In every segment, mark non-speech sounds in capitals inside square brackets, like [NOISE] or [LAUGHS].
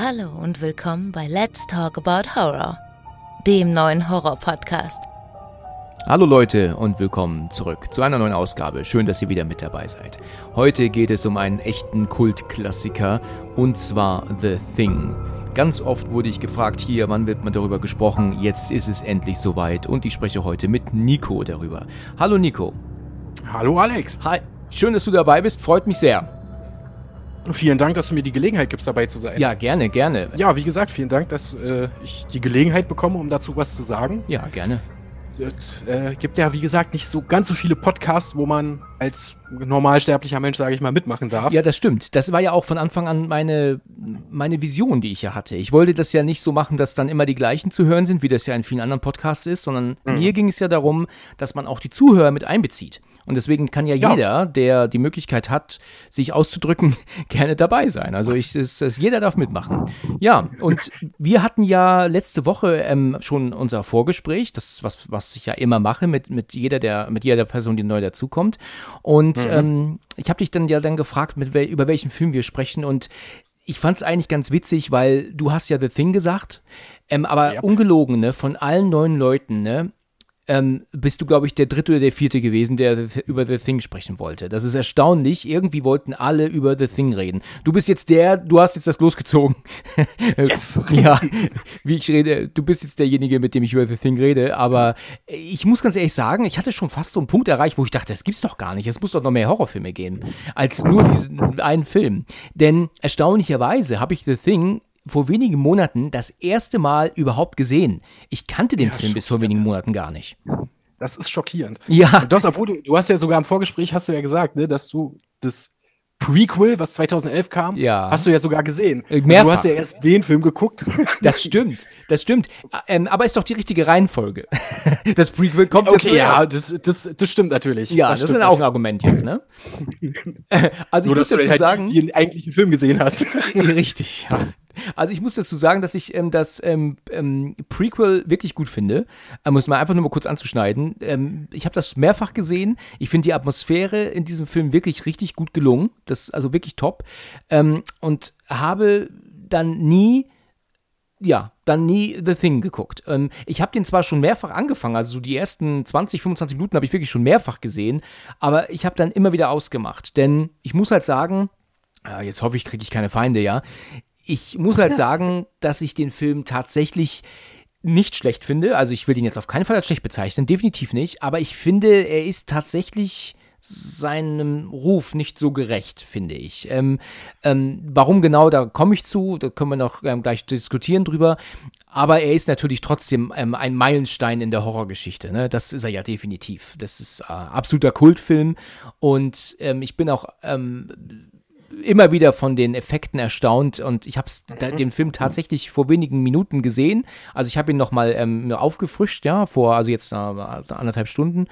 Hallo und willkommen bei Let's Talk About Horror, dem neuen Horror-Podcast. Hallo Leute und willkommen zurück zu einer neuen Ausgabe. Schön, dass ihr wieder mit dabei seid. Heute geht es um einen echten Kultklassiker und zwar The Thing. Ganz oft wurde ich gefragt, hier, wann wird man darüber gesprochen? Jetzt ist es endlich soweit und ich spreche heute mit Nico darüber. Hallo Nico. Hallo Alex. Hi. Schön, dass du dabei bist, freut mich sehr. Vielen Dank, dass du mir die Gelegenheit gibst, dabei zu sein. Ja, gerne, gerne. Ja, wie gesagt, vielen Dank, dass äh, ich die Gelegenheit bekomme, um dazu was zu sagen. Ja, gerne. Es äh, gibt ja, wie gesagt, nicht so ganz so viele Podcasts, wo man als normalsterblicher Mensch, sage ich mal, mitmachen darf. Ja, das stimmt. Das war ja auch von Anfang an meine, meine Vision, die ich ja hatte. Ich wollte das ja nicht so machen, dass dann immer die gleichen zu hören sind, wie das ja in vielen anderen Podcasts ist, sondern mhm. mir ging es ja darum, dass man auch die Zuhörer mit einbezieht. Und deswegen kann ja, ja, jeder, der die Möglichkeit hat, sich auszudrücken, [LAUGHS] gerne dabei sein. Also ich, es, es, jeder darf mitmachen. Ja, und wir hatten ja letzte Woche ähm, schon unser Vorgespräch, das was was ich ja immer mache mit mit jeder der mit jeder Person, die neu dazukommt. Und mhm. ähm, ich habe dich dann ja dann gefragt, mit wel, über welchen Film wir sprechen. Und ich fand es eigentlich ganz witzig, weil du hast ja The Thing gesagt, ähm, aber ja. ungelogen, ne, von allen neuen Leuten, ne, ähm, bist du, glaube ich, der dritte oder der vierte gewesen, der über The Thing sprechen wollte. Das ist erstaunlich. Irgendwie wollten alle über The Thing reden. Du bist jetzt der, du hast jetzt das losgezogen. [LAUGHS] Yes. ja, wie ich rede, du bist jetzt derjenige, mit dem ich über The Thing rede. Aber ich muss ganz ehrlich sagen, ich hatte schon fast so einen Punkt erreicht, wo ich dachte, das gibt's doch gar nicht. Es muss doch noch mehr Horrorfilme geben, als nur diesen einen Film. Denn erstaunlicherweise habe ich The Thing vor wenigen Monaten das erste Mal überhaupt gesehen. Ich kannte den ja, Film bis vor wenigen Monaten gar nicht. Das ist schockierend. Ja. Und das, obwohl du, du hast ja sogar im Vorgespräch, hast du ja gesagt, ne, dass du das Prequel, was 2011 kam, ja. hast du ja sogar gesehen. Äh, mehrfach. Du hast ja erst den Film geguckt. [LAUGHS] Das stimmt, das stimmt. Ähm, aber ist doch die richtige Reihenfolge. [LAUGHS] Das Prequel kommt okay, ja, das, das, das stimmt natürlich. Ja, das, das ist auch ein Argument jetzt, ne? [LAUGHS] also Nur, ich muss dazu halt sagen, die den eigentlichen Film gesehen hast. Richtig, ja. Also ich muss dazu sagen, dass ich ähm, das ähm, ähm, Prequel wirklich gut finde. Ähm, muss man einfach nur mal kurz anzuschneiden. Ähm, ich habe das mehrfach gesehen. Ich finde die Atmosphäre in diesem Film wirklich richtig gut gelungen. Das also wirklich top. Ähm, und habe dann nie ja, dann nie The Thing geguckt. Ähm, ich habe den zwar schon mehrfach angefangen, also so die ersten 20, 25 Minuten habe ich wirklich schon mehrfach gesehen, aber ich habe dann immer wieder ausgemacht. Denn ich muss halt sagen, äh, jetzt hoffe ich, kriege ich keine Feinde, ja ich muss halt sagen, dass ich den Film tatsächlich nicht schlecht finde. Also ich will ihn jetzt auf keinen Fall als schlecht bezeichnen, definitiv nicht. Aber ich finde, er ist tatsächlich seinem Ruf nicht so gerecht, finde ich. Ähm, ähm, warum genau, da komme ich zu, da können wir noch ähm, gleich diskutieren drüber. Aber er ist natürlich trotzdem ähm, ein Meilenstein in der Horrorgeschichte. Ne? Das ist er ja definitiv. Das ist äh, absoluter Kultfilm. Und ähm, ich bin auch ähm, immer wieder von den Effekten erstaunt und ich habe mhm. den Film tatsächlich vor wenigen Minuten gesehen. Also ich habe ihn nochmal ähm, aufgefrischt, ja, vor, also jetzt äh, anderthalb Stunden.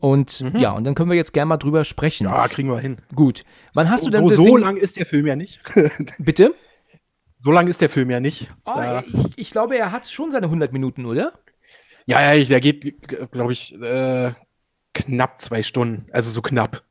Und mhm. ja, und dann können wir jetzt gerne mal drüber sprechen. Ja, kriegen wir hin. Gut. Wann hast so, du denn So, so lang ist der Film ja nicht. [LAUGHS] Bitte? So lang ist der Film ja nicht. Oh, ich, ich, glaube, er hat schon seine 100 Minuten, oder? Ja, ja, der geht, glaube ich, äh, knapp zwei Stunden. Also so knapp.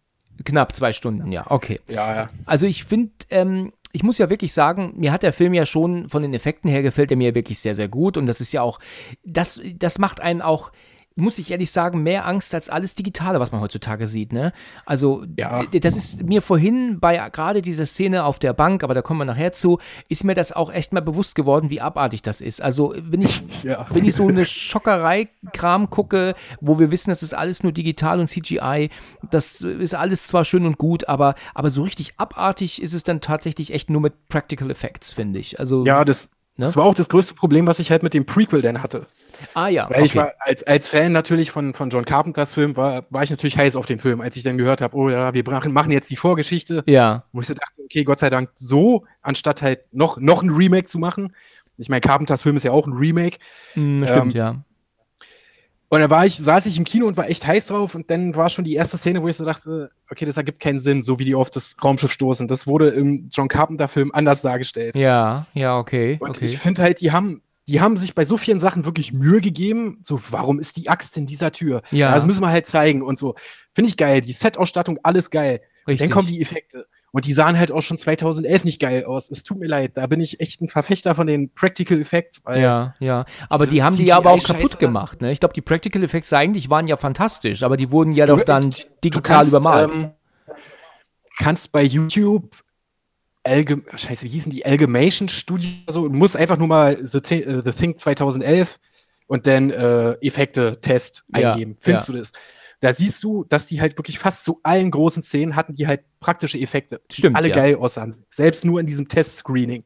Knapp zwei Stunden, ja, okay. Ja, ja. Also ich finde, ähm, ich muss ja wirklich sagen, mir hat der Film ja schon von den Effekten her gefällt er mir wirklich sehr, sehr gut. Und das ist ja auch, das, das macht einen auch muss ich ehrlich sagen, mehr Angst als alles Digitale, was man heutzutage sieht. Ne? Also, ja. das ist mir vorhin bei gerade dieser Szene auf der Bank, aber da kommen wir nachher zu, ist mir das auch echt mal bewusst geworden, wie abartig das ist. Also, wenn ich, [LAUGHS] ja. wenn ich so eine Schockerei-Kram gucke, wo wir wissen, das ist alles nur digital und CGI, das ist alles zwar schön und gut, aber, aber so richtig abartig ist es dann tatsächlich echt nur mit Practical Effects, finde ich. Also, ja, das, ne? das war auch das größte Problem, was ich halt mit dem Prequel dann hatte. Ah ja. Weil okay. ich war als, als Fan natürlich von, von John Carpenters Film, war, war ich natürlich heiß auf den Film, als ich dann gehört habe, oh ja, wir machen jetzt die Vorgeschichte. Ja. Wo ich so dachte, okay, Gott sei Dank so, anstatt halt noch, noch ein Remake zu machen. Ich meine, Carpenters Film ist ja auch ein Remake. Mm, stimmt, ähm, ja. Und da war ich, saß ich im Kino und war echt heiß drauf und dann war schon die erste Szene, wo ich so dachte, okay, das ergibt keinen Sinn, so wie die auf das Raumschiff stoßen. Das wurde im John Carpenter Film anders dargestellt. Ja, ja, okay. Und okay. ich finde halt, die haben, die haben sich bei so vielen Sachen wirklich Mühe gegeben. So, warum ist die Axt in dieser Tür? Ja. Das müssen wir halt zeigen und so. Finde ich geil. Die Set-Ausstattung, alles geil. Richtig. Dann kommen die Effekte. Und die sahen halt auch schon 2011 nicht geil aus. Es tut mir leid, da bin ich echt ein Verfechter von den Practical Effects. ja, ja. Aber die haben die ja aber auch kaputt gemacht. Ne? Ich glaube, die Practical Effects eigentlich waren ja fantastisch, aber die wurden ja du, doch dann digital kannst, übermalt. Ähm, kannst bei YouTube Alge Scheiße, wie hießen die? Algemation Studio so, du musst einfach nur mal The, Thing, uh, The Thing 2011 und dann äh, Effekte Test eingeben. Ja, Findest ja. du das? Da siehst du, dass die halt wirklich fast zu allen großen Szenen hatten die halt praktische Effekte. Stimmt. Alle ja. geil aussahen. Selbst nur in diesem Test-Screening.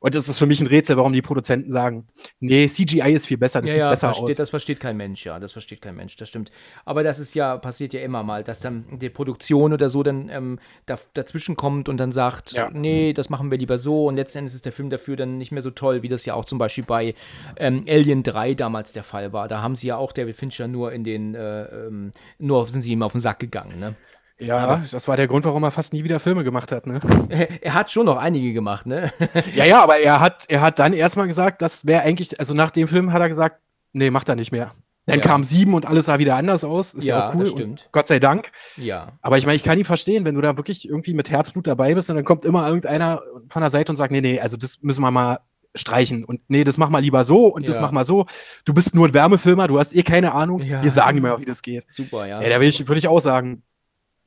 Und das ist für mich ein Rätsel, warum die Produzenten sagen, nee, CGI ist viel besser, das ja, sieht ja, besser versteht, aus. Das versteht kein Mensch, ja, das versteht kein Mensch, das stimmt. Aber das ist ja, passiert ja immer mal, dass dann die Produktion oder so dann ähm, da, dazwischen kommt und dann sagt, ja. nee, das machen wir lieber so und letztendlich ist der Film dafür dann nicht mehr so toll, wie das ja auch zum Beispiel bei ähm, Alien 3 damals der Fall war. Da haben sie ja auch David Fincher nur in den, äh, ähm, nur sind sie ihm auf den Sack gegangen, ne? Ja, aber das war der Grund, warum er fast nie wieder Filme gemacht hat, ne? [LAUGHS] Er hat schon noch einige gemacht, ne? [LAUGHS] ja, ja, aber er hat, er hat dann erstmal gesagt, das wäre eigentlich, also nach dem Film hat er gesagt, nee, macht er nicht mehr. Dann ja. kam sieben und alles sah wieder anders aus. Ist ja, ja auch cool. Das stimmt. Gott sei Dank. Ja. Aber ich meine, ich kann ihn verstehen, wenn du da wirklich irgendwie mit Herzblut dabei bist und dann kommt immer irgendeiner von der Seite und sagt, nee, nee, also das müssen wir mal streichen und nee, das mach mal lieber so und ja. das mach mal so. Du bist nur ein Wärmefilmer, du hast eh keine Ahnung. Ja. Wir sagen immer, wie das geht. Super, ja. Ja, da würde ich, würd ich auch sagen,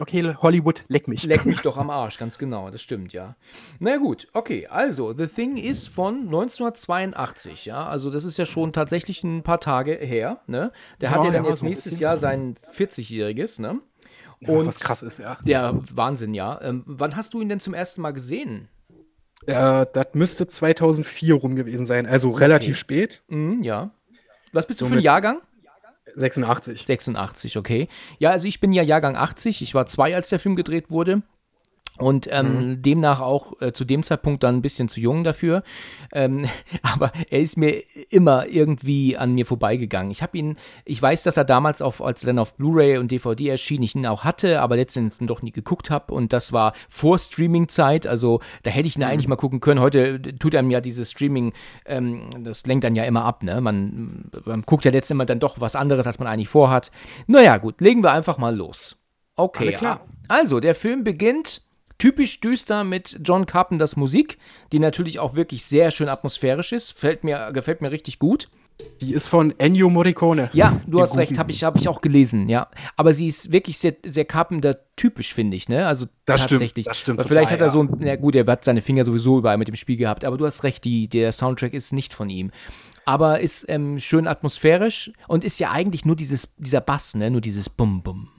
okay, Hollywood, leck mich. Leck mich [LAUGHS] doch am Arsch, ganz genau, das stimmt, ja. Na gut, okay, also, The Thing ist von 1982, ja, also das ist ja schon tatsächlich ein paar Tage her, ne? Der ja, hat ja dann jetzt nächstes Jahr sein 40-jähriges, ne? Und ja, was krass ist, ja. Ja, Wahnsinn, ja. Ähm, wann hast du ihn denn zum ersten Mal gesehen? Äh, das müsste 2004 rum gewesen sein, also relativ okay. spät. Mhm, ja. Was bist du so für ein Jahrgang? 86. 86, okay. Ja, also ich bin ja Jahrgang 80. Ich war zwei, als der Film gedreht wurde. Und ähm, mhm. demnach auch äh, zu dem Zeitpunkt dann ein bisschen zu jung dafür. Ähm, [LAUGHS] aber er ist mir immer irgendwie an mir vorbeigegangen. Ich habe ihn, ich weiß, dass er damals, auf, als er dann auf Blu-ray und DVD erschien, ich ihn auch hatte, aber letztendlich doch nie geguckt habe. Und das war vor Streaming-Zeit. Also da hätte ich ihn mhm. eigentlich mal gucken können. Heute tut einem ja dieses Streaming, ähm, das lenkt dann ja immer ab. Ne? Man, man guckt ja letztendlich dann doch was anderes, als man eigentlich vorhat. Naja, gut, legen wir einfach mal los. Okay, also der Film beginnt typisch düster mit John Carpenters Musik, die natürlich auch wirklich sehr schön atmosphärisch ist. Fällt mir, gefällt mir richtig gut. Die ist von Ennio Morricone. Ja, du hast recht, habe ich, hab ich auch gelesen, ja. Aber sie ist wirklich sehr, sehr Carpenter-typisch, finde ich, ne? Also das tatsächlich. Stimmt, das stimmt. Weil vielleicht hat er so, na gut, er hat seine Finger sowieso überall mit dem Spiel gehabt, aber du hast recht, die, der Soundtrack ist nicht von ihm. Aber ist ähm, schön atmosphärisch und ist ja eigentlich nur dieses, dieser Bass, ne? Nur dieses Bum-Bum.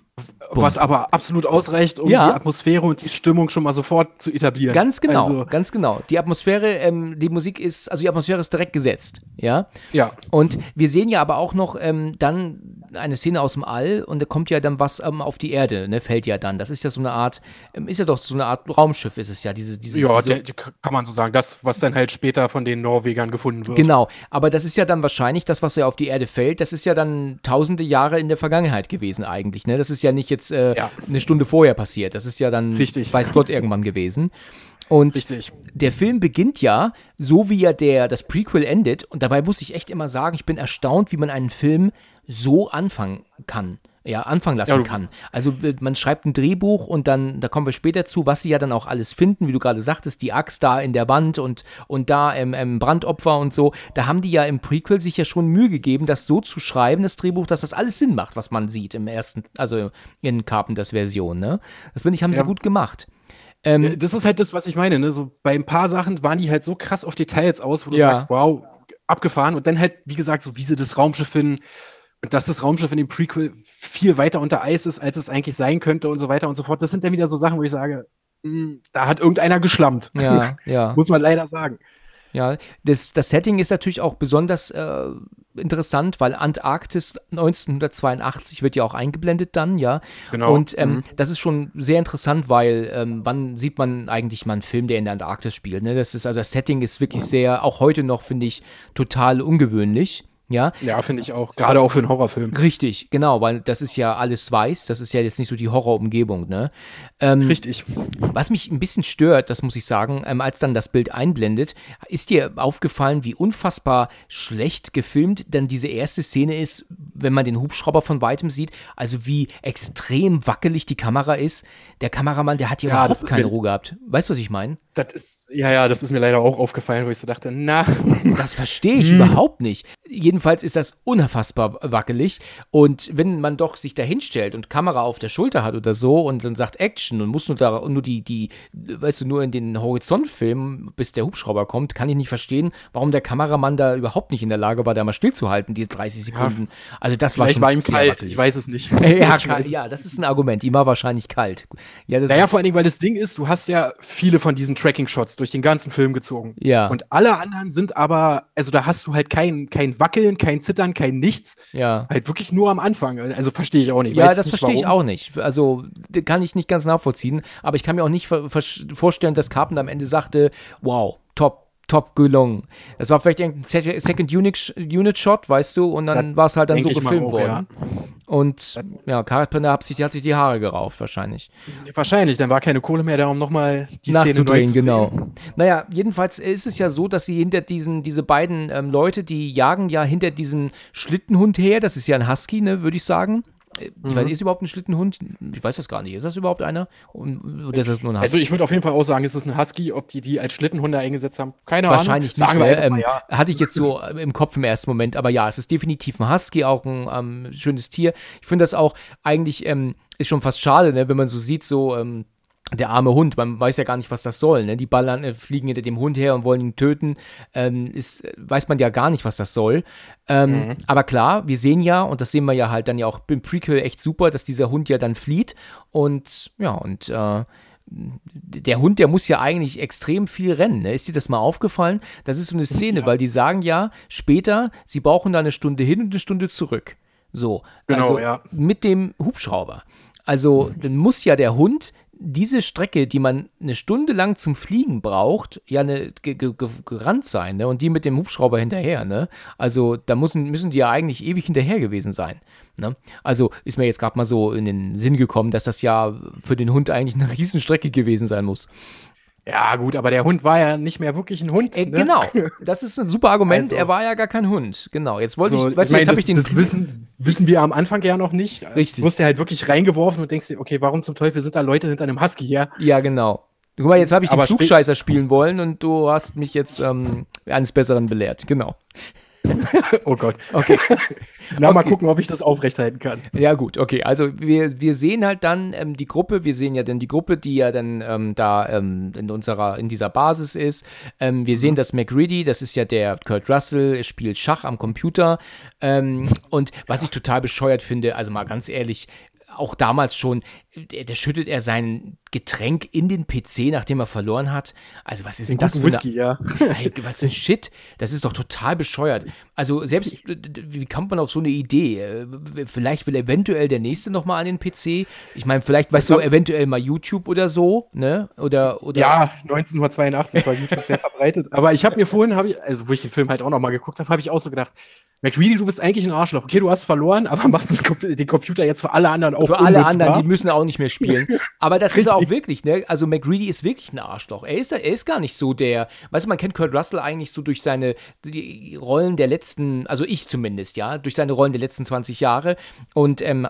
Was aber absolut ausreicht, um ja. die Atmosphäre und die Stimmung schon mal sofort zu etablieren. Ganz genau, also, ganz genau. Die Atmosphäre, ähm, die Musik ist, also die Atmosphäre ist direkt gesetzt, ja. Ja. Und wir sehen ja aber auch noch ähm, dann eine Szene aus dem All und da kommt ja dann was ähm, auf die Erde, ne, fällt ja dann. Das ist ja so eine Art, ähm, ist ja doch so eine Art Raumschiff, ist es ja, diese, dieses, Ja, diese, der, kann man so sagen, das, was dann halt später von den Norwegern gefunden wird. Genau, aber das ist ja dann wahrscheinlich das, was ja auf die Erde fällt, das ist ja dann tausende Jahre in der Vergangenheit gewesen eigentlich, ne. Das ist ja nicht jetzt äh, ja. eine Stunde vorher passiert. Das ist ja dann, Richtig. weiß Gott, irgendwann gewesen. Und Richtig. der Film beginnt ja, so wie ja der, das Prequel endet. Und dabei muss ich echt immer sagen, ich bin erstaunt, wie man einen Film so anfangen kann ja, anfangen lassen ja, kann. Also man schreibt ein Drehbuch und dann, da kommen wir später zu, was sie ja dann auch alles finden, wie du gerade sagtest, die Axt da in der Wand und, und da im, im Brandopfer und so. Da haben die ja im Prequel sich ja schon Mühe gegeben, das so zu schreiben, das Drehbuch, dass das alles Sinn macht, was man sieht im ersten, also in Carpenters Version, ne? Das finde ich, haben ja. sie gut gemacht. Ähm, das ist halt das, was ich meine, ne? So bei ein paar Sachen waren die halt so krass auf Details aus, wo du ja. sagst, wow, abgefahren und dann halt, wie gesagt, so wie sie das Raumschiff finden, und dass das Raumschiff in dem Prequel viel weiter unter Eis ist, als es eigentlich sein könnte und so weiter und so fort. Das sind dann wieder so Sachen, wo ich sage, mh, hm, da hat irgendeiner geschlammt. Ja, [LAUGHS] ja. Muss man leider sagen. Ja, das, das Setting ist natürlich auch besonders äh, interessant, weil Antarktis 1982 wird ja auch eingeblendet dann, ja. Genau. Und ähm, mhm. das ist schon sehr interessant, weil ähm, wann sieht man eigentlich mal einen Film, der in der Antarktis spielt? Ne? Das ist also das Setting ist wirklich sehr, auch heute noch finde ich total ungewöhnlich. Ja, ja finde ich auch. Gerade auch für einen Horrorfilm. Richtig, genau, weil das ist ja alles weiß. Das ist ja jetzt nicht so die Horrorumgebung, ne? Ähm, Richtig. Was mich ein bisschen stört, das muss ich sagen, ähm, als dann das Bild einblendet, ist dir aufgefallen, wie unfassbar schlecht gefilmt dann diese erste Szene ist, wenn man den Hubschrauber von weitem sieht? Also wie extrem wackelig die Kamera ist. Der Kameramann, der hat hier ja, überhaupt keine Ruhe gehabt. Weißt du, was ich meine? Das ist, ja, ja, das ist mir leider auch aufgefallen, wo ich so dachte, na. [LAUGHS] Das verstehe ich hm. überhaupt nicht. Jedenfalls ist das unfassbar wackelig. Und wenn man doch sich da hinstellt und Kamera auf der Schulter hat oder so und dann sagt Action und muss nur da nur die, die, weißt du, nur in den Horizont filmen, bis der Hubschrauber kommt, kann ich nicht verstehen, warum der Kameramann da überhaupt nicht in der Lage war, da mal stillzuhalten, die 30 Sekunden. Ja, also das war schon war ihm kalt, wackelig. ich weiß es nicht. [LAUGHS] ja, ja, das ist ein Argument. Ihm war wahrscheinlich kalt. Ja, das naja, vor allen Dingen, weil das Ding ist, du hast ja viele von diesen Tracking-Shots durch den ganzen Film gezogen. Ja. Und alle anderen sind aber, also da hast du halt kein, kein Wackeln, kein Zittern, kein Nichts. Ja. Halt wirklich nur am Anfang. Also verstehe ich auch nicht. Ja, Weiß das verstehe ich auch nicht. Also kann ich nicht ganz nachvollziehen. Aber ich kann mir auch nicht vorstellen, dass Carpenter am Ende sagte, wow, top, top gelungen. Das war vielleicht ein Second Unit, Shot, weißt du, und dann war es halt dann so gefilmt auch, worden. Ja. Und ja, Carpenter hat sich, hat sich die Haare gerauft, wahrscheinlich. Wahrscheinlich, dann war keine Kohle mehr da, um nochmal die Nachzudrehen, Szene neu zu genau. Naja, jedenfalls ist es ja so, dass sie hinter diesen, diese beiden ähm, Leute, die jagen ja hinter diesem Schlittenhund her, das ist ja ein Husky, ne, würde ich sagen. Ich mhm. weiß, ist überhaupt ein Schlittenhund? Ich weiß das gar nicht. Ist das überhaupt einer? Oder ist das nur ein Husky? Also ich würde auf jeden Fall auch sagen, ist es ein Husky, ob die die als Schlittenhunde eingesetzt haben. Keine Wahrscheinlich Ahnung. Wahrscheinlich nicht. Ähm, ja. Hatte ich jetzt so im Kopf im ersten Moment. Aber ja, es ist definitiv ein Husky, auch ein ähm, schönes Tier. Ich finde das auch eigentlich, ähm, ist schon fast schade, ne, wenn man so sieht, so ähm, der arme Hund, man weiß ja gar nicht, was das soll. Ne? Die ballern, äh, fliegen hinter dem Hund her und wollen ihn töten. Ähm, ist, weiß man ja gar nicht, was das soll. Ähm, mhm. Aber klar, wir sehen ja, und das sehen wir ja halt dann ja auch im Prequel echt super, dass dieser Hund ja dann flieht. Und ja, und äh, der Hund, der muss ja eigentlich extrem viel rennen. Ne? Ist dir das mal aufgefallen? Das ist so eine Szene, ja. weil die sagen ja später, sie brauchen da eine Stunde hin und eine Stunde zurück. So, genau, also ja. mit dem Hubschrauber. Also dann muss ja der Hund diese Strecke, die man eine Stunde lang zum Fliegen braucht, ja eine gerannt sein, ne? Und die mit dem Hubschrauber hinterher, ne? Also da müssen, müssen die ja eigentlich ewig hinterher gewesen sein. Ne? Also ist mir jetzt gerade mal so in den Sinn gekommen, dass das ja für den Hund eigentlich eine Riesenstrecke gewesen sein muss. Ja, gut, aber der Hund war ja nicht mehr wirklich ein Hund. Äh, ne? Genau, [LAUGHS] das ist ein super Argument. Also, er war ja gar kein Hund. Genau, jetzt wollte so, ich, weißt ich mein, jetzt habe ich den. Das wissen, wissen wir am Anfang ja noch nicht. Richtig. Du wirst ja halt wirklich reingeworfen und denkst dir, okay, warum zum Teufel sind da Leute hinter einem Husky her? Ja, genau. Guck mal, jetzt habe ich den Klugscheißer spielen wollen und du hast mich jetzt ähm, eines Besseren belehrt. Genau. [LAUGHS] oh Gott. Okay. [LAUGHS] Na, okay. mal gucken, ob ich das aufrechthalten kann. Ja, gut, okay. Also wir, wir sehen halt dann ähm, die Gruppe, wir sehen ja dann die Gruppe, die ja dann ähm, da ähm, in unserer, in dieser Basis ist. Ähm, wir sehen, mhm. dass McReady, das ist ja der Kurt Russell, spielt Schach am Computer. Ähm, und was ich total bescheuert finde, also mal ganz ehrlich, auch damals schon, der, schüttet er sein Getränk in den PC, nachdem er verloren hat. Also was ist denn das für Whisky, eine, ja. [LAUGHS] Was ist Shit? Das ist doch total bescheuert. Also selbst, [LAUGHS] wie kommt man auf so eine Idee? Äh, vielleicht will eventuell der Nächste noch mal an den PC. Ich meine, vielleicht weißt du eventuell mal YouTube oder so, ne? Oder, oder ja, 1982 war YouTube sehr verbreitet. Aber ich habe mir vorhin, hab ich, also wo ich den Film halt auch noch mal geguckt habe, habe ich auch so gedacht, McReady, du bist eigentlich ein Arschloch. Okay, du hast verloren, aber machst den Computer jetzt für alle anderen auch Für alle anderen, die müssen auch nicht mehr spielen. Aber das ist auch wirklich, ne? Also McReady ist wirklich ein Arschloch. Er ist, er ist gar nicht so der, weißt du, man kennt Kurt Russell eigentlich so durch seine Rollen der letzten, also ich zumindest, ja, durch seine Rollen der letzten 20 Jahre. Und ähm,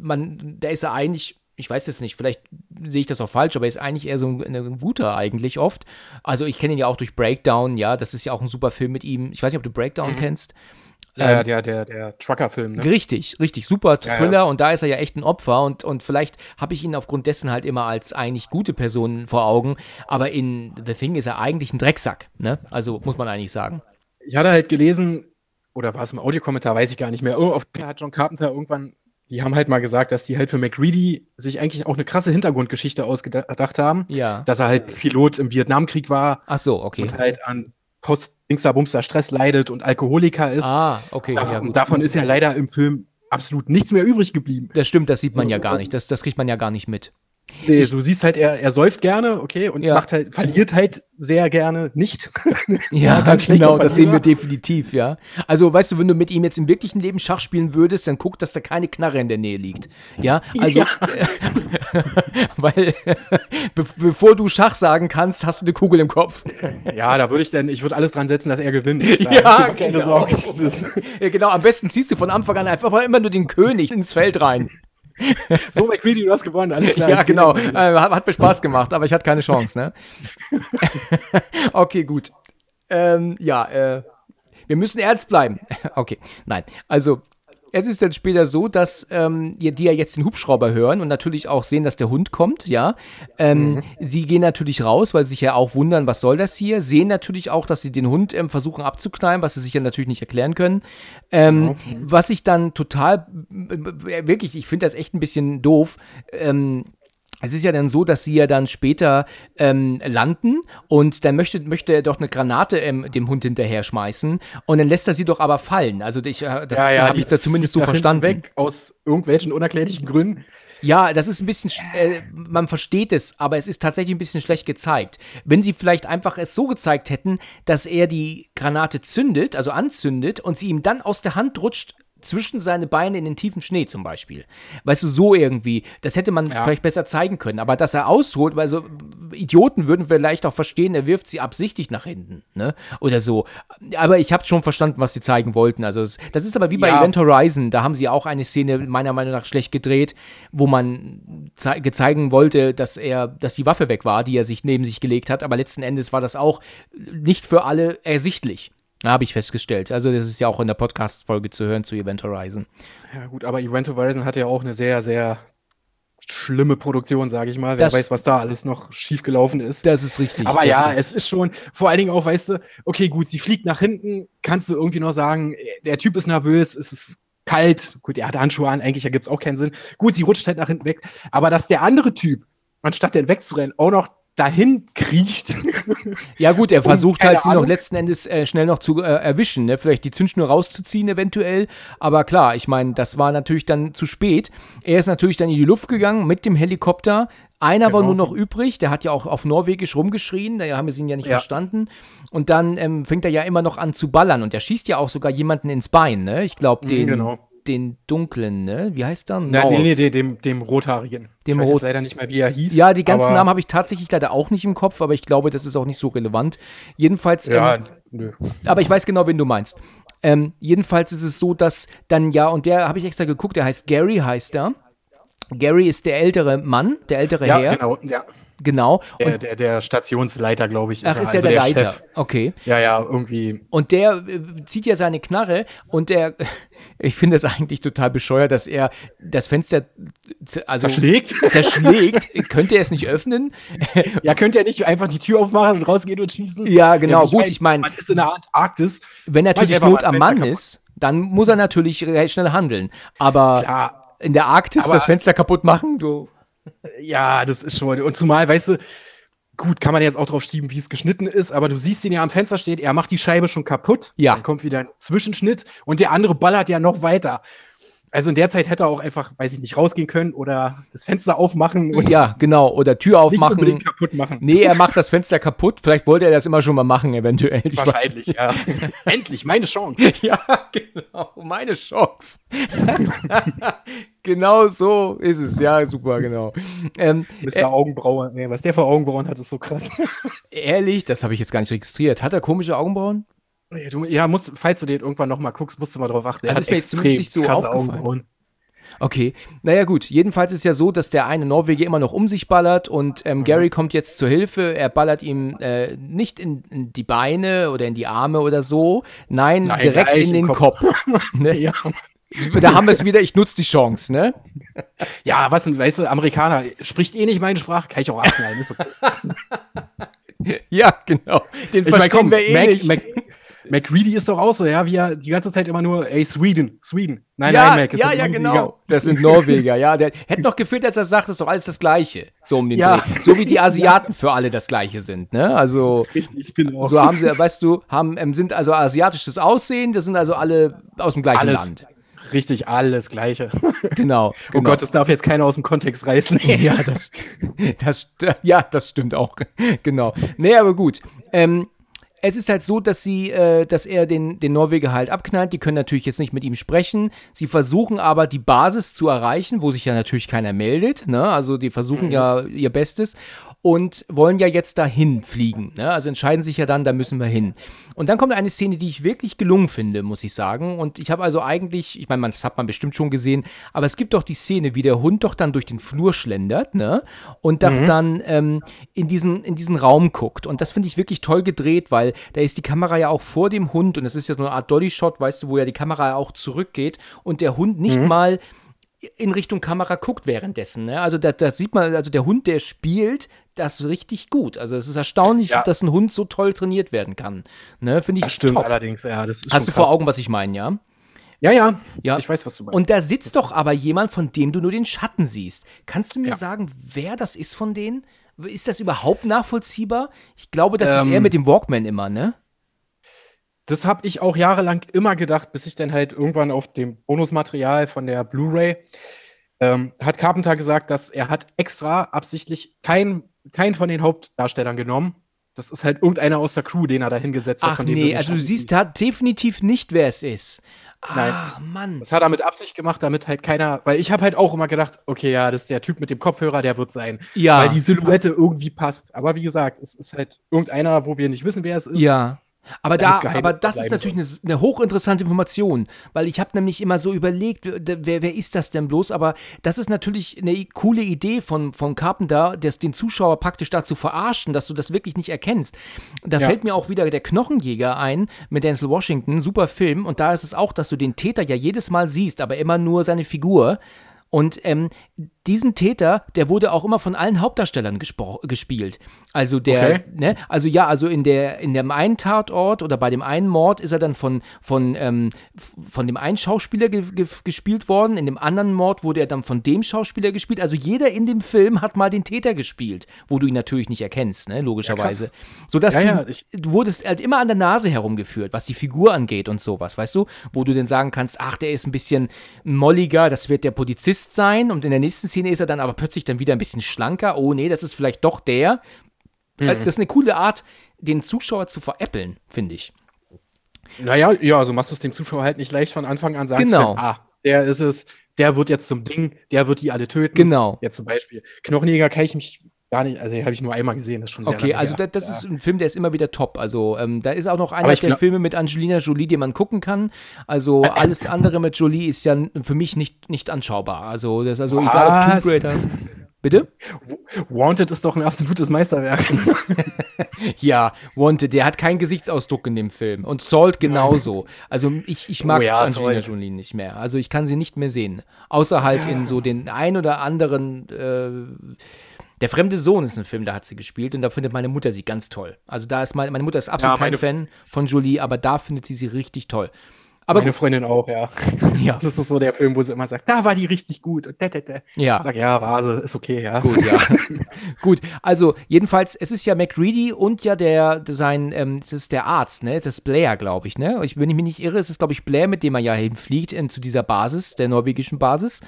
man, da ist er eigentlich ich weiß es nicht, vielleicht sehe ich das auch falsch, aber er ist eigentlich eher so ein Wuter eigentlich oft. Also ich kenne ihn ja auch durch Breakdown, ja, das ist ja auch ein super Film mit ihm. Ich weiß nicht, ob du Breakdown mhm. kennst. Ja, ähm, der, der, der Trucker-Film, ne? Richtig, richtig, super Thriller ja, ja. und da ist er ja echt ein Opfer und, und vielleicht habe ich ihn aufgrund dessen halt immer als eigentlich gute Person vor Augen, aber in The Thing ist er eigentlich ein Drecksack, ne? Also muss man eigentlich sagen. Ich hatte halt gelesen, oder war es im Audiokommentar, weiß ich gar nicht mehr, oh, auf hat John Carpenter irgendwann, die haben halt mal gesagt, dass die halt für McReady sich eigentlich auch eine krasse Hintergrundgeschichte ausgedacht haben. Ja. Dass er halt Pilot im Vietnamkrieg war. Ach so, okay. Und halt an Post-Dingster-Bumster Stress leidet und Alkoholiker ist. Ah, okay. Dav ja, und davon ist ja leider im Film absolut nichts mehr übrig geblieben. Das stimmt, das sieht man so, ja gar nicht. Das, das kriegt man ja gar nicht mit. Nee, du siehst halt, er, er säuft gerne, okay, und ja. macht halt, verliert halt sehr gerne nicht. [LAUGHS] ja, ja genau, das sehen wir definitiv, ja. Also, weißt du, wenn du mit ihm jetzt im wirklichen Leben Schach spielen würdest, dann guck, dass da keine Knarre in der Nähe liegt. Ja, also, ja. [LAUGHS] weil, [LAUGHS] be bevor du Schach sagen kannst, hast du eine Kugel im Kopf. ja, da würde ich dann, ich würde alles dran setzen, dass er gewinnt. Da ja, keine genau. Sorge. ja, genau, am besten ziehst du von Anfang an einfach mal immer nur den König ins Feld rein. So, McCready, du hast gewonnen, alles klar. Ja, genau. Äh, hat, hat, mir Spaß gemacht, aber ich hatte keine Chance, ne? [LAUGHS] okay, gut. Ähm, ja, äh, wir müssen ernst bleiben. [LAUGHS] okay, nein. Also, es ist dann später so, dass ähm, die ja jetzt den Hubschrauber hören und natürlich auch sehen, dass der Hund kommt, ja. Ähm, mhm. Sie gehen natürlich raus, weil sie sich ja auch wundern, was soll das hier. Sehen natürlich auch, dass sie den Hund ähm, versuchen abzuknallen, was sie sich ja natürlich nicht erklären können. Ähm, okay. Was ich dann total, wirklich, ich finde das echt ein bisschen doof. Ähm, es ist ja dann so, dass sie ja dann später ähm, landen und dann möchte, möchte er doch eine Granate ähm, dem Hund hinterher schmeißen und dann lässt er sie doch aber fallen. Also ich, äh, das ja, ja, habe ich da zumindest so verstanden. Weg aus irgendwelchen unerklärlichen Gründen. Ja, das ist ein bisschen, äh, man versteht es, aber es ist tatsächlich ein bisschen schlecht gezeigt. Wenn sie vielleicht einfach es so gezeigt hätten, dass er die Granate zündet, also anzündet und sie ihm dann aus der Hand rutscht zwischen seine Beine in den tiefen Schnee zum Beispiel. Weißt du, so irgendwie. Das hätte man ja. vielleicht besser zeigen können. Aber dass er ausholt, weil so Idioten würden vielleicht auch verstehen, er wirft sie absichtlich nach hinten, ne? Oder so. Aber ich habe schon verstanden, was sie zeigen wollten. Also das ist aber wie bei ja. Event Horizon. Da haben sie auch eine Szene meiner Meinung nach schlecht gedreht, wo man zeigen wollte, dass er, dass die Waffe weg war, die er sich neben sich gelegt hat. Aber letzten Endes war das auch nicht für alle ersichtlich. Habe ich festgestellt. Also, das ist ja auch in der Podcast-Folge zu hören zu Event Horizon. Ja, gut, aber Event Horizon hat ja auch eine sehr, sehr schlimme Produktion, sage ich mal. Wer das, weiß, was da alles noch schiefgelaufen ist. Das ist richtig. Aber ja, ist es ist schon, vor allen Dingen auch, weißt du, okay, gut, sie fliegt nach hinten, kannst du irgendwie noch sagen, der Typ ist nervös, es ist kalt, gut, er hat Handschuhe an, eigentlich ergibt es auch keinen Sinn. Gut, sie rutscht halt nach hinten weg, aber dass der andere Typ, anstatt den wegzurennen, auch noch dahin kriecht. [LAUGHS] Ja gut, er versucht halt, sie noch letzten Endes äh, schnell noch zu äh, erwischen, ne? vielleicht die Zündschnur rauszuziehen eventuell. Aber klar, ich meine, das war natürlich dann zu spät. Er ist natürlich dann in die Luft gegangen mit dem Helikopter. Einer genau. war nur noch übrig, der hat ja auch auf Norwegisch rumgeschrien, da haben wir ihn ja nicht ja. verstanden. Und dann ähm, fängt er ja immer noch an zu ballern und er schießt ja auch sogar jemanden ins Bein, ne? Ich glaube, mhm, den, genau den dunklen, ne? Wie heißt der? Ja, nee, nee, dem, dem rothaarigen. Dem ich weiß Rot leider nicht mehr, wie er hieß. Ja, die ganzen Namen habe ich tatsächlich leider auch nicht im Kopf, aber ich glaube, das ist auch nicht so relevant. Jedenfalls. Ja, ähm, nö. Aber ich weiß genau, wen du meinst. Ähm, jedenfalls ist es so, dass dann ja, und der habe ich extra geguckt, der heißt Gary, heißt er. Gary ist der ältere Mann, der ältere ja, Herr. Genau, ja. Genau. Der, der, der, Stationsleiter, glaube ich. Ist Ach, ist er, also ja der, der Leiter. Chef. Okay. Ja, ja, irgendwie. Und der äh, zieht ja seine Knarre und der, [LAUGHS] ich finde es eigentlich total bescheuert, dass er das Fenster also zerschlägt. [LAUGHS] zerschlägt. könnte er es nicht öffnen? Ja, könnte er nicht einfach die Tür aufmachen und rausgehen und schießen? Ja, genau. Ja, Gut, ich meine. Man ist in der Arktis. Wenn natürlich Not am Mann ist, dann muss er natürlich schnell handeln. Aber. Klar. In der Arktis aber, das Fenster kaputt machen, du. Ja, das ist schon. Und zumal, weißt du, gut, kann man jetzt auch drauf schieben, wie es geschnitten ist, aber du siehst ihn ja am Fenster steht, er macht die Scheibe schon kaputt. Ja. Dann kommt wieder ein Zwischenschnitt und der andere ballert ja noch weiter. Also in der Zeit hätte er auch einfach, weiß ich nicht, rausgehen können oder das Fenster aufmachen. Und ja, genau. Oder Tür aufmachen. Nicht unbedingt kaputt machen. Nee, er macht das Fenster kaputt. Vielleicht wollte er das immer schon mal machen, eventuell. Ich Wahrscheinlich, ja. [LAUGHS] Endlich, meine Chance. [LAUGHS] ja, genau. Meine Chance. [LAUGHS] genau so ist es. Ja, super, genau. Ähm, Mr. Äh, Augenbrauen. Nee, was der für Augenbrauen hat, ist so krass. ehrlich, das habe ich jetzt gar nicht registriert. Hat er komische Augenbrauen? Ja, du, ja musst, falls du den irgendwann noch mal guckst, musst du mal drauf achten. Er also hat ist mir jetzt zumindest nicht so aufgefallen. Okay, naja gut, jedenfalls ist ja so, dass der eine Norweger immer noch um sich ballert und ähm, mhm. Gary kommt jetzt zur Hilfe. Er ballert ihm äh, nicht in, in, die Beine oder in die Arme oder so, nein, nein direkt in den Kopf. Kopf. [LAUGHS] ne? ja. Da haben wir es wieder, ich nutze die Chance, ne? Ja, was weißt du, Amerikaner spricht eh nicht meine Sprache, kann ich auch abknallen, ist okay. [LAUGHS] ja, genau. Den ich verstehen mein, komm, wir eh Mac, nicht. Mac, McReady ist doch auch so, ja, wie er die ganze Zeit immer nur, ey, Sweden, Sweden. Nein, ja, nein, Mac. Ist ja, ja, genau. Das sind Norweger, ja. Der hätte noch gefehlt, dass er sagt, das ist doch alles das Gleiche. So um den ja. Dreh. So wie die Asiaten ja. für alle das Gleiche sind, ne? Also. Richtig, genau. So haben sie, weißt du, haben, ähm, sind also asiatisches Aussehen, das sind also alle aus dem gleichen alles. Land. Richtig, alles Gleiche. [LAUGHS] Genau. Oh genau. Gott, das darf jetzt keiner aus dem Kontext reißen. [LAUGHS] ja, das, Das, ja, das stimmt auch. [LAUGHS] genau. Nee, aber gut. Ähm, es ist halt so, dass sie, äh, dass er den, den Norweger halt abknallt. Die können natürlich jetzt nicht mit ihm sprechen. Sie versuchen aber die Basis zu erreichen, wo sich ja natürlich keiner meldet. Ne? Also die versuchen mhm. ja ihr Bestes und wollen ja jetzt dahin fliegen. Ne? Also entscheiden sich ja dann, da müssen wir hin. Und dann kommt eine Szene, die ich wirklich gelungen finde, muss ich sagen. Und ich habe also eigentlich, ich meine, das hat man bestimmt schon gesehen, aber es gibt doch die Szene, wie der Hund doch dann durch den Flur schlendert, ne? Und mhm. dann ähm, in, diesen, in diesen Raum guckt. Und das finde ich wirklich toll gedreht, weil da ist die Kamera ja auch vor dem Hund und es ist ja so eine Art Dolly-Shot, weißt du, wo ja die Kamera auch zurückgeht und der Hund nicht mhm. mal in Richtung Kamera guckt währenddessen. Ne? Also da, da, sieht man, also der Hund, der spielt das richtig gut. Also es ist erstaunlich, ja. dass ein Hund so toll trainiert werden kann. Ne? Finde ich Das stimmt top. allerdings, ja. Das ist Hast du krass. vor Augen, was ich meine, ja? Ja, ja, ja. Ich weiß, was du meinst. Und da sitzt doch aber jemand, von dem du nur den Schatten siehst. Kannst du mir ja. sagen, wer das ist von denen? Ist das überhaupt nachvollziehbar? Ich glaube, das ähm, ist eher mit dem Walkman immer, ne? Das habe ich auch jahrelang immer gedacht, bis ich dann halt irgendwann auf dem Bonusmaterial von der Blu-ray ähm, hat Carpenter gesagt, dass er hat extra absichtlich keinen kein von den Hauptdarstellern genommen. Das ist halt irgendeiner aus der Crew, den er da hingesetzt hat. Ach nee, also du siehst da definitiv nicht, wer es ist. Nein. Ach, Mann. Das hat er mit Absicht gemacht, damit halt keiner, weil ich habe halt auch immer gedacht, okay, ja, das ist der Typ mit dem Kopfhörer, der wird sein. Ja. Weil die Silhouette irgendwie passt. Aber wie gesagt, es ist halt irgendeiner, wo wir nicht wissen, wer es ist. Ja. Aber, da, aber das ist natürlich eine, eine, hochinteressante Information, weil ich habe nämlich immer so überlegt, wer, wer ist das denn bloß? Aber das ist natürlich eine coole Idee von, von Carpenter, das, den Zuschauer praktisch dazu verarschen, dass du das wirklich nicht erkennst. Da ja. fällt mir auch wieder der Knochenjäger ein mit Denzel Washington, super Film. Und da ist es auch, dass du den Täter ja jedes Mal siehst, aber immer nur seine Figur. Und ähm, diesen Täter, der wurde auch immer von allen Hauptdarstellern gespielt. Also der, okay. ne, also ja, also in der, in dem einen Tatort oder bei dem einen Mord ist er dann von, von, ähm, von dem einen Schauspieler ge ge gespielt worden, in dem anderen Mord wurde er dann von dem Schauspieler gespielt. Also jeder in dem Film hat mal den Täter gespielt, wo du ihn natürlich nicht erkennst, ne, logischerweise. Ja, Sodass ja, ja, du, du wurdest halt immer an der Nase herumgeführt, was die Figur angeht und sowas, weißt du? Wo du dann sagen kannst, ach, der ist ein bisschen molliger, das wird der Polizist sein und in der nächsten Szene ist er dann aber plötzlich dann wieder ein bisschen schlanker. Oh nee, das ist vielleicht doch der. Mhm. Das ist eine coole Art, den Zuschauer zu veräppeln, finde ich. Naja, ja, also machst du es dem Zuschauer halt nicht leicht von Anfang an sagen genau. Können, ah, der ist es, der wird jetzt zum Ding, der wird die alle töten. Genau. Jetzt zum Beispiel. Knochenjäger kann ich mich gar nicht, also habe ich nur einmal gesehen, das ist schon sehr Okay, also da, das ja. ist ein Film, der ist immer wieder top. Also ähm, da ist auch noch einer der Filme mit Angelina Jolie, die man gucken kann. Also alles andere mit Jolie ist ja für mich nicht, nicht anschaubar. Also das ist also Was? egal ob Tomb Raider. Bitte? Wanted ist doch ein absolutes Meisterwerk. [LAUGHS] ja, Wanted, der hat keinen Gesichtsausdruck in dem Film. Und Salt genauso. Also ich, ich mag oh ja, Angelina. Jolie nicht mehr. Also ich kann sie nicht mehr sehen. Außer halt in so den ein oder anderen äh, der fremde Sohn ist ein Film, da hat sie gespielt und da findet meine Mutter sie ganz toll. Also da ist meine, meine Mutter ist absolut ja, kein Fan von Jolie, aber da findet sie sie richtig toll. Aber meine. Freundin auch, ja. [LAUGHS] ja. Das ist so der Film, wo sie immer sagt, da war die richtig gut. Und da, da, da. Ja. Sag, ja, war sie, ist okay, ja. Gut, ja. [LAUGHS] gut, also jedenfalls, es ist ja McReady und ja der, sein, ähm, das ist der Arzt, ne? Das ist Blair, glaube ich, ne? Ich, wenn ich mich nicht irre, ist es, glaube ich, Blair, mit dem er ja hinfliegt in, zu dieser Basis, der norwegischen Basis.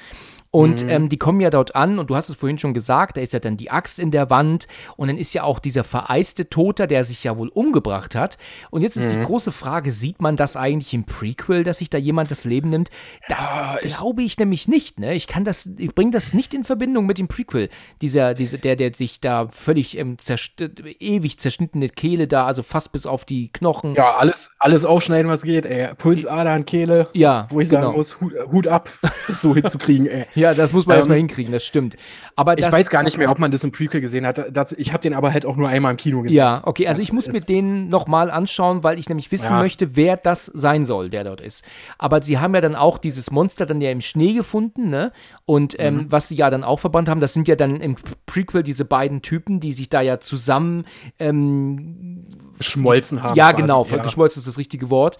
Und mhm. ähm, die kommen ja dort an und du hast es vorhin schon gesagt, da ist ja dann die Axt in der Wand und dann ist ja auch dieser vereiste Toter, der sich ja wohl umgebracht hat. Und jetzt ist mhm. die große Frage, sieht man das eigentlich im Prequel, dass sich da jemand das Leben nimmt? Das ja, glaube ich nämlich nicht, ne? Ich kann das, ich bringe das nicht in Verbindung mit dem Prequel. Dieser, dieser, der, der sich da völlig ähm, zerst ewig zerschnittene Kehle da, also fast bis auf die Knochen. Ja, alles, alles aufschneiden, was geht, ey. Pulsadern, Kehle. Ja. Wo ich genau. sagen muss, Hut, Hut ab, das [LAUGHS] so hinzukriegen, ey. Ja, das muss man ähm, erstmal hinkriegen, das stimmt. Aber ich weiß gar nicht mehr, ob man das im Prequel gesehen hat. Das, ich habe den aber halt auch nur einmal im Kino gesehen. Ja, okay, also ich muss mir den nochmal anschauen, weil ich nämlich wissen ja. möchte, wer das sein soll, der dort ist. Aber sie haben ja dann auch dieses Monster dann ja im Schnee gefunden, ne? Und ähm, mhm. was sie ja dann auch verbannt haben, das sind ja dann im Prequel diese beiden Typen, die sich da ja zusammen ähm, geschmolzen haben. Ja, quasi. genau, ja. geschmolzen ist das richtige Wort.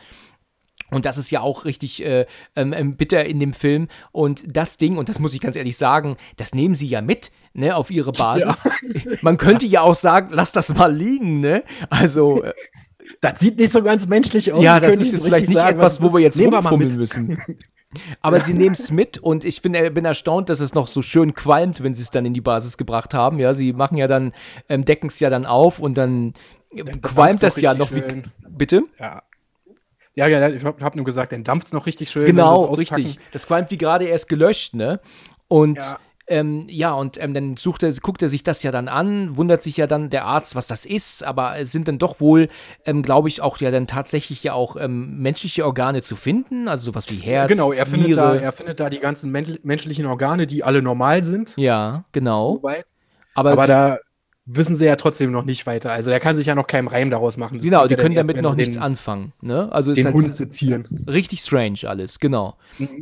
Und das ist ja auch richtig äh, ähm, ähm, bitter in dem Film. Und das Ding, und das muss ich ganz ehrlich sagen, das nehmen sie ja mit, ne, auf ihre Basis. Ja. Man könnte ja auch sagen, lass das mal liegen, ne? Also. Das sieht nicht so ganz menschlich aus. Ja, das ist jetzt vielleicht nicht sagen, etwas, wo wir jetzt rumfummeln müssen. Aber sie [LAUGHS] nehmen es mit und ich bin, bin erstaunt, dass es noch so schön qualmt, wenn sie es dann in die Basis gebracht haben. Ja, sie machen ja dann, ähm, decken es ja dann auf und dann, dann qualmt das ja noch schön. wie. Bitte? Ja. Ja, ja, ich habe nur gesagt, dann dampft es noch richtig schön. Genau, richtig. Das qualmt wie gerade erst gelöscht, ne? Und ja. Ähm, ja, und ähm, dann sucht er, guckt er sich das ja dann an, wundert sich ja dann der Arzt, was das ist, aber es sind dann doch wohl, ähm, glaube ich, auch ja dann tatsächlich ja auch ähm, menschliche Organe zu finden, also sowas wie Herz. Genau, er findet, da, er findet da die ganzen men menschlichen Organe, die alle normal sind. Ja, genau. Aber, aber da wissen sie ja trotzdem noch nicht weiter. Also der kann sich ja noch keinen Reim daraus machen. Das genau, die können damit noch nichts den, anfangen. Ne? Also den ist halt Hund sezieren. Richtig strange alles, genau.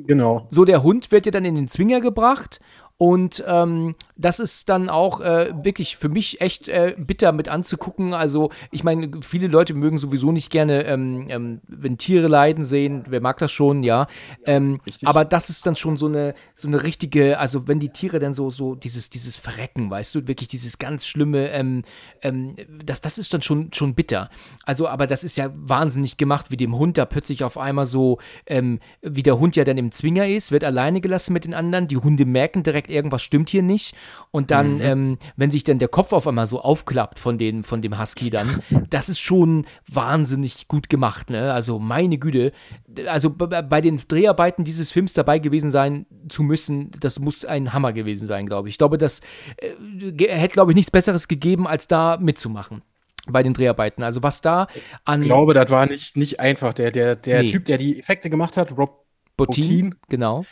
Genau. So, der Hund wird ja dann in den Zwinger gebracht und ähm, das ist dann auch äh, wirklich für mich echt äh, bitter mit anzugucken. Also, ich meine, viele Leute mögen sowieso nicht gerne, ähm, ähm, wenn Tiere leiden sehen. Wer mag das schon, ja. Ähm, aber das ist dann schon so eine, so eine richtige, also wenn die Tiere dann so, so dieses, dieses Verrecken, weißt du, wirklich dieses ganz schlimme, ähm, ähm, das, das ist dann schon, schon bitter. Also, aber das ist ja wahnsinnig gemacht, wie dem Hund da plötzlich auf einmal so, wie der Hund ja dann im Zwinger ist, wird alleine gelassen mit den anderen. Die Hunde merken direkt, irgendwas stimmt hier nicht. Und dann, mhm. ähm, wenn sich dann der Kopf auf einmal so aufklappt von, den, von dem Husky dann, [LAUGHS] das ist schon wahnsinnig gut gemacht. Ne? Also meine Güte, also bei den Dreharbeiten dieses Films dabei gewesen sein zu müssen, das muss ein Hammer gewesen sein, glaube ich. Ich glaube, das äh, hätte, glaube ich, nichts Besseres gegeben, als da mitzumachen bei den Dreharbeiten. Also was da an. Ich glaube, das war nicht, nicht einfach. Der, der, der nee. Typ, der die Effekte gemacht hat, Rob Bottin, Bottin genau.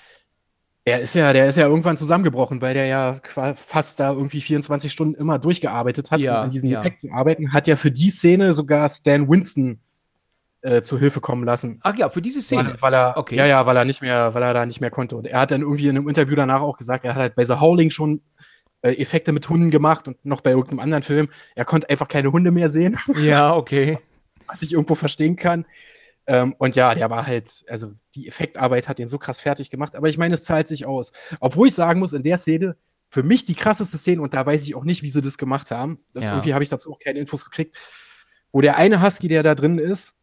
Er ist ja, der ist ja irgendwann zusammengebrochen, weil der ja fast da irgendwie 24 Stunden immer durchgearbeitet hat, ja, um an diesem ja. Effekt zu arbeiten. Hat ja für die Szene sogar Stan Winston äh, zu Hilfe kommen lassen. Ach ja, für diese Szene. Weil, weil, er, okay. ja, ja, weil er nicht mehr, weil er da nicht mehr konnte. Und er hat dann irgendwie in einem Interview danach auch gesagt, er hat halt bei The Howling schon äh, Effekte mit Hunden gemacht und noch bei irgendeinem anderen Film. Er konnte einfach keine Hunde mehr sehen. Ja, okay. [LAUGHS] Was ich irgendwo verstehen kann. Ähm, und ja, der war halt, also die Effektarbeit hat ihn so krass fertig gemacht. Aber ich meine, es zahlt sich aus. Obwohl ich sagen muss, in der Szene, für mich die krasseste Szene, und da weiß ich auch nicht, wie sie das gemacht haben. Ja. Irgendwie habe ich dazu auch keine Infos gekriegt. Wo der eine Husky, der da drin ist,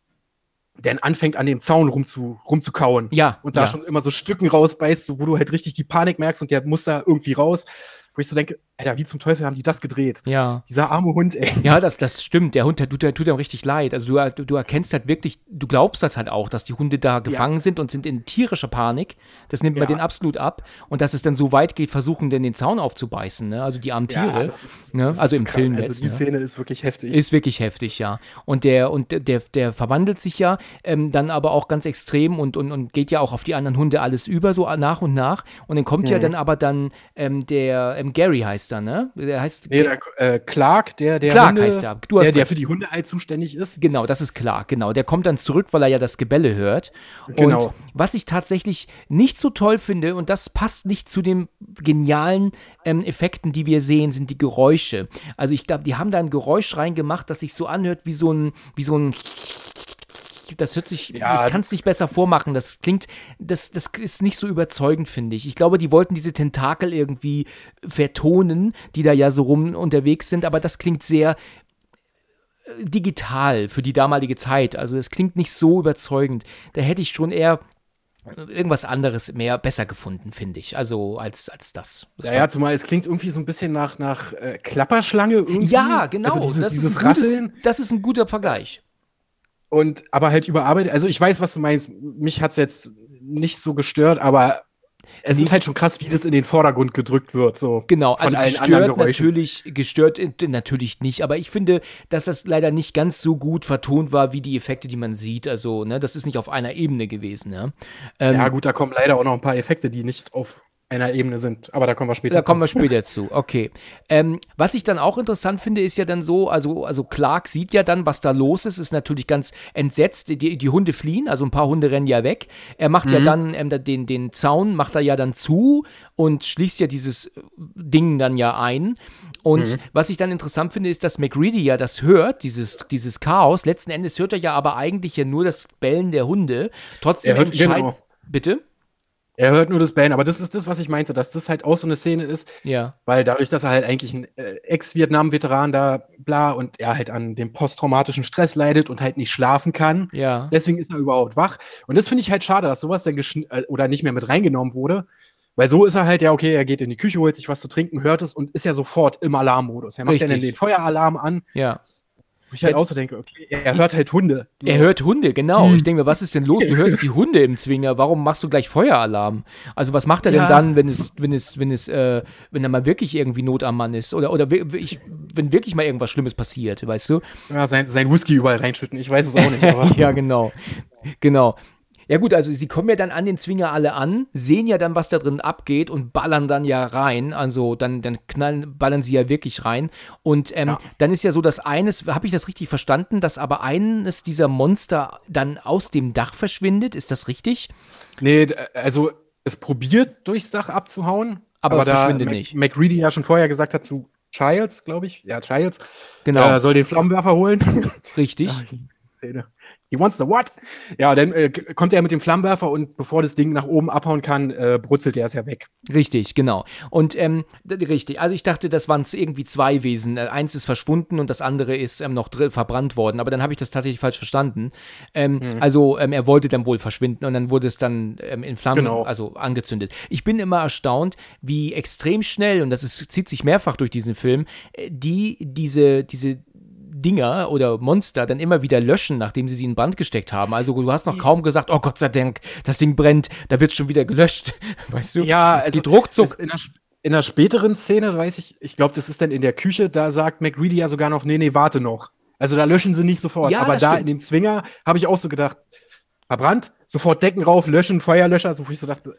der anfängt an dem Zaun rumzu, rumzukauen. Ja. Und da ja. schon immer so Stücken rausbeißt, so, wo du halt richtig die Panik merkst und der muss da irgendwie raus wo ich so denke, Alter, wie zum Teufel haben die das gedreht? Ja. Dieser arme Hund, ey. Ja, das, das stimmt. Der Hund, der tut, der tut ihm richtig leid. Also du, du erkennst halt wirklich, du glaubst das halt auch, dass die Hunde da gefangen ja. sind und sind in tierischer Panik. Das nimmt ja. man denen absolut ab. Und dass es dann so weit geht, versuchen denn den Zaun aufzubeißen, ne? Also die armen Tiere. Ja, ist, ne? also im Film also jetzt. Die ne? Szene ist wirklich heftig. Ist wirklich heftig, ja. Und der, und der, der verwandelt sich ja ähm, dann aber auch ganz extrem und, und, und geht ja auch auf die anderen Hunde alles über, so nach und nach. Und dann kommt mhm. ja dann aber dann ähm, der, ähm, Gary heißt er, ne? Der heißt. Nee, der, äh, Clark, der, der Clark Hunde, heißt er. Du hast der, der für die Hunde halt zuständig ist. Genau, das ist Clark, genau. Der kommt dann zurück, weil er ja das Gebelle hört. Genau. Und was ich tatsächlich nicht so toll finde, und das passt nicht zu den genialen ähm, Effekten, die wir sehen, sind die Geräusche. Also ich glaube, die haben da ein Geräusch reingemacht, das sich so anhört wie so ein, wie so ein das hört sich, ja. ich kann es nicht besser vormachen. Das klingt, das, das ist nicht so überzeugend, finde ich. Ich glaube, die wollten diese Tentakel irgendwie vertonen, die da ja so rum unterwegs sind, aber das klingt sehr äh, digital für die damalige Zeit. Also es klingt nicht so überzeugend. Da hätte ich schon eher irgendwas anderes mehr besser gefunden, finde ich. Also als, als das. das ja, ja, zumal es klingt irgendwie so ein bisschen nach, nach äh, Klapperschlange irgendwie. Ja, genau. Also dieses, das, dieses ist gutes, das ist ein guter Vergleich. Und aber halt überarbeitet. Also ich weiß, was du meinst. Mich hat es jetzt nicht so gestört, aber es nee. ist halt schon krass, wie das in den Vordergrund gedrückt wird. So genau, also allen gestört natürlich, gestört natürlich nicht, aber ich finde, dass das leider nicht ganz so gut vertont war, wie die Effekte, die man sieht. Also, ne, das ist nicht auf einer Ebene gewesen. Ne? Ähm, ja, gut, da kommen leider auch noch ein paar Effekte, die nicht auf einer Ebene sind. Aber da kommen wir später da zu. Da kommen wir später zu, okay. Ähm, was ich dann auch interessant finde, ist ja dann so, also, also Clark sieht ja dann, was da los ist, ist natürlich ganz entsetzt. Die, die Hunde fliehen, also ein paar Hunde rennen ja weg. Er macht mhm. ja dann ähm, den, den Zaun, macht er ja dann zu und schließt ja dieses Ding dann ja ein. Und mhm. was ich dann interessant finde, ist, dass McReady ja das hört, dieses, dieses Chaos. Letzten Endes hört er ja aber eigentlich ja nur das Bellen der Hunde. Trotzdem entscheidet. Genau. Bitte? Er hört nur das Bellen, aber das ist das, was ich meinte, dass das halt auch so eine Szene ist. Ja. Weil dadurch, dass er halt eigentlich ein äh, Ex-Vietnam-Veteran da, bla, und er halt an dem posttraumatischen Stress leidet und halt nicht schlafen kann. Ja. Deswegen ist er überhaupt wach. Und das finde ich halt schade, dass sowas dann äh, oder nicht mehr mit reingenommen wurde. Weil so ist er halt, ja, okay, er geht in die Küche, holt sich was zu trinken, hört es und ist ja sofort im Alarmmodus. Er macht Richtig. dann den Feueralarm an. Ja. Wo ich halt auch so denke, okay, er hört halt Hunde. So. Er hört Hunde, genau. Hm. Ich denke mir, was ist denn los? Du hörst [LAUGHS] die Hunde im Zwinger. Warum machst du gleich Feueralarm? Also was macht er denn Ja. dann, wenn es, wenn es, wenn es, äh, wenn er mal wirklich irgendwie Not am Mann ist? Oder, oder ich, wenn wirklich mal irgendwas Schlimmes passiert, weißt du? Ja, sein, sein Whisky überall reinschütten, ich weiß es auch nicht. [LAUGHS] Aber ja, genau. Genau. Ja gut, also sie kommen ja dann an den Zwinger alle an, sehen ja dann, was da drin abgeht und ballern dann ja rein. Also dann, dann knallen, ballern sie ja wirklich rein. Und ähm, Ja. dann ist ja so, dass eines, habe ich das richtig verstanden, dass aber eines dieser Monster dann aus dem Dach verschwindet? Ist das richtig? nee, also es probiert durchs Dach abzuhauen. Aber da verschwindet Mac- nicht. McReady ja schon vorher gesagt hat zu Childs, glaube ich. Ja, Childs. Genau, Äh, soll den Flammenwerfer holen. [LAUGHS] richtig. Szene. He wants the what? Ja, dann äh, kommt er mit dem Flammenwerfer und bevor das Ding nach oben abhauen kann, äh, brutzelt er es ja weg. Richtig, genau. Und ähm, richtig, also ich dachte, das waren irgendwie zwei Wesen. Äh, Eins ist verschwunden und das andere ist ähm, noch drin, verbrannt worden. Aber dann habe ich das tatsächlich falsch verstanden. Ähm, Mhm. Also ähm, er wollte dann wohl verschwinden und dann wurde es dann ähm, in Flammen, Genau. also angezündet. Ich bin immer erstaunt, wie extrem schnell, und das ist, zieht sich mehrfach durch diesen Film, äh, die diese, diese Dinger oder Monster dann immer wieder löschen, nachdem sie sie in Brand gesteckt haben. Also du hast noch kaum gesagt, oh Gott sei Dank, das Ding brennt, da wird schon wieder gelöscht. [LAUGHS] Weißt du? Ja, es also geht ruckzuck. In der, in der späteren Szene, weiß ich, ich glaube, das ist dann in der Küche, da sagt McReady ja sogar noch, nee, nee, warte noch. Also da löschen sie nicht sofort. Ja, Aber da stimmt. in dem Zwinger habe ich auch so gedacht, verbrannt, sofort Decken rauf, löschen, Feuerlöscher, so wo ich so dachte,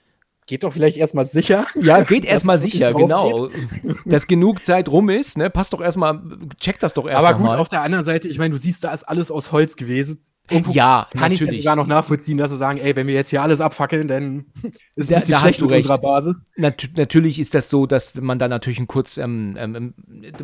geht doch vielleicht erstmal sicher. Ja, [LAUGHS] geht erstmal sicher, genau. [LAUGHS] Dass genug Zeit rum ist, ne? Passt doch erstmal, check das doch erst Aber gut, mal. auf der anderen Seite, ich meine, du siehst, da ist alles aus Holz gewesen. Irgendwo Ja, kann ich natürlich. sogar noch nachvollziehen, dass sie sagen, ey, wenn wir jetzt hier alles abfackeln, dann [LAUGHS] ist Da- ein bisschen da schlecht mit recht. unserer Basis. Nat natürlich ist das so, dass man da natürlich einen kurz, ähm, ähm, ähm,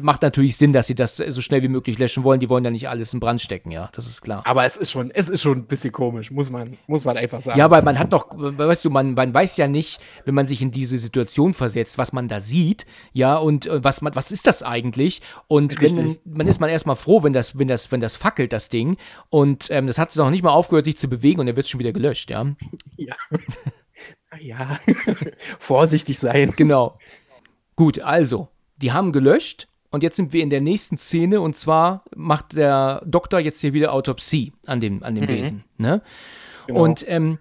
macht natürlich Sinn, dass sie das so schnell wie möglich löschen wollen. Die wollen ja nicht alles in Brand stecken, ja, das ist klar. Aber es ist schon, es ist schon ein bisschen komisch, muss man, muss man einfach sagen. Ja, weil man hat doch, weißt du, man, man weiß ja nicht, wenn man sich in diese Situation versetzt, was man da sieht, ja, und äh, was man, was ist das eigentlich? Und wenn, Richtig. man ist man erstmal froh, wenn das, wenn das, wenn das fackelt, das Ding. Und ähm, das hat noch nicht mal aufgehört, sich zu bewegen und dann wird schon wieder gelöscht, ja. [LAUGHS] Ja. ja. [LAUGHS] Vorsichtig sein. Genau. Gut, also, die haben gelöscht und jetzt sind wir in der nächsten Szene und zwar macht der Doktor jetzt hier wieder Autopsie an dem, an dem Wesen. Ne? Genau. Und ähm,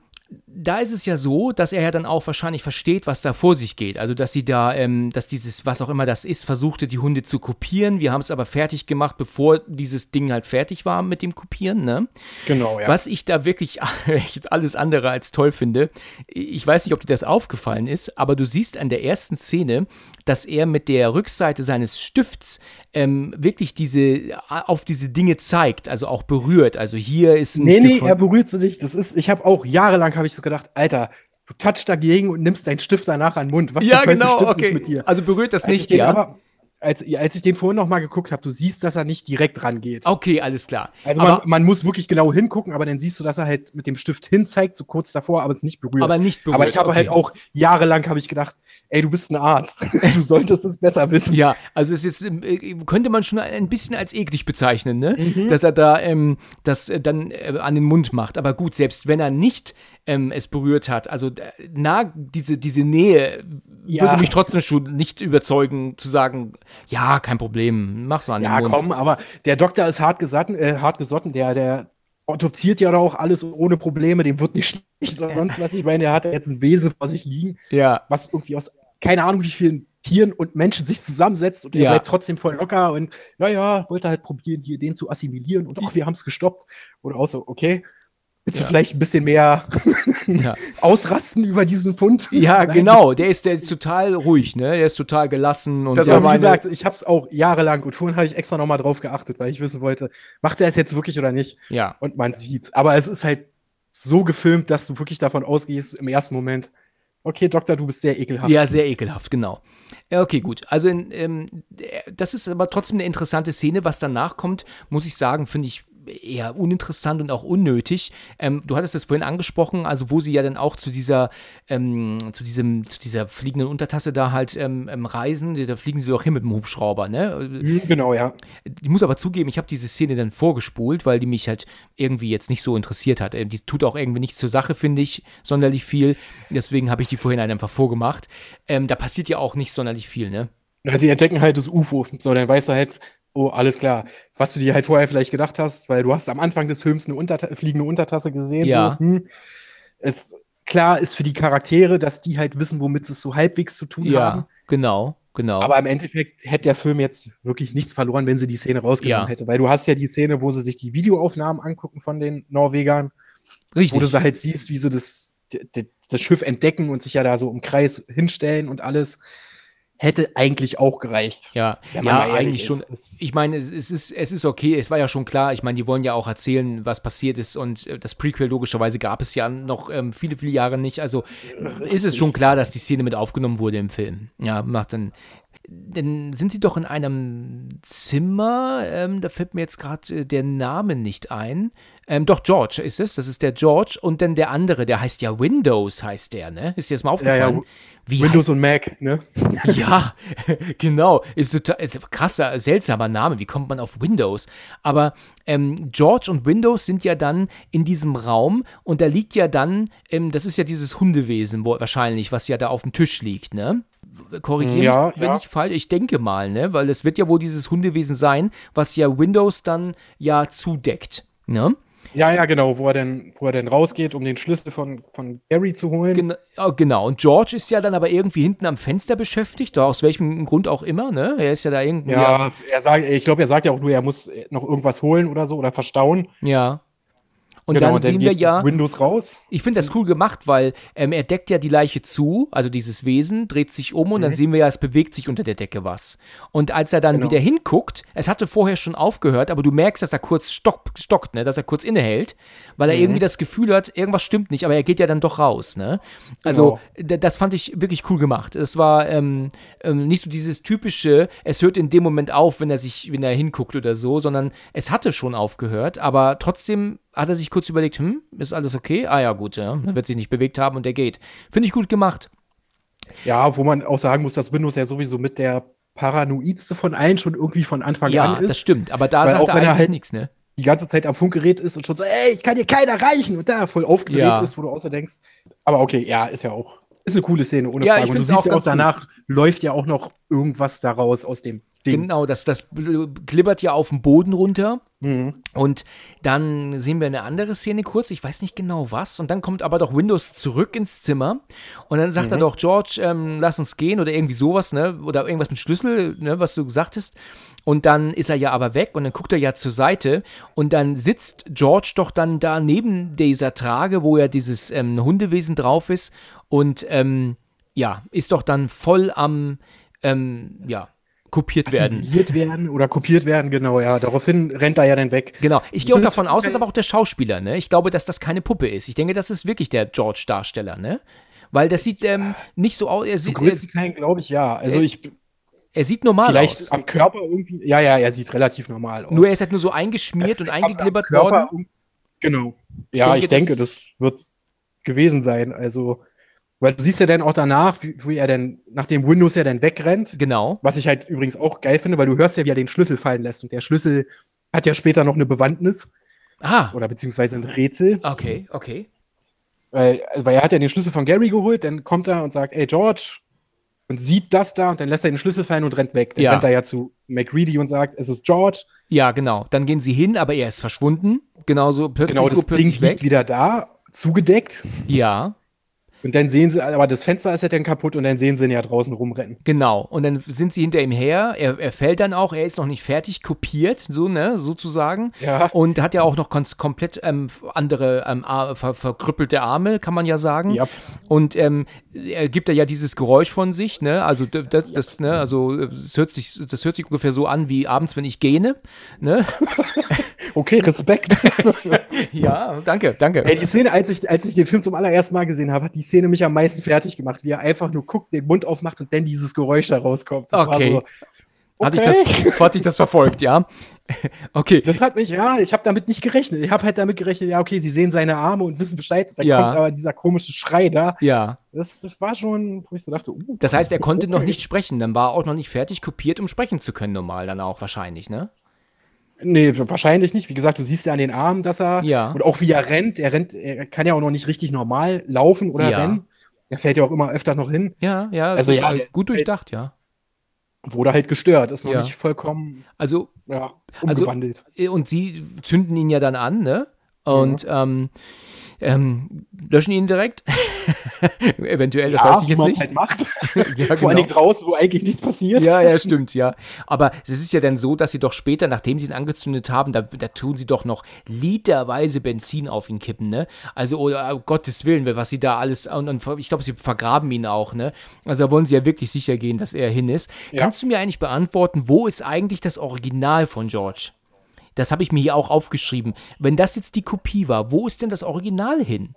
da ist es ja so, dass er ja dann auch wahrscheinlich versteht, was da vor sich geht. Also, dass sie da, ähm, dass dieses, was auch immer das ist, versuchte, die Hunde zu kopieren. Wir haben es aber fertig gemacht, bevor dieses Ding halt fertig war mit dem Kopieren, ne? Genau, ja. Was ich da wirklich [LAUGHS] alles andere als toll finde, ich weiß nicht, ob dir das aufgefallen ist, aber du siehst an der ersten Szene, dass er mit der Rückseite seines Stifts ähm, wirklich diese auf diese Dinge zeigt, also auch berührt. Also hier ist ein Nee, Stück nee, er berührt sie nicht. Das ist, ich habe auch jahrelang habe ich so gedacht, Alter, du touchst dagegen und nimmst deinen Stift danach an den Mund. Was ja genau, okay. mit dir? Also berührt das Als nicht, ja? aber, als, als ich den vorhin noch mal geguckt habe, du siehst, dass er nicht direkt rangeht. okay, alles klar. Also man, man muss wirklich genau hingucken, aber dann siehst du, dass er halt mit dem Stift hinzeigt, so kurz davor, aber es nicht berührt. aber nicht berührt. aber ich habe okay. halt auch jahrelang habe ich gedacht, ey, du bist ein Arzt, [LAUGHS] du solltest es besser wissen. Ja, also es ist, ähm, äh, könnte man schon ein bisschen als eklig bezeichnen, ne? Mhm. Dass er da ähm, das äh, dann äh, an den Mund macht. Aber gut, selbst wenn er nicht ähm, es berührt hat, also äh, na, diese, diese Nähe Ja. würde mich trotzdem schon nicht überzeugen, zu sagen, ja, kein Problem, mach's mal an den Ja, Mund. komm, aber der Doktor ist hart gesotten, äh, hart gesotten, der, der autopsiert ja auch alles ohne Probleme, dem wird nicht [LAUGHS] schlecht oder sonst was. Ich meine, der hat ja jetzt ein Wesen vor sich liegen, Ja, was irgendwie aus keine Ahnung wie vielen Tieren und Menschen sich zusammensetzt und er Ja. bleibt trotzdem voll locker und ja, ja, wollte halt probieren, hier den zu assimilieren und ach, wir haben es gestoppt. Oder auch so, okay, willst Ja. du vielleicht ein bisschen mehr [LAUGHS] ja. [LAUGHS] ausrasten über diesen Fund? ja Nein. genau, der ist, der ist total ruhig, ne? Der ist total gelassen und Das war, wie gesagt, ich habe es auch jahrelang und vorhin habe ich extra nochmal drauf geachtet, weil ich wissen wollte, macht er es jetzt wirklich oder nicht? ja. Und man sieht's. Aber es ist halt so gefilmt, dass du wirklich davon ausgehst im ersten Moment, okay, Doktor, du bist sehr ekelhaft. Ja, sehr ekelhaft, genau. Okay, gut. Also, in, ähm, das ist aber trotzdem eine interessante Szene. Was danach kommt, muss ich sagen, finde ich eher uninteressant und auch unnötig. Ähm, du hattest das vorhin angesprochen, also wo sie ja dann auch zu dieser, ähm, zu diesem, zu dieser fliegenden Untertasse da halt ähm, ähm reisen, da fliegen sie doch hin mit dem Hubschrauber, ne? Mhm, genau, ja. Ich muss aber zugeben, ich habe diese Szene dann vorgespult, weil die mich halt irgendwie jetzt nicht so interessiert hat. Ähm, die tut auch irgendwie nichts zur Sache, finde ich, sonderlich viel. Deswegen habe ich die vorhin einfach vorgemacht. Ähm, da passiert ja auch nicht sonderlich viel, ne? Ja, sie entdecken halt das UFO. So, dann weißt du halt, oh, alles klar. Was du dir halt vorher vielleicht gedacht hast, weil du hast am Anfang des Films eine Unterta fliegende Untertasse gesehen. Ja. So, hm, es, klar ist für die Charaktere, dass die halt wissen, womit sie es so halbwegs zu tun ja, haben. Ja, genau. Genau. Aber im Endeffekt hätte der Film jetzt wirklich nichts verloren, wenn sie die Szene rausgenommen ja. hätte. Weil du hast ja die Szene, wo sie sich die Videoaufnahmen angucken von den Norwegern. Richtig. Wo du sie halt siehst, wie sie das, das Schiff entdecken und sich ja da so im Kreis hinstellen und alles hätte eigentlich auch gereicht. Ja, ja eigentlich schon. Ist. Ich meine, es ist, es ist okay, es war ja schon klar, ich meine, die wollen ja auch erzählen, was passiert ist und äh, das Prequel logischerweise gab es ja noch ähm, viele, viele Jahre nicht, also ja, ist es schon klar, dass die Szene mit aufgenommen wurde im Film. Ja, macht dann dann sind sie doch in einem Zimmer, ähm, da fällt mir jetzt gerade äh, der Name nicht ein. Ähm, doch, George ist es, das ist der George. Und dann der andere, der heißt ja Windows, heißt der, ne? Ist dir das mal aufgefallen? Ja, ja. Wie Windows heißt, und Mac, ne? [LAUGHS] ja, genau. Ist total ist ein krasser, seltsamer Name. Wie kommt man auf Windows? Aber ähm, George und Windows sind ja dann in diesem Raum und da liegt ja dann, ähm, das ist ja dieses Hundewesen wo, wahrscheinlich, was ja da auf dem Tisch liegt, ne? Korrigiere ja, mich, wenn ja. ich falsch, ich denke mal, ne? Weil es wird ja wohl dieses Hundewesen sein, was ja Windows dann ja zudeckt, ne? Ja, ja, genau, wo er denn, wo er denn rausgeht, um den Schlüssel von, von Gary zu holen. Gen oh, genau, und George ist ja dann aber irgendwie hinten am Fenster beschäftigt, aus welchem Grund auch immer, ne? Er ist ja da irgendwie. Ja, er sagt, ich glaube, er sagt ja auch nur, er muss noch irgendwas holen oder so oder verstauen. Ja. Und genau, dann, dann sehen wir ja. Windows raus. Ich finde das cool gemacht, weil ähm, er deckt ja die Leiche zu, also dieses Wesen, dreht sich um und mhm. dann sehen wir ja, es bewegt sich unter der Decke was. Und als er dann genau. wieder hinguckt, es hatte vorher schon aufgehört, aber du merkst, dass er kurz stock, stockt, ne? dass er kurz innehält, weil er mhm. irgendwie das Gefühl hat, irgendwas stimmt nicht, aber er geht ja dann doch raus. Ne? Also, genau. das fand ich wirklich cool gemacht. Es war ähm, ähm, nicht so dieses typische, es hört in dem Moment auf, wenn er sich, wenn er hinguckt oder so, sondern es hatte schon aufgehört, aber trotzdem hat er sich kurz überlegt, hm, ist alles okay? Ah ja, gut, ja. Er wird sich nicht bewegt haben und er geht. Finde ich gut gemacht. Ja, wo man auch sagen muss, dass Windows ja sowieso mit der paranoidste von allen schon irgendwie von Anfang ja, an ist. Ja, das stimmt, aber da sagt er eigentlich halt nichts, ne? Die ganze Zeit am Funkgerät ist und schon so, ey, ich kann hier keinen erreichen und da voll aufgedreht ja. ist, wo du außer denkst. Aber okay, ja, ist ja auch, ist eine coole Szene, ohne ja, Frage. Und du siehst ja auch danach, gut. läuft ja auch noch irgendwas daraus aus dem Ding. Genau, das, das klippert ja auf den Boden runter. Mhm. Und dann sehen wir eine andere Szene kurz, ich weiß nicht genau was. Und dann kommt aber doch Windows zurück ins Zimmer. Und dann sagt mhm. er doch, George, ähm, lass uns gehen oder irgendwie sowas, ne? Oder irgendwas mit Schlüssel, ne, was du gesagt hast. Und dann ist er ja aber weg und dann guckt er ja zur Seite. Und dann sitzt George doch dann da neben dieser Trage, wo ja dieses ähm, Hundewesen drauf ist. Und ähm, ja, ist doch dann voll am, ähm, ja, kopiert werden. Kopiert werden oder kopiert werden, genau, ja. Daraufhin rennt er ja dann weg. Genau. Ich gehe auch davon aus, dass aber auch der Schauspieler, ne? Ich glaube, dass das keine Puppe ist. Ich denke, das ist wirklich der George-Darsteller, ne? Weil das sieht ähm, nicht so aus. Er sieht, größten Teilen glaube ich, ja. Also ich. Er sieht normal vielleicht aus. Vielleicht am Körper irgendwie. Ja, ja, er sieht relativ normal aus. Nur er ist halt nur so eingeschmiert und eingeglibbert worden. Genau. Ja, ich denke, ich denke das, das wird gewesen sein. Also weil du siehst ja dann auch danach, wie, wie, er dann, nachdem Windows ja dann wegrennt. Genau. Was ich halt übrigens auch geil finde, weil du hörst ja, wie er den Schlüssel fallen lässt. Und der Schlüssel hat ja später noch eine Bewandtnis. Ah. Oder beziehungsweise ein Rätsel. Okay, okay. Weil, weil er hat ja den Schlüssel von Gary geholt, dann kommt er und sagt, ey George, und sieht das da und dann lässt er den Schlüssel fallen und rennt weg. Dann ja. rennt er ja zu McReady und sagt, es ist George. Ja, genau. Dann gehen sie hin, aber er ist verschwunden. Genauso plötzlich, genau, das plötzlich Ding liegt wieder da, zugedeckt. Ja. Und dann sehen sie, aber das Fenster ist ja dann kaputt und dann sehen sie ihn ja draußen rumrennen. Genau. Und dann sind sie hinter ihm her. Er, er fällt dann auch, er ist noch nicht fertig kopiert, so, ne, sozusagen. Ja. Und hat ja auch noch komplett ähm, andere ähm, ver verkrüppelte Arme, kann man ja sagen. Ja. Und ähm, er gibt ja dieses Geräusch von sich, ne? Also das, das, ne, also das hört sich, das hört sich ungefähr so an wie abends, wenn ich gähne. Ne? [LAUGHS] okay, Respekt. [LAUGHS] ja, danke, danke. Ey, die Szene, als ich, als ich den Film zum allerersten Mal gesehen habe, hat die Szene Szene mich am meisten fertig gemacht, wie er einfach nur guckt, den Mund aufmacht und dann dieses Geräusch da rauskommt. Das okay. war so, Okay. Hatte ich das, hatte ich das verfolgt, ja. [LAUGHS] okay. Das hat mich, ja, ich habe damit nicht gerechnet. Ich habe halt damit gerechnet, ja, okay, sie sehen seine Arme und wissen Bescheid. Da ja. kommt aber dieser komische Schrei da. Ja. Das, das war schon, wo ich so dachte, uh, Das heißt, er konnte okay. noch nicht sprechen. Dann war er auch noch nicht fertig kopiert, um sprechen zu können, normal dann auch wahrscheinlich, ne? Nee, wahrscheinlich nicht. Wie gesagt, du siehst ja an den Armen, dass er. Ja. Und auch wie er rennt. Er rennt, er kann ja auch noch nicht richtig normal laufen oder ja. rennen. Er fährt ja auch immer öfter noch hin. Ja, ja, also ja, gut durchdacht, ja wurde halt gestört, ist noch ja. nicht vollkommen also, ja, also, umgewandelt. Also, und sie zünden ihn ja dann an, ne? Und ja. ähm, ähm, löschen ihn direkt. [LAUGHS] Eventuell, das ja, weiß ich jetzt nicht. Halt macht. [LAUGHS] [LAUGHS] ja, Vor genau. allen Dingen draußen, wo eigentlich nichts passiert. Ja, ja, stimmt, ja. Aber es ist ja dann so, dass sie doch später, nachdem sie ihn angezündet haben, da, da tun sie doch noch literweise Benzin auf ihn kippen, ne? Also, oh, oh Gottes Willen, was sie da alles, und, und ich glaube, sie vergraben ihn auch, ne? Also da wollen sie ja wirklich sicher gehen, dass er hin ist. Ja. Kannst du mir eigentlich beantworten, wo ist eigentlich das Original von George? Das habe ich mir hier auch aufgeschrieben. Wenn das jetzt die Kopie war, wo ist denn das Original hin?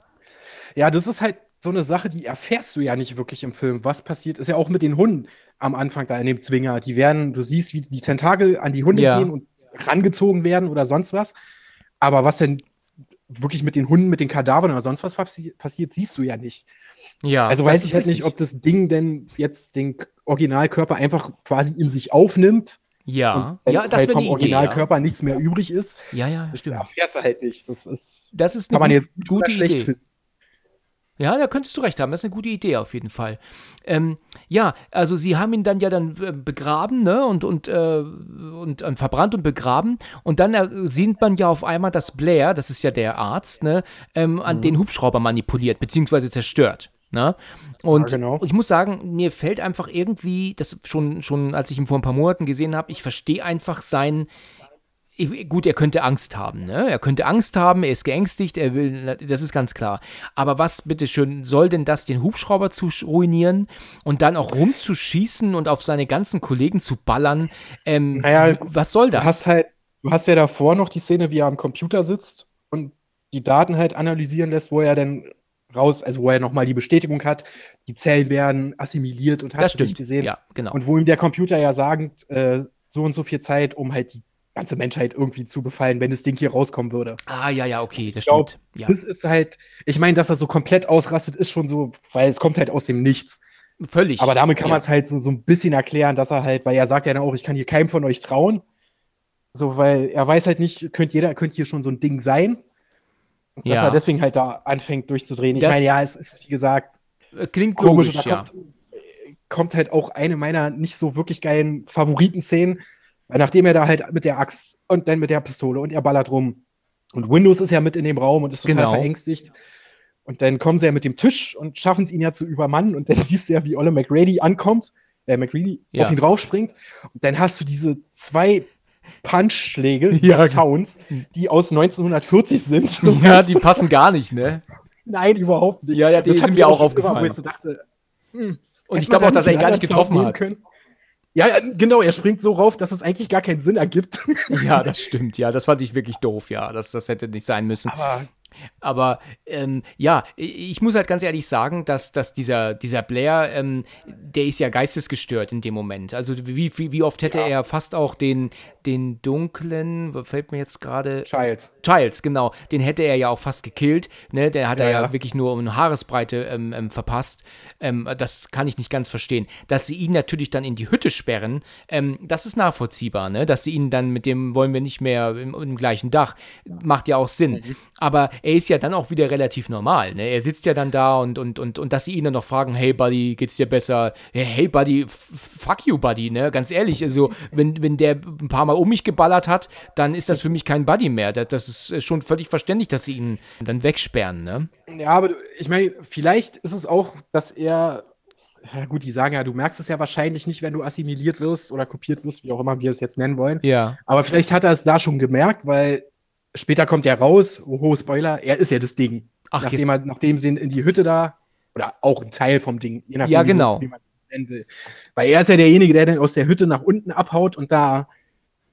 Ja, das ist halt so eine Sache, die erfährst du ja nicht wirklich im Film. Was passiert, ist ja auch mit den Hunden am Anfang da in dem Zwinger. Die werden, du siehst, wie die Tentakel an die Hunde ja. gehen und rangezogen werden oder sonst was. Aber was denn wirklich mit den Hunden, mit den Kadavern oder sonst was passi passiert, siehst du ja nicht. Ja. Also weiß ich halt richtig. nicht, ob das Ding denn jetzt den Originalkörper einfach quasi in sich aufnimmt ja, wenn ja, das halt vom Originalkörper ja. nichts mehr übrig ist. Ja, ja, das erfährst du halt nicht. Das ist, das ist kann man jetzt gute Idee. Finden. Ja, da könntest du recht haben. Das ist eine gute Idee auf jeden Fall. Ähm, ja, also sie haben ihn dann ja dann äh, begraben, ne? Und, und, äh, und äh, verbrannt und begraben. Und dann äh, sieht man ja auf einmal, dass Blair, das ist ja der Arzt, ne, ähm, an mhm. den Hubschrauber manipuliert, beziehungsweise zerstört. Ne? Und ja, genau. ich muss sagen, mir fällt einfach irgendwie, das schon, schon als ich ihn vor ein paar Monaten gesehen habe, ich verstehe einfach sein. Gut, er könnte Angst haben, ne? Er könnte Angst haben, er ist geängstigt, er will, das ist ganz klar. Aber was, bitteschön, soll denn das, den Hubschrauber zu ruinieren und dann auch rumzuschießen und auf seine ganzen Kollegen zu ballern? Ähm, naja, was soll das? Du hast halt, du hast ja davor noch die Szene, wie er am Computer sitzt und die Daten halt analysieren lässt, wo er dann raus, also wo er nochmal die Bestätigung hat, die Zellen werden assimiliert und hast du nicht gesehen. Ja, genau. Und wo ihm der Computer ja sagt, äh, so und so viel Zeit, um halt die ganze Menschheit irgendwie zu befallen, wenn das Ding hier rauskommen würde. Ah, ja, ja, okay, das glaub, stimmt. Ja. Das ist halt, ich meine, dass er so komplett ausrastet, ist schon so, weil es kommt halt aus dem Nichts. Völlig. Aber damit kann ja. man es halt so, so ein bisschen erklären, dass er halt, weil er sagt ja dann auch, ich kann hier keinem von euch trauen. So, weil er weiß halt nicht, könnte jeder, könnte hier schon so ein Ding sein. Dass ja. er deswegen halt da anfängt durchzudrehen. Ich meine, ja, es ist, wie gesagt, äh, klingt komisch. Logisch, ja. kommt, kommt, halt auch eine meiner nicht so wirklich geilen Favoriten-Szenen, weil nachdem er da halt mit der Axt und dann mit der Pistole und er ballert rum. Und Windows ist ja mit in dem Raum und ist total genau. verängstigt. Und dann kommen sie ja mit dem Tisch und schaffen es ihn ja zu übermannen. Und dann [LAUGHS] siehst du ja, wie Olle McRady ankommt, äh, McReady ja. auf ihn draufspringt. Und dann hast du diese zwei Punchschläge, [LAUGHS] ja. Sounds, die aus 1940 sind. [LAUGHS] Ja, die [LAUGHS] passen gar nicht, ne? Nein, überhaupt nicht. Ja, ja, die das sind mir auch aufgefallen. Gemacht, dachte, hm, und ich glaube auch, dass er ihn gar nicht getroffen hat. Können. Ja, genau, er springt so rauf, dass es eigentlich gar keinen Sinn ergibt. Ja, das stimmt, ja. Das fand ich wirklich doof, ja. Das, das hätte nicht sein müssen. Aber aber ähm, ja, ich muss halt ganz ehrlich sagen, dass, dass dieser, dieser Blair, ähm, der ist ja geistesgestört in dem Moment. Also wie, wie, wie oft hätte ja. er fast auch den, den dunklen, fällt mir jetzt gerade. Childs. Childs, genau. Den hätte er ja auch fast gekillt. Ne? Der hat ja, er ja, ja, wirklich nur um eine Haaresbreite ähm, ähm, verpasst. Ähm, das kann ich nicht ganz verstehen. Dass sie ihn natürlich dann in die Hütte sperren, ähm, das ist nachvollziehbar. Ne? Dass sie ihn dann mit dem wollen wir nicht mehr im, im gleichen Dach, macht ja auch Sinn. Mhm. Aber er ist ja dann auch wieder relativ normal. Ne? Er sitzt ja dann da und, und, und, und dass sie ihn dann noch fragen, hey Buddy, geht's dir besser? Hey Buddy, fuck you Buddy, ne? Ganz ehrlich, also wenn, wenn der ein paar Mal um mich geballert hat, dann ist das für mich kein Buddy mehr. Das, das ist schon völlig verständlich, dass sie ihn dann wegsperren, ne? Ja, aber ich meine, vielleicht ist es auch, dass er ja gut, die sagen ja, du merkst es ja wahrscheinlich nicht, wenn du assimiliert wirst oder kopiert wirst, wie auch immer wir es jetzt nennen wollen. Ja. Aber vielleicht hat er es da schon gemerkt, weil Später kommt er raus, oh, Spoiler, er ist ja das Ding. Ach, nachdem, er, nachdem sie in die Hütte da, oder auch ein Teil vom Ding, je nachdem, ja, genau. wie, man es nennen will. Weil er ist ja derjenige, der dann aus der Hütte nach unten abhaut und da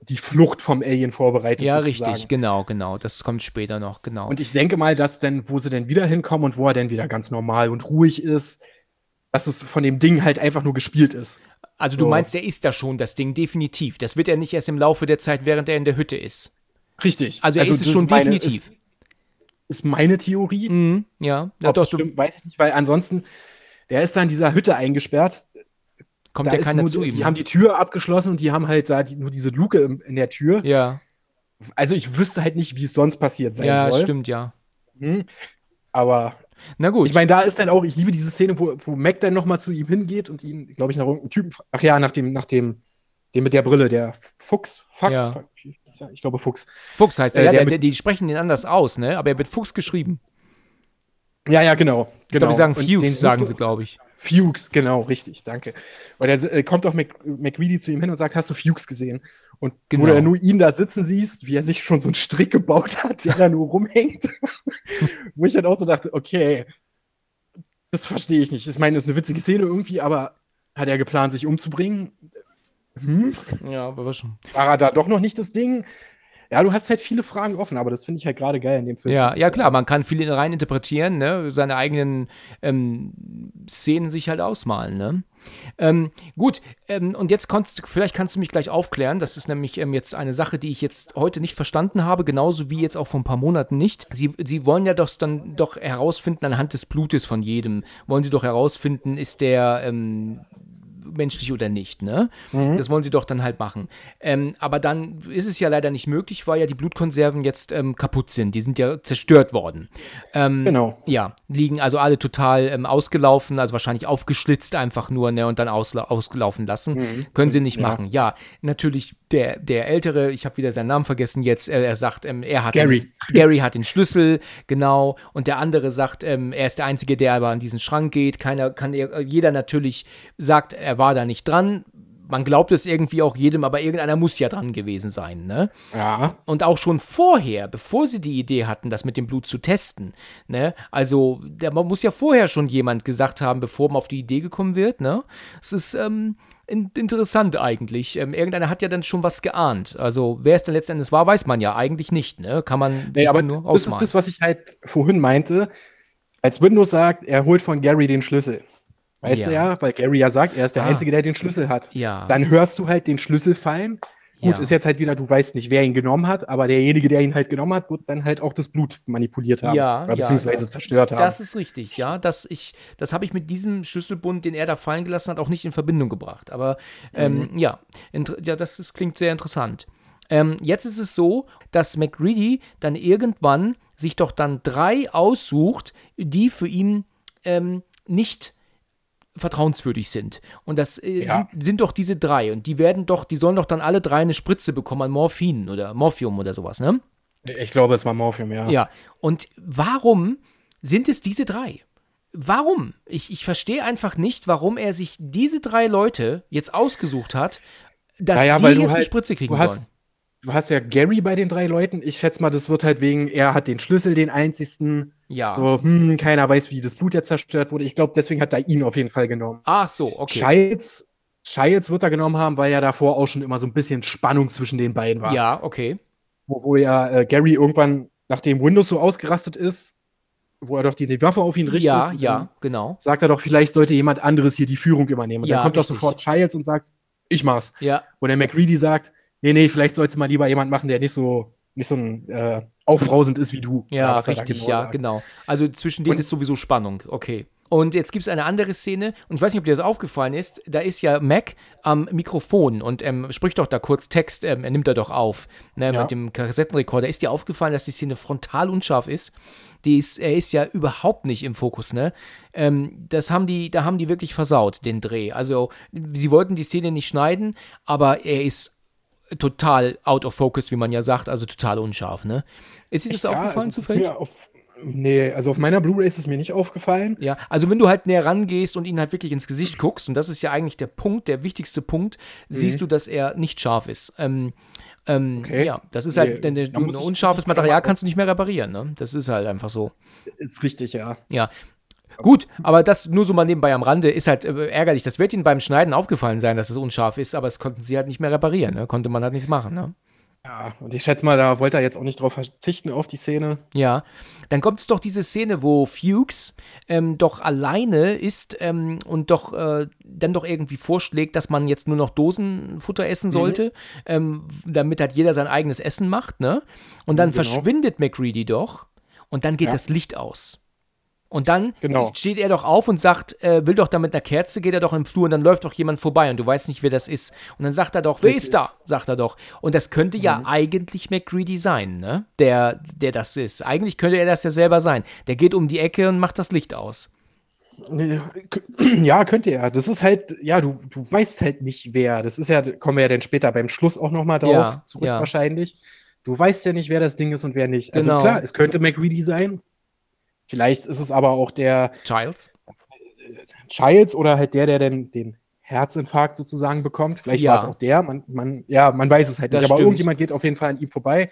die Flucht vom Alien vorbereitet. Ja, sozusagen. richtig, genau, genau. Das kommt später noch, genau. Und ich denke mal, dass dann, wo sie dann wieder hinkommen und wo er dann wieder ganz normal und ruhig ist, dass es von dem Ding halt einfach nur gespielt ist. Also so. du meinst, er ist da schon das Ding, definitiv. Das wird er nicht erst im Laufe der Zeit, während er in der Hütte ist. Richtig. Also er also ist es schon meine, definitiv. Ist, ist meine Theorie. Mhm, ja. ja Ob doch, stimmt, weiß ich nicht, weil ansonsten, der ist da in dieser Hütte eingesperrt. Kommt ja keiner nur, zu ihm. Die ne? haben die Tür abgeschlossen und die haben halt da die, nur diese Luke in der Tür. Ja. Also ich wüsste halt nicht, wie es sonst passiert sein ja, soll. Ja, stimmt, ja. Mhm. Aber na gut. Ich meine, da ist dann auch, ich liebe diese Szene, wo, wo Mac dann nochmal zu ihm hingeht und ihn, glaube ich, nach irgendeinem Typen, ach ja, nach dem, nach dem, dem mit der Brille, der Fuchs, Fuck, ja. Fuck ich glaube Fuchs. Fuchs heißt er, äh, ja, der, der, die sprechen den anders aus, ne? Aber er wird Fuchs geschrieben. Ja, ja, genau. Ich glaube, die sagen Fuchs, sagen sie, glaube ich. Fuchs, genau, richtig, danke. Und er äh, kommt auch Mac, McReady zu ihm hin und sagt, hast du Fuchs gesehen? Und genau. wo du nur ihn da sitzen siehst, wie er sich schon so einen Strick gebaut hat, der da nur rumhängt. [LAUGHS] wo ich dann auch so dachte, okay, das verstehe ich nicht. Ich meine, das ist eine witzige Szene irgendwie, aber hat er geplant, sich umzubringen? Hm? Ja, aber was schon. War er da doch noch nicht das Ding? Ja, du hast halt viele Fragen offen, aber das finde ich halt gerade geil in dem Film. Ja, ja klar, man kann viel rein interpretieren, ne? seine eigenen ähm, Szenen sich halt ausmalen. Ne? Ähm, gut, ähm, und jetzt kannst vielleicht kannst du mich gleich aufklären. Das ist nämlich ähm, jetzt eine Sache, die ich jetzt heute nicht verstanden habe, genauso wie jetzt auch vor ein paar Monaten nicht. Sie, Sie wollen ja doch dann doch herausfinden anhand des Blutes von jedem. Wollen Sie doch herausfinden, ist der ähm, menschlich oder nicht, ne? Mhm. Das wollen sie doch dann halt machen. Ähm, aber dann ist es ja leider nicht möglich, weil ja die Blutkonserven jetzt ähm, kaputt sind. Die sind ja zerstört worden. Ähm, genau. Ja, liegen also alle total ähm, ausgelaufen, also wahrscheinlich aufgeschlitzt einfach nur, ne? Und dann ausgelaufen lassen. Mhm. Können sie nicht ja. machen. Ja, natürlich der, der Ältere, ich habe wieder seinen Namen vergessen jetzt, er, er sagt, ähm, er hat Gary. Den, [LAUGHS] Gary hat den Schlüssel, genau, und der andere sagt, ähm, er ist der Einzige, der aber an diesen Schrank geht. Keiner kann, jeder natürlich sagt, er war da nicht dran. Man glaubt es irgendwie auch jedem, aber irgendeiner muss ja dran gewesen sein, ne? Ja. Und auch schon vorher, bevor sie die Idee hatten, das mit dem Blut zu testen, ne? Also, der, man muss ja vorher schon jemand gesagt haben, bevor man auf die Idee gekommen wird, ne? Es ist, ähm, in, interessant eigentlich. Ähm, irgendeiner hat ja dann schon was geahnt. Also, wer es dann letztendlich war, weiß man ja eigentlich nicht. Ne? Kann man nee, aber nur ausmalen. Das ist das, was ich halt vorhin meinte. Als Windows sagt, er holt von Gary den Schlüssel. Weißt ja. du ja, weil Gary ja sagt, er ist der ah. Einzige, der den Schlüssel hat. Ja. Dann hörst du halt den Schlüssel fallen Gut, ja. ist jetzt halt wieder, du weißt nicht, wer ihn genommen hat, aber derjenige, der ihn halt genommen hat, wird dann halt auch das Blut manipuliert haben. Ja, oder beziehungsweise ja, zerstört haben. Das ist richtig, ja. Das, das habe ich mit diesem Schlüsselbund, den er da fallen gelassen hat, auch nicht in Verbindung gebracht. Aber ähm, mhm. ja, ja, das ist, klingt sehr interessant. Ähm, jetzt ist es so, dass McReady dann irgendwann sich doch dann drei aussucht, die für ihn ähm, nicht vertrauenswürdig sind. Und das äh, ja. sind, sind, doch diese drei. Und die werden doch, die sollen doch dann alle drei eine Spritze bekommen an Morphin oder Morphium oder sowas, ne? Ich glaube, es war Morphium, ja. Ja. Und warum sind es diese drei? Warum? Ich, ich verstehe einfach nicht, warum er sich diese drei Leute jetzt ausgesucht hat, dass naja, die jetzt halt, eine Spritze kriegen du hast, sollen du hast ja Gary bei den drei Leuten. Ich schätze mal, das wird halt wegen, er hat den Schlüssel, den einzigsten. Ja. So, hm, keiner weiß, wie das Blut jetzt zerstört wurde. Ich glaube, deswegen hat er ihn auf jeden Fall genommen. Ach so, okay. Childs, Childs wird er genommen haben, weil ja davor auch schon immer so ein bisschen Spannung zwischen den beiden war. Ja, okay. Wo, wo ja äh, Gary irgendwann, nachdem Windows so ausgerastet ist, wo er doch die, die Waffe auf ihn richtet. Ja, ja, genau. Sagt er doch, vielleicht sollte jemand anderes hier die Führung übernehmen. Und ja, dann kommt richtig. doch sofort Childs und sagt, ich mach's. Ja. Und der McReady sagt, nee, nee, vielleicht sollst du mal lieber jemand machen, der nicht so, nicht so ein äh, aufbrausend ist wie du. Ja, richtig, genau ja, sagt. genau. Also zwischen denen und, ist sowieso Spannung, okay. Und jetzt gibt es eine andere Szene, und ich weiß nicht, ob dir das aufgefallen ist, da ist ja Mac am Mikrofon und ähm, spricht doch da kurz Text, ähm, er nimmt da doch auf, ne, ja. mit dem Kassettenrekorder. Ist dir aufgefallen, dass die Szene frontal unscharf ist? Die ist, er ist ja überhaupt nicht im Fokus, ne? Ähm, das haben die, da haben die wirklich versaut, den Dreh. Also, sie wollten die Szene nicht schneiden, aber er ist total out of focus, wie man ja sagt, also total unscharf, ne? Ist dir das ja, aufgefallen zufällig? Auf, nee, also auf meiner Blu-ray ist es mir nicht aufgefallen. Ja, also wenn du halt näher rangehst und ihn halt wirklich ins Gesicht guckst, und das ist ja eigentlich der Punkt, der wichtigste Punkt, mhm. siehst du, dass er nicht scharf ist. Ähm, ähm, okay. Ja, das ist halt, nee, denn ein unscharfes Material kannst du nicht mehr reparieren, ne? Das ist halt einfach so. Ist richtig, ja. Ja, Gut, aber das nur so mal nebenbei am Rande ist halt äh, ärgerlich. Das wird ihnen beim Schneiden aufgefallen sein, dass es unscharf ist, aber es konnten sie halt nicht mehr reparieren. Ne? Konnte man halt nichts machen. Ne? Ja, und ich schätze mal, da wollte er jetzt auch nicht drauf verzichten auf die Szene. Ja, dann kommt es doch diese Szene, wo Fuchs ähm, doch alleine ist ähm, und doch äh, dann doch irgendwie vorschlägt, dass man jetzt nur noch Dosenfutter essen mhm. sollte, mhm. ähm, damit halt jeder sein eigenes Essen macht, ne? Und dann genau. verschwindet McReady doch und dann geht ja. das Licht aus. Und dann genau. steht er doch auf und sagt, äh, will doch da mit einer Kerze, geht er doch im Flur und dann läuft doch jemand vorbei und du weißt nicht, wer das ist. Und dann sagt er doch, wer ist da? Sagt er doch. Und das könnte mhm. ja eigentlich McGreedy sein, ne? Der, der das ist. Eigentlich könnte er das ja selber sein. Der geht um die Ecke und macht das Licht aus. [CLEARS THROAT] Ja, könnte er. Das ist halt, ja, du, du weißt halt nicht, wer. Das ist ja, kommen wir ja dann später beim Schluss auch nochmal drauf ja, zurück ja. wahrscheinlich. Du weißt ja nicht, wer das Ding ist und wer nicht. Also genau. klar, es könnte McGreedy sein. Vielleicht ist es aber auch der Childs. Childs oder halt der, der denn den Herzinfarkt sozusagen bekommt. Vielleicht ja. war es auch der. Man, man, ja, man weiß es halt das nicht. Aber irgendjemand geht auf jeden Fall an ihm vorbei.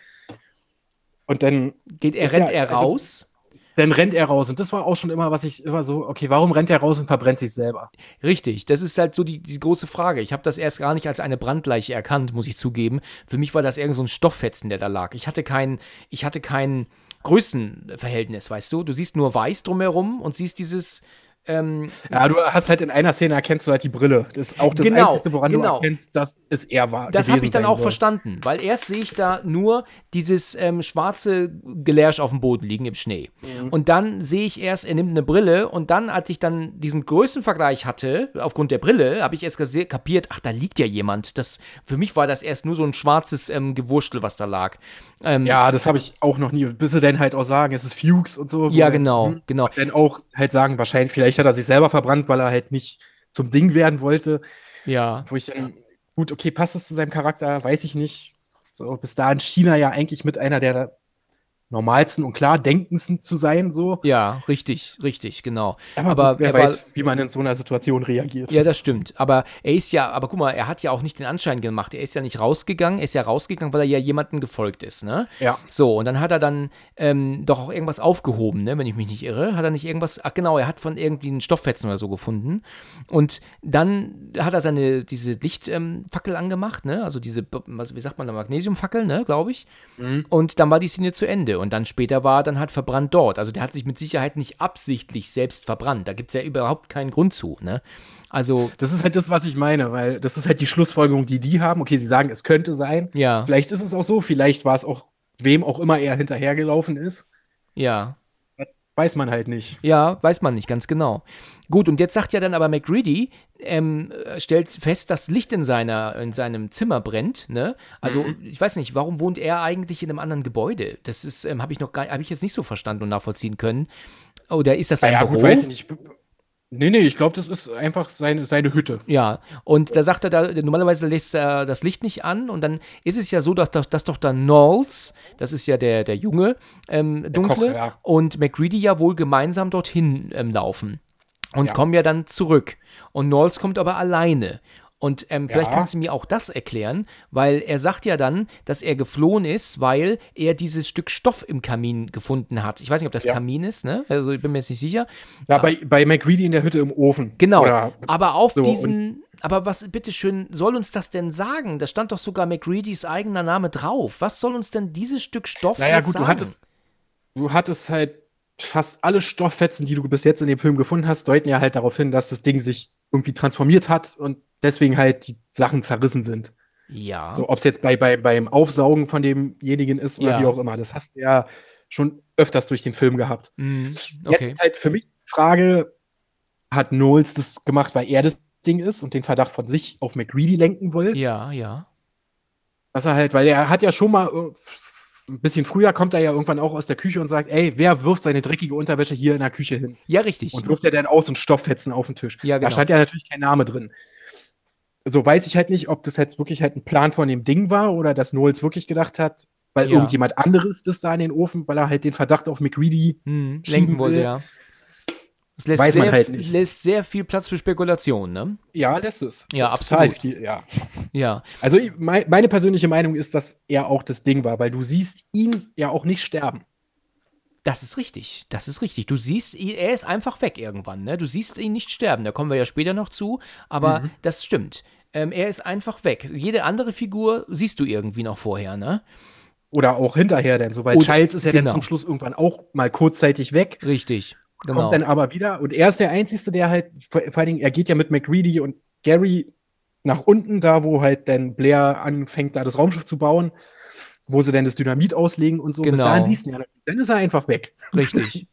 Und dann. Geht er, rennt ja, er also raus? Also, dann rennt er raus. Und das war auch schon immer, was ich immer so, okay, warum rennt er raus und verbrennt sich selber? Richtig, das ist halt so die, die große Frage. Ich habe das erst gar nicht als eine Brandleiche erkannt, muss ich zugeben. Für mich war das irgend so ein Stofffetzen, der da lag. Ich hatte keinen, ich hatte keinen Größenverhältnis, weißt du? Du siehst nur weiß drumherum und siehst dieses ähm, ja, du hast halt in einer Szene erkennst du halt die Brille. Das ist auch das genau, Einzige, woran genau. du erkennst, dass es er war. Das habe ich dann auch soll. verstanden, weil erst sehe ich da nur dieses ähm, schwarze Gelärsch auf dem Boden liegen im Schnee. Mhm. Und dann sehe ich erst, er nimmt eine Brille und dann, als ich dann diesen Größenvergleich hatte, aufgrund der Brille, habe ich erst kapiert, ach, da liegt ja jemand. Das, für mich war das erst nur so ein schwarzes ähm, Gewurstel, was da lag. Ähm, ja, das habe ich auch noch nie. Bis sie dann halt auch sagen, es ist Fuchs und so. Ja, genau, dann, genau. Dann auch halt sagen, wahrscheinlich, vielleicht hat er sich selber verbrannt, weil er halt nicht zum Ding werden wollte. Ja. Wo ich dann, gut, okay, passt es zu seinem Charakter, weiß ich nicht. So, bis dahin China ja eigentlich mit einer der normalsten und klar denkendsten zu sein, so. Ja, richtig, richtig, genau. Aber, aber wer weiß, war, wie man in so einer Situation reagiert. Ja, das stimmt. Aber er ist ja, aber guck mal, er hat ja auch nicht den Anschein gemacht. Er ist ja nicht rausgegangen, er ist ja rausgegangen, weil er ja jemandem gefolgt ist, ne? Ja. So, und dann hat er dann ähm, doch auch irgendwas aufgehoben, ne, wenn ich mich nicht irre. Hat er nicht irgendwas, ach genau, er hat von irgendwie einen Stofffetzen oder so gefunden. Und dann hat er seine, diese Lichtfackel ähm, angemacht, ne? Also diese, wie sagt man da, Magnesiumfackel, ne, glaube ich. Mhm. Und dann war die Szene zu Ende und dann später war er dann halt verbrannt dort. Also der hat sich mit Sicherheit nicht absichtlich selbst verbrannt. Da gibt es ja überhaupt keinen Grund zu. Ne? Also das ist halt das, was ich meine, weil das ist halt die Schlussfolgerung, die die haben. Okay, sie sagen, es könnte sein. Ja. Vielleicht ist es auch so, vielleicht war es auch wem auch immer er hinterhergelaufen ist. Ja. Weiß man halt nicht. Ja, weiß man nicht, ganz genau. Gut, und jetzt sagt ja dann aber McReady, ähm, stellt fest, dass Licht in, seiner, in seinem Zimmer brennt. Ne? Also, mhm. ich weiß nicht, warum wohnt er eigentlich in einem anderen Gebäude? Das ist, ähm, habe ich noch gar, habe ich jetzt nicht so verstanden und nachvollziehen können. Oder ist das sein ja, Büro? Gut, weiß ich nicht. Nee, nee, ich glaube, das ist einfach seine, seine Hütte. Ja, und da sagt er, da, normalerweise lässt er das Licht nicht an und dann ist es ja so, dass, dass doch da Knowles, das ist ja der, der Junge, ähm, Dunkle, Koch, ja. und McReady ja wohl gemeinsam dorthin ähm, laufen und ja. kommen ja dann zurück. Und Knowles kommt aber alleine. Und ähm, vielleicht ja. kannst du mir auch das erklären, weil er sagt ja dann, dass er geflohen ist, weil er dieses Stück Stoff im Kamin gefunden hat. Ich weiß nicht, ob das ja. Kamin ist, ne? Also ich bin mir jetzt nicht sicher. Ja, bei, bei McReady in der Hütte im Ofen. Genau. Oder aber auf so diesen. Aber was, bitteschön, soll uns das denn sagen? Da stand doch sogar McReadys eigener Name drauf. Was soll uns denn dieses Stück Stoff naja, gut, sagen? Du hattest, du hattest halt fast alle Stofffetzen, die du bis jetzt in dem Film gefunden hast, deuten ja halt darauf hin, dass das Ding sich irgendwie transformiert hat und deswegen halt die Sachen zerrissen sind. Ja. So, ob es jetzt bei, bei, beim Aufsaugen von demjenigen ist oder ja. wie auch immer. Das hast du ja schon öfters durch den Film gehabt. Mm, okay. Jetzt ist halt für mich die Frage, hat Knowles das gemacht, weil er das Ding ist und den Verdacht von sich auf McGreedy lenken will? Ja, ja. Was er halt, weil er hat ja schon mal äh, ein bisschen früher kommt er ja irgendwann auch aus der Küche und sagt, ey, wer wirft seine dreckige Unterwäsche hier in der Küche hin? Ja, richtig. Und wirft er dann aus und Stofffetzen auf den Tisch. Ja, genau. Da stand ja natürlich kein Name drin. So weiß ich halt nicht, ob das jetzt wirklich halt ein Plan von dem Ding war oder dass Knowles wirklich gedacht hat, weil ja. irgendjemand anderes das da in den Ofen, weil er halt den Verdacht auf McReady hm, lenken wollte, ja. Es lässt Weiß sehr, man halt nicht. lässt sehr viel Platz für Spekulation, ne? Ja, lässt es. Ja, absolut. Viel, ja. ja. Also meine persönliche Meinung ist, dass er auch das Ding war, weil du siehst ihn ja auch nicht sterben. Das ist richtig. Das ist richtig. Du siehst, er ist einfach weg irgendwann, ne? Du siehst ihn nicht sterben. Da kommen wir ja später noch zu, aber mhm. das stimmt. Ähm, er ist einfach weg. Jede andere Figur siehst du irgendwie noch vorher, ne? Oder auch hinterher denn so, weil Oder, Childs ist ja genau. dann zum Schluss irgendwann auch mal kurzzeitig weg. Richtig. Genau. Kommt dann aber wieder und er ist der Einzige, der halt, vor, vor allen Dingen, er geht ja mit McReady und Gary nach unten, da wo halt dann Blair anfängt, da das Raumschiff zu bauen, wo sie dann das Dynamit auslegen und so. Genau. Bis dahin siehst du ja, dann ist er einfach weg. Richtig. [LAUGHS]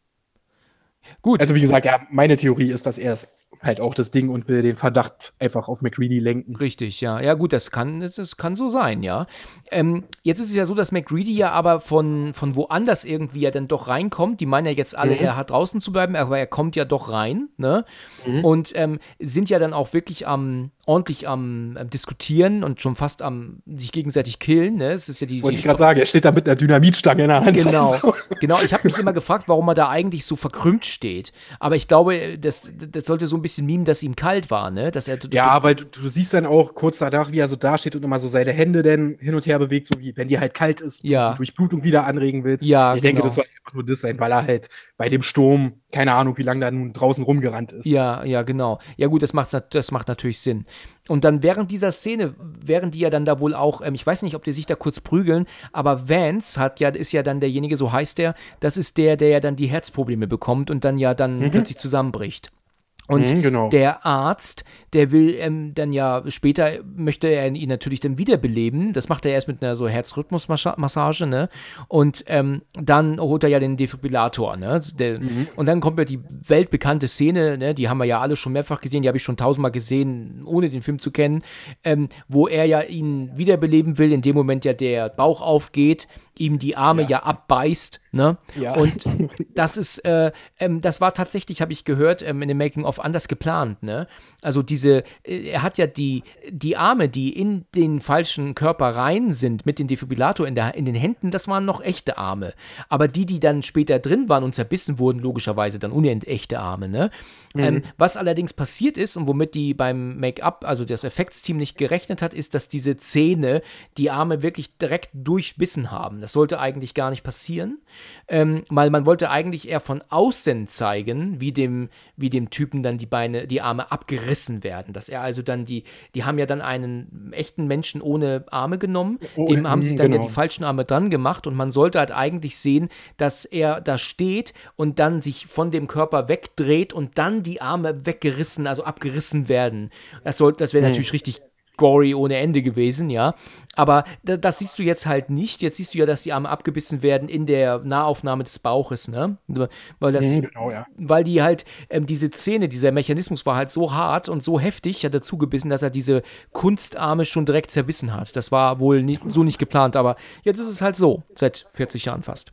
Gut. Also wie gesagt, ja, meine Theorie ist, dass er es halt auch das Ding und will den Verdacht einfach auf McReady lenken. Richtig, ja. Ja, gut, das kann, das kann so sein, ja. Ähm, jetzt ist es ja so, dass McReady ja aber von, von woanders irgendwie ja dann doch reinkommt. Die meinen ja jetzt alle, mhm. er hat draußen zu bleiben, aber er kommt ja doch rein, ne? Mhm. Und ähm, sind ja dann auch wirklich am, ordentlich am, am, Diskutieren und schon fast am sich gegenseitig killen, ne? Es ist ja die. Wollte ich gerade sagen, er steht da mit einer Dynamitstange in der Hand. Genau, also. genau. Ich habe mich immer gefragt, warum er da eigentlich so verkrümmt steht. Aber ich glaube, das, das sollte so ein bisschen mimen, dass ihm kalt war, ne? Dass er, ja, weil du, du, siehst dann auch kurz danach, wie er so dasteht und immer so seine Hände dann hin und her bewegt, so wie wenn dir halt kalt ist, ja. du Durchblutung wieder anregen willst. Ja, ich genau. denke, das soll einfach nur das sein, weil er halt bei dem Sturm, keine Ahnung, wie lange da nun draußen rumgerannt ist. Ja, ja, genau. Ja, gut, das macht, das macht natürlich Sinn. Und dann während dieser Szene, während die ja dann da wohl auch, ähm, ich weiß nicht, ob die sich da kurz prügeln, aber Vance hat ja, ist ja dann derjenige, so heißt der, das ist der, der ja dann die Herzprobleme bekommt und dann ja dann mhm. plötzlich zusammenbricht. Und mhm, genau. der Arzt, der will ähm, dann ja später, möchte er ihn natürlich dann wiederbeleben. Das macht er erst mit einer so Herzrhythmusmassage, ne? Und ähm, dann holt er ja den Defibrillator, ne? Der, mhm. Und dann kommt ja die weltbekannte Szene, ne? Die haben wir ja alle schon mehrfach gesehen, die habe ich schon tausendmal gesehen, ohne den Film zu kennen, ähm, wo er ja ihn wiederbeleben will, in dem Moment ja der Bauch aufgeht ihm die Arme ja, ja abbeißt. Ne? Ja. Und [LAUGHS] das ist, äh, ähm, das war tatsächlich, habe ich gehört, ähm, in dem Making-of anders geplant. Ne? Also diese, äh, er hat ja die, die Arme, die in den falschen Körper rein sind, mit dem Defibrillator in, der, in den Händen, das waren noch echte Arme. Aber die, die dann später drin waren und zerbissen wurden, logischerweise dann unechte Arme. Ne? Mhm. Ähm, was allerdings passiert ist und womit die beim Make-up, also das Effektsteam nicht gerechnet hat, ist, dass diese Zähne die Arme wirklich direkt durchbissen haben. Das sollte eigentlich gar nicht passieren, ähm, weil man wollte eigentlich eher von außen zeigen, wie dem, wie dem Typen dann die Beine, die Arme abgerissen werden. Dass er also dann die, die haben ja dann einen echten Menschen ohne Arme genommen, oh, dem haben sie dann genau. ja die falschen Arme dran gemacht und man sollte halt eigentlich sehen, dass er da steht und dann sich von dem Körper wegdreht und dann die Arme weggerissen, also abgerissen werden. Das, das wäre hm. natürlich richtig gory ohne Ende gewesen, ja. Aber da, das siehst du jetzt halt nicht. Jetzt siehst du ja, dass die Arme abgebissen werden in der Nahaufnahme des Bauches, ne? Weil das, mhm, genau, ja. weil die halt, ähm, diese Szene, dieser Mechanismus war halt so hart und so heftig, hat er zugebissen, dass er diese Kunstarme schon direkt zerbissen hat. Das war wohl nicht, so nicht geplant, aber jetzt ist es halt so, seit 40 Jahren fast.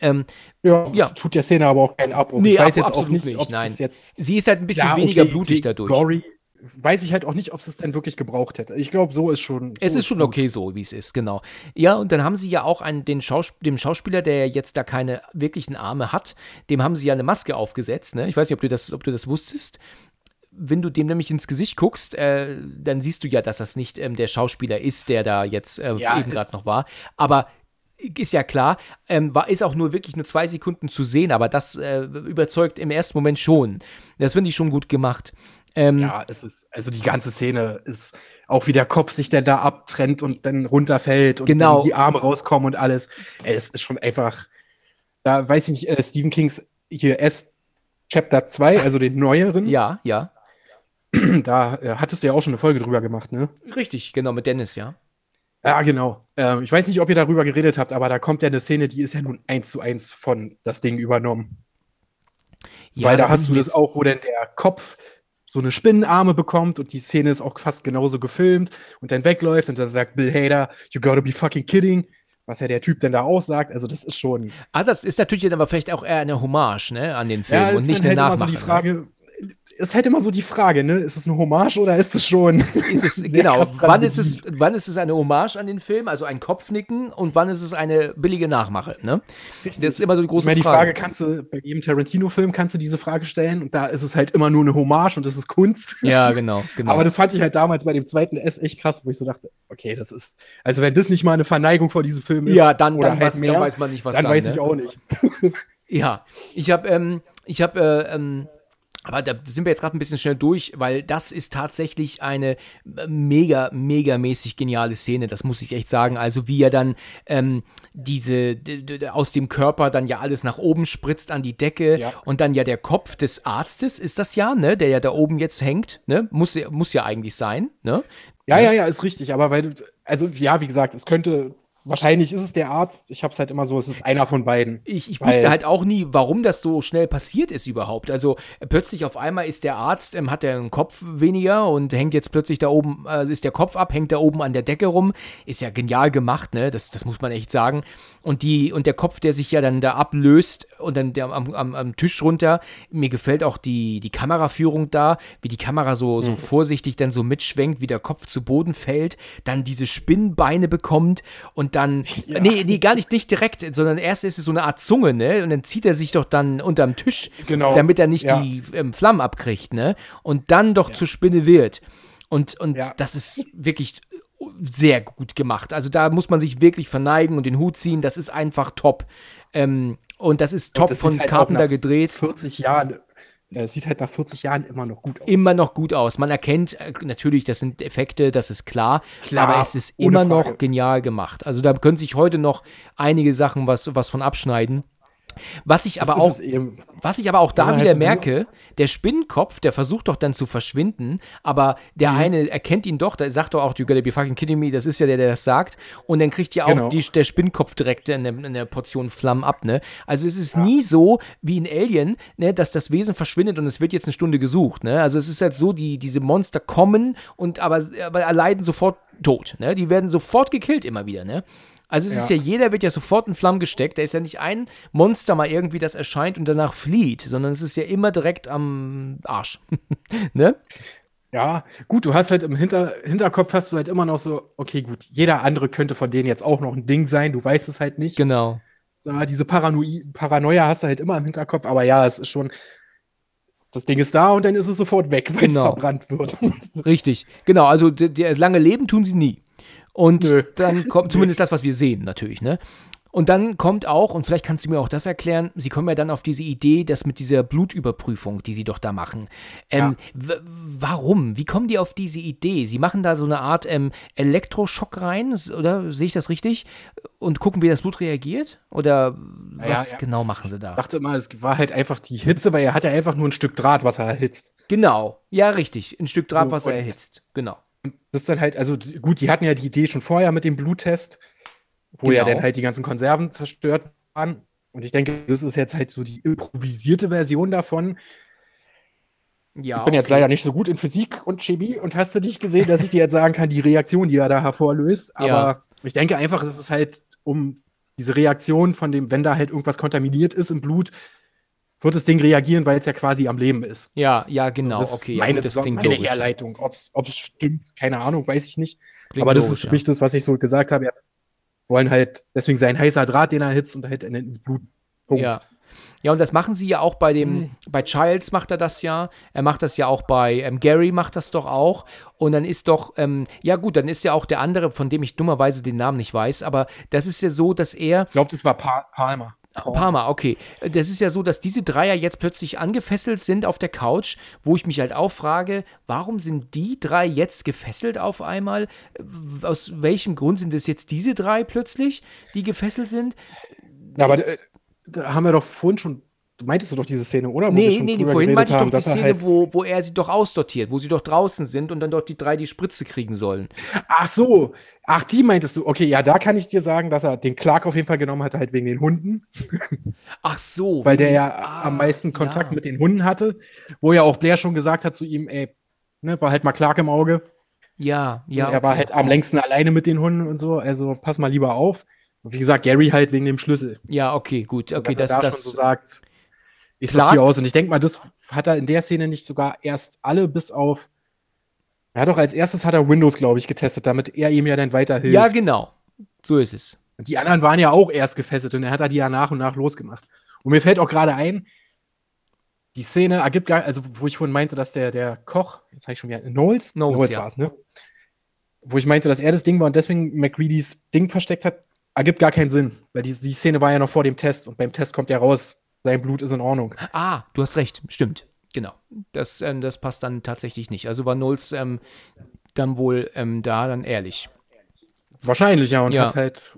Ähm, ja, ja. tut der Szene aber auch keinen Abbruch. Nee, ich weiß jetzt auch nicht, ob es jetzt. Sie ist halt ein bisschen ja, okay, weniger blutig dadurch. Gory, weiß ich halt auch nicht, ob es es denn wirklich gebraucht hätte. Ich glaube, so ist schon. So es ist schon gut. okay so, wie es ist, genau. Ja, und dann haben sie ja auch einen, den Schaus dem Schauspieler, der jetzt da keine wirklichen Arme hat, dem haben sie ja eine Maske aufgesetzt. Ne? Ich weiß nicht, ob du das, ob du das wusstest wenn du dem nämlich ins Gesicht guckst, äh, dann siehst du ja, dass das nicht ähm, der Schauspieler ist, der da jetzt äh, ja, eben gerade noch war. Aber ist ja klar, ähm, war, ist auch nur wirklich nur zwei Sekunden zu sehen, aber das äh, überzeugt im ersten Moment schon. Das finde ich schon gut gemacht. Ähm, ja, es ist, also die ganze Szene ist auch wie der Kopf sich dann da abtrennt und dann runterfällt und genau. dann die Arme rauskommen und alles. Es ist schon einfach, da weiß ich nicht, äh, Stephen Kings hier S Chapter 2, also den neueren. Ja, ja. Da äh, hattest du ja auch schon eine Folge drüber gemacht, ne? Richtig, genau, mit Dennis, ja. Ja, genau. Ähm, ich weiß nicht, ob ihr darüber geredet habt, aber da kommt ja eine Szene, die ist ja nun eins zu eins von das Ding übernommen. Ja, Weil da hast du das auch, wo dann der Kopf so eine Spinnenarme bekommt und die Szene ist auch fast genauso gefilmt und dann wegläuft und dann sagt Bill Hader, you gotta be fucking kidding. Was ja der Typ denn da auch sagt, also das ist schon. Ah, das ist natürlich dann aber vielleicht auch eher eine Hommage, ne, an den Film ja, und nicht eine halt Nachmache. So die Frage, ist halt immer so die Frage, ne? Ist es eine Hommage oder ist es schon? Ist es, [LAUGHS] genau, wann ist es, wann ist es eine Hommage an den Film, also ein Kopfnicken und wann ist es eine billige Nachmache, ne? Richtig. Das ist immer so die große Frage. Die Frage kannst du, bei jedem Tarantino-Film kannst du diese Frage stellen und da ist es halt immer nur eine Hommage und das ist Kunst. Ja, genau, genau. Aber das fand ich halt damals bei dem zweiten S echt krass, wo ich so dachte, okay, das ist, also wenn das nicht mal eine Verneigung vor diesem Film ist. Ja, dann, dann, halt weiß, mehr, dann weiß man nicht, was dann, dann weiß ne? ich auch nicht. ja, ich habe, ähm, ich habe, äh, ähm, Aber da sind wir jetzt gerade ein bisschen schnell durch, weil das ist tatsächlich eine äh, mega, mega mäßig geniale Szene, das muss ich echt sagen. Also wie er dann ähm, diese aus dem Körper dann ja alles nach oben spritzt an die Decke ja. und dann ja der Kopf des Arztes ist das ja, ne, der ja da oben jetzt hängt, ne, muss, muss ja eigentlich sein, ne? Ja, ja, ja, ist richtig, aber weil du, also ja, wie gesagt, es könnte wahrscheinlich ist es der Arzt. Ich habe es halt immer so, es ist einer von beiden. Ich, ich wusste halt auch nie, warum das so schnell passiert ist überhaupt. Also plötzlich auf einmal ist der Arzt, ähm, hat er einen Kopf weniger und hängt jetzt plötzlich da oben, äh, ist der Kopf ab, hängt da oben an der Decke rum. Ist ja genial gemacht, ne? Das, das muss man echt sagen. Und, die, und der Kopf, der sich ja dann da ablöst und dann der am, am, am Tisch runter. Mir gefällt auch die, die Kameraführung da, wie die Kamera so, so mhm. vorsichtig dann so mitschwenkt, wie der Kopf zu Boden fällt, dann diese Spinnbeine bekommt und dann, [LAUGHS] ja. nee, nee, gar nicht, nicht direkt, sondern erst ist es so eine Art Zunge, ne? Und dann zieht er sich doch dann unterm Tisch, genau. damit er nicht ja. die ähm, Flammen abkriegt, ne? Und dann doch ja. zur Spinne wird. Und, und das ist wirklich sehr gut gemacht. Also da muss man sich wirklich verneigen und den Hut ziehen. Das ist einfach top. Ähm, und das ist top das von halt Carpenter gedreht. 40 Jahren. Es sieht halt nach 40 Jahren immer noch gut aus. Immer noch gut aus. Man erkennt äh, natürlich, das sind Effekte, das ist klar, klar aber es ist immer Frage. noch genial gemacht. Also da können sich heute noch einige Sachen was, was von abschneiden. Was ich aber auch, was ich aber auch da wieder merke, der Spinnenkopf, der versucht doch dann zu verschwinden, aber der mhm. eine erkennt ihn doch, der sagt doch auch, you gotta be fucking kidding me, das ist ja der, der das sagt, und dann kriegt ja auch genau. die, der Spinnenkopf direkt in der, in der, Portion Flammen ab, ne? Also es ist ja. nie so wie in Alien, ne, dass das Wesen verschwindet und es wird jetzt eine Stunde gesucht, ne? Also es ist halt so, die, diese Monster kommen und aber, aber erleiden sofort tot, ne? Die werden sofort gekillt immer wieder, ne? Also es ja. ist ja, jeder wird ja sofort in Flammen gesteckt. Da ist ja nicht ein Monster mal irgendwie, das erscheint und danach flieht, sondern es ist ja immer direkt am Arsch. [LAUGHS] ne? Ja, gut, du hast halt im Hinter Hinterkopf hast du halt immer noch so, okay, gut, jeder andere könnte von denen jetzt auch noch ein Ding sein, du weißt es halt nicht. Genau. So, diese Paranoi Paranoia hast du halt immer im Hinterkopf, aber ja, es ist schon, das Ding ist da und dann ist es sofort weg, wenn genau. es verbrannt wird. [LAUGHS] Richtig, genau, also das lange Leben tun sie nie. Und Nö. dann [LAUGHS] kommt zumindest das, was wir sehen, natürlich, ne? Und dann kommt auch, und vielleicht kannst du mir auch das erklären, sie kommen ja dann auf diese Idee, dass mit dieser Blutüberprüfung, die sie doch da machen. Ähm, ja. Warum? Wie kommen die auf diese Idee? Sie machen da so eine Art ähm, Elektroschock rein, oder sehe ich das richtig? Und gucken, wie das Blut reagiert? Oder was ja, ja. genau machen sie da? Ich dachte immer, es war halt einfach die Hitze, weil er hat ja einfach nur ein Stück Draht, was er erhitzt. Genau, ja, richtig. Ein Stück Draht, so, was er erhitzt. Genau. Das ist dann halt, also gut, die hatten ja die Idee schon vorher mit dem Bluttest, wo genau. ja dann halt die ganzen Konserven zerstört waren. Und ich denke, das ist jetzt halt so die improvisierte Version davon. Ja, ich bin okay. jetzt leider nicht so gut in Physik und Chemie und hast du nicht gesehen, dass ich dir jetzt sagen kann, die Reaktion, die er da hervorlöst. Aber ja. ich denke einfach, es ist halt um diese Reaktion von dem, wenn da halt irgendwas kontaminiert ist im Blut, wird das Ding reagieren, weil es ja quasi am Leben ist. Ja, ja, genau. Also okay, meine, ja, das ist meine logisch. Herleitung. Ob es stimmt, keine Ahnung, weiß ich nicht. Klingt Aber das logisch, ist für mich das, was ich so gesagt habe. Ja, wollen halt deswegen sein heißer Draht, den er hitzt und halt ins Blut. Punkt. Ja. Ja, und das machen sie ja auch bei dem, mhm. bei Childs macht er das ja. Er macht das ja auch bei ähm, Gary macht das doch auch. Und dann ist doch, ähm, ja gut, dann ist ja auch der andere, von dem ich dummerweise den Namen nicht weiß, aber das ist ja so, dass er. Ich glaube, das war pa Palmer. Parma, okay. Das ist ja so, dass diese Dreier jetzt plötzlich angefesselt sind auf der Couch, wo ich mich halt auch frage, warum sind die drei jetzt gefesselt auf einmal? Aus welchem Grund sind es jetzt diese drei plötzlich, die gefesselt sind? Ja, aber äh, da haben wir doch vorhin schon meintest du doch diese Szene, oder? Wo nee, nee, nee, vorhin meinte ich doch die Szene, halt wo, wo er sie doch ausdortiert, wo sie doch draußen sind und dann doch die drei die Spritze kriegen sollen. Ach so, ach, die meintest du. Okay, ja, da kann ich dir sagen, dass er den Clark auf jeden Fall genommen hat, halt wegen den Hunden. [LAUGHS] Ach so. [LAUGHS] Weil der ja ah, am meisten Kontakt ja. mit den Hunden hatte, wo ja auch Blair schon gesagt hat zu ihm, ey, ne, war halt mal Clark im Auge. Ja, ja. Und er war halt am längsten alleine mit den Hunden und so, also pass mal lieber auf. Und wie gesagt, Gary halt wegen dem Schlüssel. Ja, okay, gut. Okay, dass das, er da das, schon so sagt, ich sortiere aus. Und ich denke mal, das hat er in der Szene nicht sogar erst alle bis auf. Er hat doch als erstes hat er Windows, glaube ich, getestet, damit er ihm ja dann weiterhilft. Ja, genau. So ist es. Und die anderen waren ja auch erst gefesselt und er hat da die ja nach und nach losgemacht. Und mir fällt auch gerade ein, die Szene ergibt gar, also wo ich vorhin meinte, dass der, der Koch, jetzt habe ich schon wieder, Knowles? Knowles, Knowles ja. war es, ne? Wo ich meinte, dass er das Ding war und deswegen McReadys Ding versteckt hat, ergibt gar keinen Sinn. Weil die, die Szene war ja noch vor dem Test und beim Test kommt ja raus, sein Blut ist in Ordnung. Ah, du hast recht, stimmt. genau. Das, ähm, das passt dann tatsächlich nicht. Also war Knowles ähm, dann wohl ähm, da dann ehrlich. Wahrscheinlich, ja, und ja. hat halt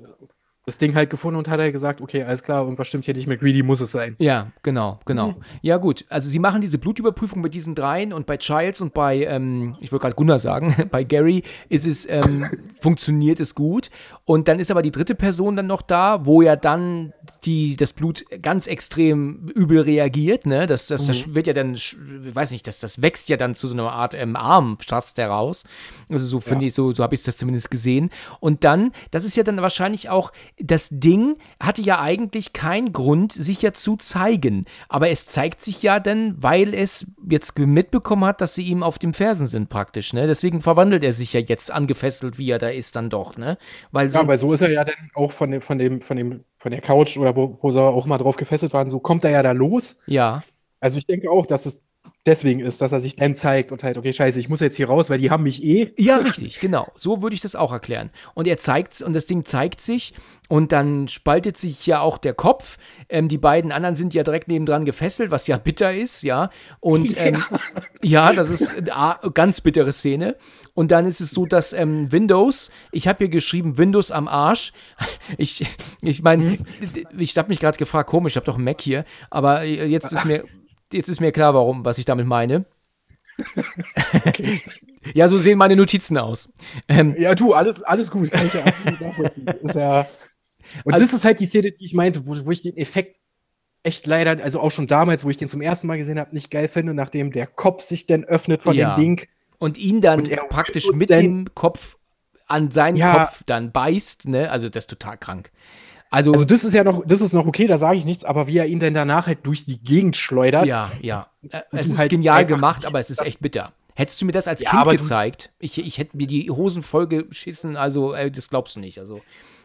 das Ding halt gefunden und hat er halt gesagt, okay, alles klar, irgendwas stimmt hier nicht mehr, Greedy muss es sein. Ja, genau, genau. Mhm. Ja, gut. Also sie machen diese Blutüberprüfung mit diesen dreien und bei Childs und bei, ähm, ich wollte gerade Gunnar sagen, [LAUGHS] bei Gary ist es, ähm, [LAUGHS] funktioniert es gut. Und dann ist aber die dritte Person dann noch da, wo ja dann die, das Blut ganz extrem übel reagiert, ne? Das, das, das mhm. wird ja dann, ich weiß nicht, das, das wächst ja dann zu so einer Art ähm, Arm, fast heraus. Also so finde ja. ich, so, so habe ich das zumindest gesehen. Und dann, das ist ja dann wahrscheinlich auch das Ding hatte ja eigentlich keinen Grund, sich ja zu zeigen. Aber es zeigt sich ja dann, weil es jetzt mitbekommen hat, dass sie ihm auf dem Fersen sind praktisch. Ne? Deswegen verwandelt er sich ja jetzt angefesselt, wie er da ist, dann doch. Ne? Weil so ja, aber so ist er ja dann auch von dem, von dem, von dem, von der Couch oder wo, wo sie auch mal drauf gefesselt waren, so kommt er ja da los. Ja. Also ich denke auch, dass es deswegen ist, dass er sich dann zeigt und halt, okay, scheiße, ich muss jetzt hier raus, weil die haben mich eh. Ja, richtig, genau. So würde ich das auch erklären. Und er zeigt und das Ding zeigt sich und dann spaltet sich ja auch der Kopf. Ähm, die beiden anderen sind ja direkt nebendran gefesselt, was ja bitter ist, ja. Und ähm, ja. ja. das ist eine ganz bittere Szene. Und dann ist es so, dass ähm, Windows, ich habe hier geschrieben, Windows am Arsch. [LAUGHS] Ich, ich meine, mhm. ich habe mich gerade gefragt, komisch, ich habe doch einen Mac hier, aber jetzt ist mir jetzt ist mir klar, warum, was ich damit meine. [LAUGHS] Okay. [LAUGHS] ja, so sehen meine Notizen aus. Ähm, ja, du, alles, alles gut, kann ich ja absolut nachvollziehen. Ist ja, und also, das ist halt die Szene, die ich meinte, wo, wo ich den Effekt echt leider, also auch schon damals, wo ich den zum ersten Mal gesehen habe, nicht geil finde, nachdem der Kopf sich dann öffnet von ja. dem Ding. Und ihn dann und praktisch mit dem Kopf an seinen ja, Kopf dann beißt, ne? Also das ist total krank. Also, also das ist ja noch, das ist noch okay, da sage ich nichts, aber wie er ihn denn danach halt durch die Gegend schleudert. Ja, ja. Äh, es ist halt genial gemacht, aber es ist echt bitter. Hättest du mir das als ja, Kind gezeigt, ich, ich hätte mir die Hosen voll geschissen, also äh, das glaubst du nicht. Also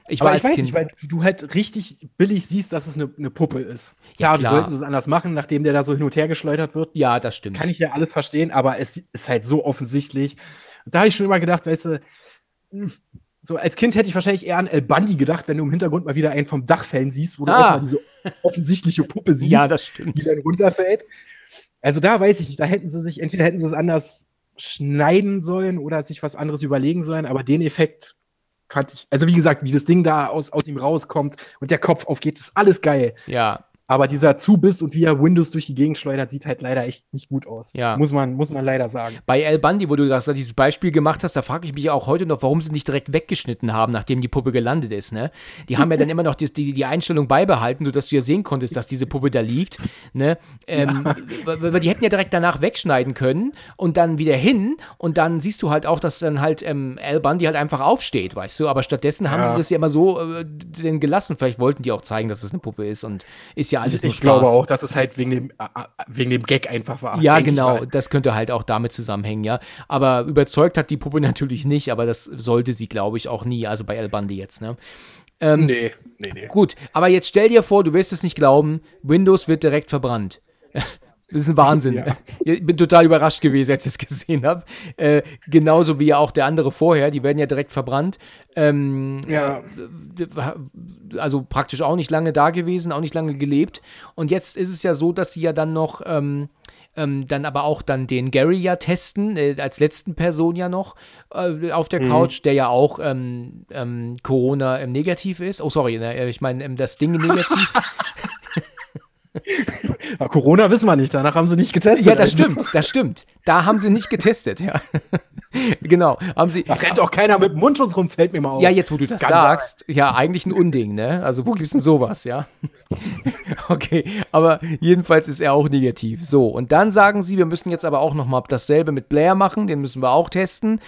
ich, aber ich weiß kind nicht, weil du halt richtig billig siehst, dass es eine, eine Puppe ist. Ja, klar, wie sollten sie es anders machen, nachdem der da so hin und her geschleudert wird? Ja, das stimmt. Kann ich ja alles verstehen, aber es ist halt so offensichtlich. Da habe ich schon immer gedacht, weißt du, hm, so, als Kind hätte ich wahrscheinlich eher an El Bandi gedacht, wenn du im Hintergrund mal wieder einen vom Dach fallen siehst, wo du ah. auch mal diese offensichtliche Puppe siehst, ja, die dann runterfällt. Also da weiß ich nicht, da hätten sie sich, entweder hätten sie es anders schneiden sollen oder sich was anderes überlegen sollen, aber den Effekt fand ich, also wie gesagt, wie das Ding da aus, aus ihm rauskommt und der Kopf aufgeht, ist alles geil. Ja. Aber dieser Zubiss und wie er Windows durch die Gegend schleudert, sieht halt leider echt nicht gut aus. Ja. Muss man, muss man leider sagen. Bei El Bandi, wo du das, dieses Beispiel gemacht hast, da frage ich mich auch heute noch, warum sie nicht direkt weggeschnitten haben, nachdem die Puppe gelandet ist. Ne? Die haben ja dann immer noch die, die, die Einstellung beibehalten, sodass du ja sehen konntest, dass diese Puppe da liegt. Ne? Ähm, ja. Die hätten ja direkt danach wegschneiden können und dann wieder hin und dann siehst du halt auch, dass dann halt ähm, El Bandi halt einfach aufsteht, weißt du. Aber stattdessen haben sie das ja immer so äh, gelassen. Vielleicht wollten die auch zeigen, dass es das eine Puppe ist und ist ja ja alles ich, ich glaube auch, dass es halt wegen dem, äh, äh, wegen dem Gag einfach war. Ja, genau, das könnte halt auch damit zusammenhängen, ja. Aber überzeugt hat die Puppe [LAUGHS] natürlich nicht, aber das sollte sie, glaube ich, auch nie, also bei El Bandi jetzt, ne? Ähm, nee, nee, nee. Gut, aber jetzt stell dir vor, du wirst es nicht glauben, Windows wird direkt verbrannt. [LAUGHS] Das ist ein Wahnsinn. Ja. Ich bin total überrascht gewesen, als ich es gesehen habe. Äh, genauso wie auch der andere vorher, die werden ja direkt verbrannt. Ähm, ja. Also praktisch auch nicht lange da gewesen, auch nicht lange gelebt. Und jetzt ist es ja so, dass sie ja dann noch. Ähm, ähm, dann aber auch dann den Gary ja testen, äh, als letzten Person ja noch äh, auf der mhm. Couch, der ja auch ähm, ähm, Corona ähm, negativ ist. Oh, sorry, ne, ich meine, ähm, das Ding negativ. [LAUGHS] [LAUGHS] Corona wissen wir nicht, danach haben sie nicht getestet. Ja, das also. stimmt, das stimmt. Da haben sie nicht getestet, ja. [LAUGHS] genau, haben sie. Da rennt auch keiner mit dem Mundschutz rum, fällt mir mal auf. Ja, jetzt wo du das sagst, ja, eigentlich ein Unding, ne? Also wo gibt's denn sowas, ja? [LAUGHS] okay, aber jedenfalls ist er auch negativ. So, und dann sagen sie, wir müssen jetzt aber auch nochmal dasselbe mit Blair machen, den müssen wir auch testen.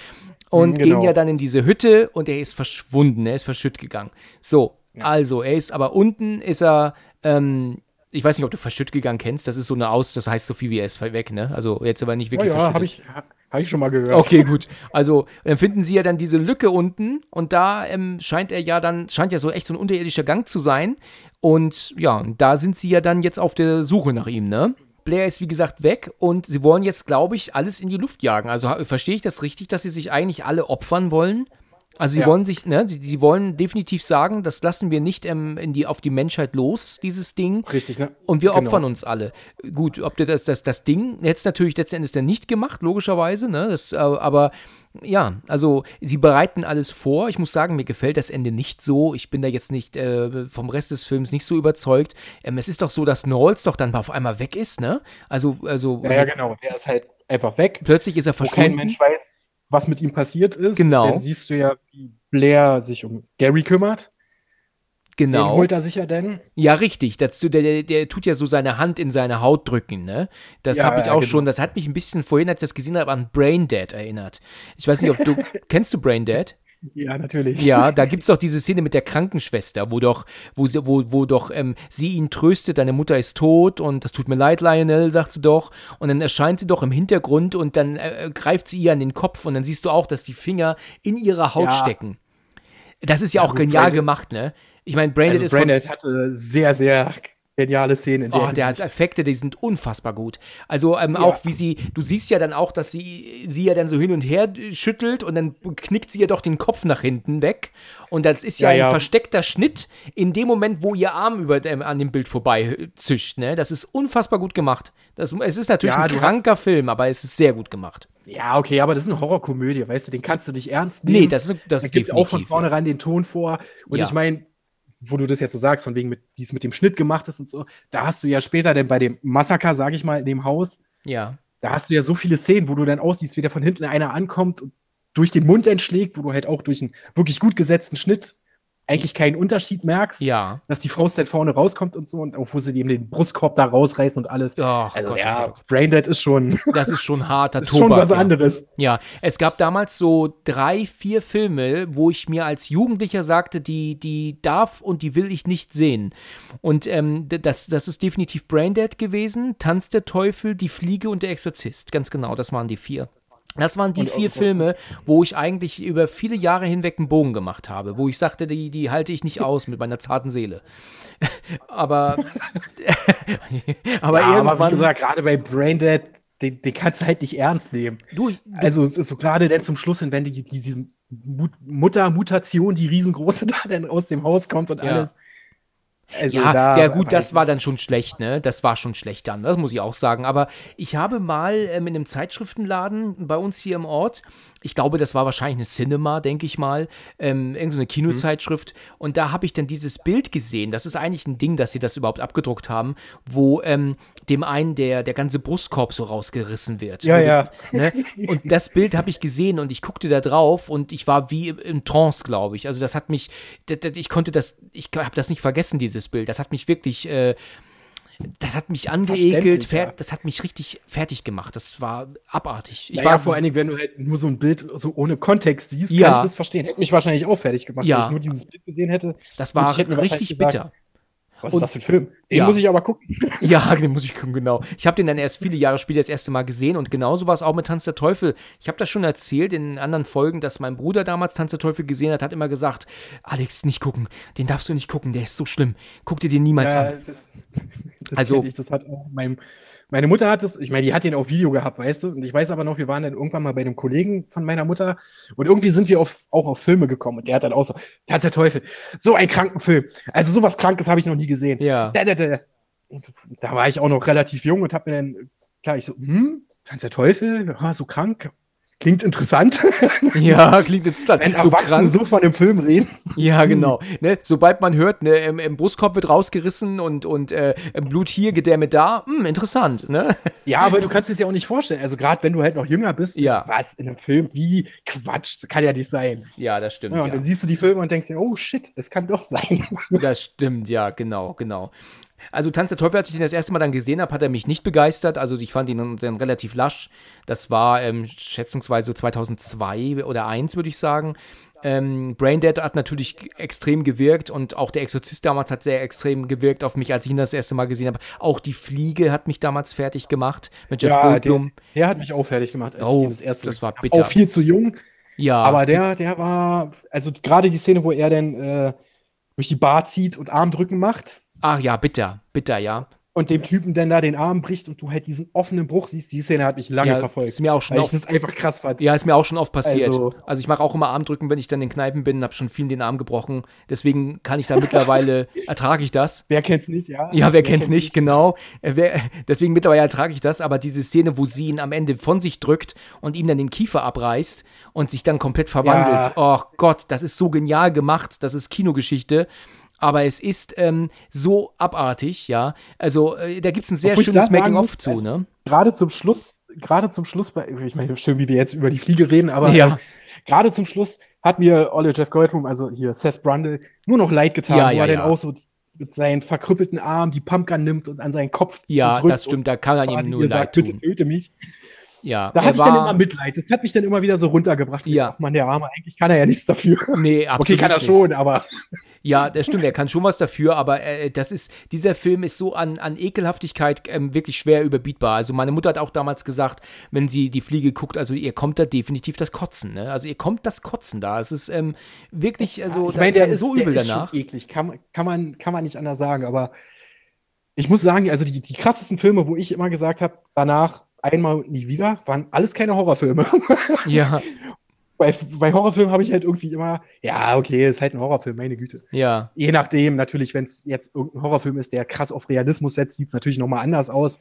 Und genau. gehen ja dann in diese Hütte und er ist verschwunden, er ist verschütt gegangen. So, ja. also er ist aber unten, ist er ähm, ich weiß nicht, ob du Verschüttgegangen kennst. Das ist so eine Aus, das heißt so viel wie er ist weg, ne? Also jetzt aber nicht wirklich. Oh ja, habe ich, hab ich schon mal gehört. Okay, gut. Also dann finden sie ja dann diese Lücke unten und da ähm, scheint er ja dann, scheint ja so echt so ein unterirdischer Gang zu sein. Und ja, da sind sie ja dann jetzt auf der Suche nach ihm, ne? Blair ist wie gesagt weg und sie wollen jetzt, glaube ich, alles in die Luft jagen. Also verstehe ich das richtig, dass sie sich eigentlich alle opfern wollen? Also sie ja. wollen sich, ne, sie, sie, wollen definitiv sagen, das lassen wir nicht ähm, in die, auf die Menschheit los, dieses Ding. Richtig, ne? Und wir genau. opfern uns alle. Gut, ob das, das, das Ding jetzt natürlich letzten Endes dann nicht gemacht, logischerweise, ne? Das, äh, aber ja, also sie bereiten alles vor. Ich muss sagen, mir gefällt das Ende nicht so. Ich bin da jetzt nicht äh, vom Rest des Films nicht so überzeugt. Ähm, es ist doch so, dass Knowles doch dann auf einmal weg ist, ne? Also, also. Ja, ja genau. Der ist halt einfach weg. Plötzlich ist er verschwunden. Wo kein Mensch weiß, was mit ihm passiert ist. Genau. Dann siehst du ja, wie Blair sich um Gary kümmert. Genau. Den holt er sicher denn? Ja, richtig. Das, der, der, der tut ja so seine Hand in seine Haut drücken, ne? Das ja, habe ich auch genau. schon, das hat mich ein bisschen vorhin, als ich das gesehen habe, an Brain Dead erinnert. Ich weiß nicht, ob du, [LAUGHS] kennst du Brain Dead? Ja, natürlich. Ja, da gibt es doch diese Szene mit der Krankenschwester, wo doch, wo, wo, wo doch ähm, sie ihn tröstet, deine Mutter ist tot und das tut mir leid, Lionel, sagt sie doch. Und dann erscheint sie doch im Hintergrund und dann äh, greift sie ihr an den Kopf und dann siehst du auch, dass die Finger in ihrer Haut ja. stecken. Das ist ja, ja auch genial Branded, gemacht, ne? Ich meine, Branded also ist. Branded hatte sehr, sehr geniale Szene. In der oh, der hat Effekte, die sind unfassbar gut. Also ähm, ja. auch wie sie, du siehst ja dann auch, dass sie sie ja dann so hin und her schüttelt und dann knickt sie ja doch den Kopf nach hinten weg. Und das ist ja, ja ein ja. versteckter Schnitt in dem Moment, wo ihr Arm über ähm, an dem Bild vorbei zischt. Ne? Das ist unfassbar gut gemacht. Das, es ist natürlich ein kranker Film, aber es ist sehr gut gemacht. Ja, okay, aber das ist eine Horrorkomödie, weißt du, den kannst du nicht ernst nehmen. Nee, das ist das ist gibt auch von vornherein den Ton vor. Und ich meine, wo du das jetzt so sagst, von wegen, wie es mit dem Schnitt gemacht ist und so, da hast du ja später denn bei dem Massaker, sag ich mal, in dem Haus, ja. da hast du ja so viele Szenen, wo du dann aussiehst, wie da von hinten einer ankommt und durch den Mund entschlägt, wo du halt auch durch einen wirklich gut gesetzten Schnitt eigentlich keinen Unterschied merkst, ja. dass die Faust halt vorne rauskommt und so und auch wo sie eben den Brustkorb da rausreißen und alles. Oh, also Gott, ja, Gott. Braindead ist schon. [LAUGHS] Das ist schon harter [LAUGHS] ist Schon was anderes. Ja, es gab damals so drei, vier Filme, wo ich mir als Jugendlicher sagte, die, die darf und die will ich nicht sehen. Und ähm, das, das ist definitiv Braindead gewesen, Tanz der Teufel, Die Fliege und der Exorzist. Ganz genau, das waren die vier. Das waren die und, vier Filme, wo ich eigentlich über viele Jahre hinweg einen Bogen gemacht habe, wo ich sagte, die, die halte ich nicht [LAUGHS] aus mit meiner zarten Seele. [LAUGHS] aber [LAUGHS] aber ja. Aber wie gesagt, gerade bei Braindead, den, den kannst du halt nicht ernst nehmen. Du, du also so gerade dann zum Schluss hin, wenn die, diese Mutter-Mutation, die riesengroße da dann aus dem Haus kommt und ja. alles. Also ja, da, ja, gut, das war dann schon schlecht, ne? Das war schon schlecht dann, das muss ich auch sagen. Aber ich habe mal ähm, in einem Zeitschriftenladen bei uns hier im Ort ich glaube, das war wahrscheinlich eine Cinema, denke ich mal, ähm, irgendeine Kinozeitschrift. Mhm. Und da habe ich dann dieses Bild gesehen. Das ist eigentlich ein Ding, dass sie das überhaupt abgedruckt haben, wo ähm, dem einen der, der ganze Brustkorb so rausgerissen wird. Ja, ja. Ne? [LAUGHS] Und das Bild habe ich gesehen und ich guckte da drauf und ich war wie im Trance, glaube ich. Also das hat mich, ich konnte das, ich habe das nicht vergessen, dieses Bild. Das hat mich wirklich äh, das hat mich angeekelt, ja. das hat mich richtig fertig gemacht. Das war abartig. Ich naja, war vor allen Dingen, wenn du halt nur so ein Bild so ohne Kontext siehst, ja. kann ich das verstehen. Hätte mich wahrscheinlich auch fertig gemacht, ja. wenn ich nur dieses Bild gesehen hätte. Das war richtig bitter. Was ist das für ein Film? Den ja. muss ich aber gucken. [LAUGHS] Ja, den muss ich gucken, genau. Ich habe den dann erst viele Jahre später das erste Mal gesehen und genauso war es auch mit Tanz der Teufel. Ich habe das schon erzählt in anderen Folgen, dass mein Bruder damals Tanz der Teufel gesehen hat, hat immer gesagt, Alex, nicht gucken, den darfst du nicht gucken, der ist so schlimm. Guck dir den niemals ja, an. Das, das also, ich, das hat auch meinem meine Mutter hat es, ich meine, die hat den auf Video gehabt, weißt du? Und ich weiß aber noch, wir waren dann irgendwann mal bei einem Kollegen von meiner Mutter und irgendwie sind wir auf, auch auf Filme gekommen und der hat dann auch so, Tanz der Teufel, so ein kranken Film. Also sowas Krankes habe ich noch nie gesehen. Ja. Da, da, da. Und da war ich auch noch relativ jung und habe mir dann, klar, ich so, hm, Tanz der Teufel, ja, so krank, Klingt interessant. [LAUGHS] Ja, klingt interessant. Wenn so Erwachsene so von dem Film reden. Ja, genau. Ne, sobald man hört, ne, im, im Brustkorb wird rausgerissen und, und äh, Blut hier, Gedärme da, hm, interessant, ne? Ja, aber du kannst es ja auch nicht vorstellen. Also gerade wenn du halt noch jünger bist, ja. was in einem Film, wie Quatsch, das kann ja nicht sein. Ja, das stimmt. Ja, und ja. dann siehst du die Filme und denkst dir, oh shit, es kann doch sein. Das stimmt, ja, genau, genau. Also Tanz der Teufel, als ich den das erste Mal dann gesehen habe, hat er mich nicht begeistert. Also ich fand ihn dann relativ lasch. Das war ähm, schätzungsweise 2002 oder 1, würde ich sagen. Ähm, Braindead hat natürlich extrem gewirkt und auch der Exorzist damals hat sehr extrem gewirkt auf mich, als ich ihn das erste Mal gesehen habe. Auch die Fliege hat mich damals fertig gemacht mit Jeff ja, Goldblum. Der, der, hat mich auch fertig gemacht, als oh, ich das erste Das war bitter. Auch viel zu jung. Ja. Aber der, der war, also gerade die Szene, wo er dann äh, durch die Bar zieht und Armdrücken macht. Ach ja, bitter, bitter, ja. und dem Typen dann da den Arm bricht und du halt diesen offenen Bruch siehst, die Szene hat mich lange ja, verfolgt. Ist mir auch schon weil ich das einfach krass fand. Ja, ist mir auch schon oft passiert. Also, also ich mache auch immer Armdrücken, wenn ich dann in Kneipen bin, habe schon vielen den Arm gebrochen. Deswegen kann ich da mittlerweile, [LAUGHS] ertrage ich das. Wer kennt's nicht, ja? Ja, wer, wer kennt's, kennt's nicht, nicht, genau. Äh, wer, deswegen mittlerweile ertrage ich das, aber diese Szene, wo sie ihn am Ende von sich drückt und ihm dann den Kiefer abreißt und sich dann komplett verwandelt. Ja. Oh Gott, das ist so genial gemacht, das ist Kinogeschichte aber es ist ähm, so abartig, ja. Also äh, da gibt es ein sehr Obwohl schönes Making-of zu, also, ne? Gerade zum Schluss, gerade zum Schluss, ich meine, schön, wie wir jetzt über die Fliege reden, aber ja. äh, gerade zum Schluss hat mir Olle Jeff Goldblum, also hier Seth Brundle, nur noch leid getan, ja, wo ja, er dann auch so mit seinen verkrüppelten Arm die Pumpgun nimmt und an seinen Kopf Ja, drückt das stimmt, da kann er ihm nur leid tun. Bitte töte mich. Ja, da hatte ich dann immer Mitleid. Das hat mich dann immer wieder so runtergebracht. Ja. Ach man, der Arme, eigentlich kann er ja nichts dafür. Nee, absolut. Okay, kann er nicht. schon, aber. Ja, das stimmt, er kann schon was dafür, aber äh, das ist, dieser Film ist so an, an Ekelhaftigkeit ähm, wirklich schwer überbietbar. Also meine Mutter hat auch damals gesagt, wenn sie die Fliege guckt, also ihr kommt da definitiv das Kotzen, ne? Also ihr kommt das Kotzen da. Es ist ähm, wirklich, also ich meine, der ist so übel der danach. Ist schon eklig, kann, kann, man, kann man nicht anders sagen, aber ich muss sagen, also die, die krassesten Filme, wo ich immer gesagt habe, danach einmal und nie wieder, waren alles keine Horrorfilme. [LAUGHS] Ja. bei, bei Horrorfilmen habe ich halt irgendwie immer, ja, okay, ist halt ein Horrorfilm, meine Güte. Ja. Je nachdem, natürlich, wenn es jetzt irgendein Horrorfilm ist, der krass auf Realismus setzt, sieht es natürlich nochmal anders aus.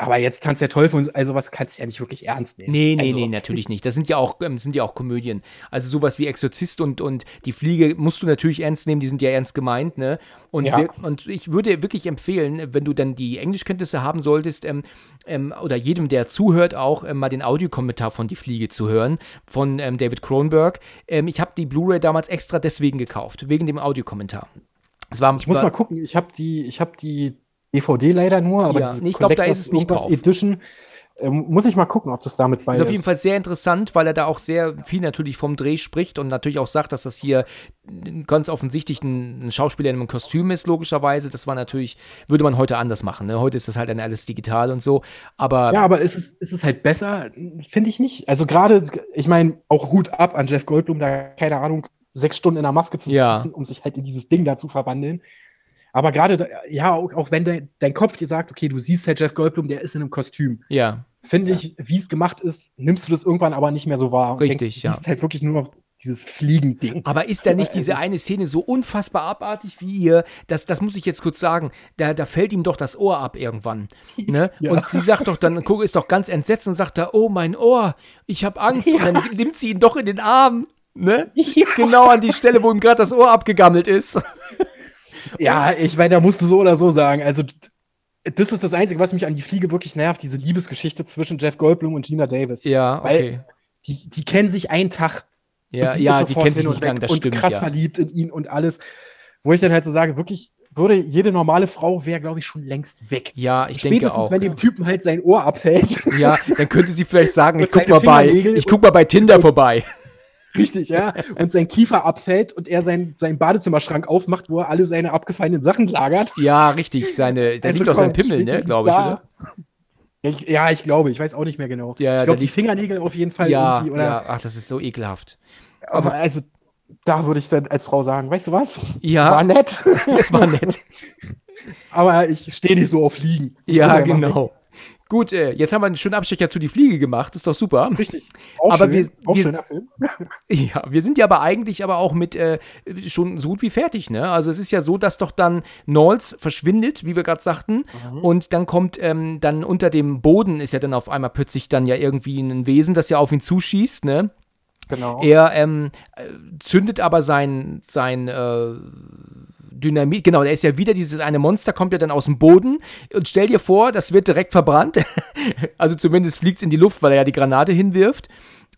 Aber jetzt Tanz der Teufel und also was kannst du ja nicht wirklich ernst nehmen. Nee, nee, also, nee, [LAUGHS] natürlich nicht. Das sind ja auch, ähm, sind ja auch Komödien. Also sowas wie Exorzist und, und die Fliege musst du natürlich ernst nehmen, die sind ja ernst gemeint, ne? Und, Ja. wir, und ich würde wirklich empfehlen, wenn du dann die Englischkenntnisse haben solltest, ähm, ähm, oder jedem, der zuhört, auch ähm, mal den Audiokommentar von Die Fliege zu hören, von ähm, David Cronenberg. Ähm, ich habe die Blu-ray damals extra deswegen gekauft, wegen dem Audiokommentar. War, Ich muss mal gucken, ich habe die, ich habe die DVD leider nur, aber Ja, nee, ich glaub, da ist es nicht drauf. Edition, ähm, muss ich mal gucken, ob das damit bei Ist ist. auf jeden Fall sehr interessant, weil er da auch sehr viel natürlich vom Dreh spricht und natürlich auch sagt, dass das hier ganz offensichtlich ein, Schauspieler in einem Kostüm ist, logischerweise. Das war natürlich, würde man heute anders machen. Ne? Heute ist das halt dann alles digital und so. Aber Ja, aber ist es, ist es halt besser? Finde ich nicht. Also gerade, ich meine, auch Hut ab an Jeff Goldblum, da, keine Ahnung, sechs Stunden in der Maske zu Ja. sitzen, um sich halt in dieses Ding da zu verwandeln. Aber gerade, ja, auch, auch wenn de, dein Kopf dir sagt, okay, du siehst halt Jeff Goldblum, der ist in einem Kostüm. ja, Finde ich, wie es gemacht ist, nimmst du das irgendwann aber nicht mehr so wahr. Und Richtig, denkst, ja. Du siehst halt wirklich nur noch dieses Fliegending. aber ist da nicht diese eine Szene so unfassbar abartig wie ihr? Das, das muss ich jetzt kurz sagen. Da, da fällt ihm doch das Ohr ab irgendwann. [LAUGHS] Ne? Ja. Und sie sagt doch dann, guck, ist doch ganz entsetzt und sagt da, oh mein Ohr, ich habe Angst. Und dann [LAUGHS] nimmt sie ihn doch in den Arm. Ne? [LAUGHS] Genau an die Stelle, wo ihm gerade das Ohr abgegammelt ist. Ja, ich meine, da musst du so oder so sagen. Also, das ist das Einzige, was mich an die Fliege wirklich nervt, diese Liebesgeschichte zwischen Jeff Goldblum und Gina Davis. Ja, Weil okay. die, die kennen sich einen Tag. Ja, und sie ja, die kennt sich nicht und lang, das und stimmt, krass ja. verliebt in ihn und alles. Wo ich dann halt so sage, wirklich, würde jede normale Frau wäre, glaube ich, schon längst weg. Ja, ich denke Spätestens, auch. wenn dem Typen halt sein Ohr abfällt. Ja, dann könnte sie vielleicht sagen, [LAUGHS] ich Und guck mal bei, ich guck mal bei Tinder vorbei. [LAUGHS] Richtig, ja. Und sein Kiefer abfällt und er sein, seinen Badezimmerschrank aufmacht, wo er alle seine abgefallenen Sachen lagert. Ja, richtig, seine, da Also liegt doch sein Pimmel, ne, glaube ich, oder? Ja, ich, ja, ich glaube, ich weiß auch nicht mehr genau. Ja, ja, ich glaube, die Fingernägel auf jeden Fall Ja, irgendwie. Oder, ja, ach, das ist so ekelhaft. Aber also, da würde ich dann als Frau sagen, weißt du was? Ja. War nett. [LAUGHS] Das war nett. [LAUGHS] aber ich stehe nicht so auf Liegen. Ich Ja, genau. Gut, äh, jetzt haben wir einen schönen Abstecher zu die Fliege gemacht, ist doch super. Richtig. Auch Aber schön. wir- auch wir- schöner Film. [LAUGHS] Ja, wir sind ja aber eigentlich aber auch mit äh, schon so gut wie fertig, ne? Also es ist ja so, dass doch dann Knowles verschwindet, wie wir gerade sagten, und dann kommt ähm, dann unter dem Boden ist ja dann auf einmal plötzlich dann ja irgendwie ein Wesen, das ja auf ihn zuschießt, ne? Genau. Er ähm, äh, zündet aber sein, sein äh, Dynamit, genau, der ist ja wieder dieses eine Monster, kommt ja dann aus dem Boden und stell dir vor, das wird direkt verbrannt. [LAUGHS] also zumindest fliegt es in die Luft, weil er ja die Granate hinwirft.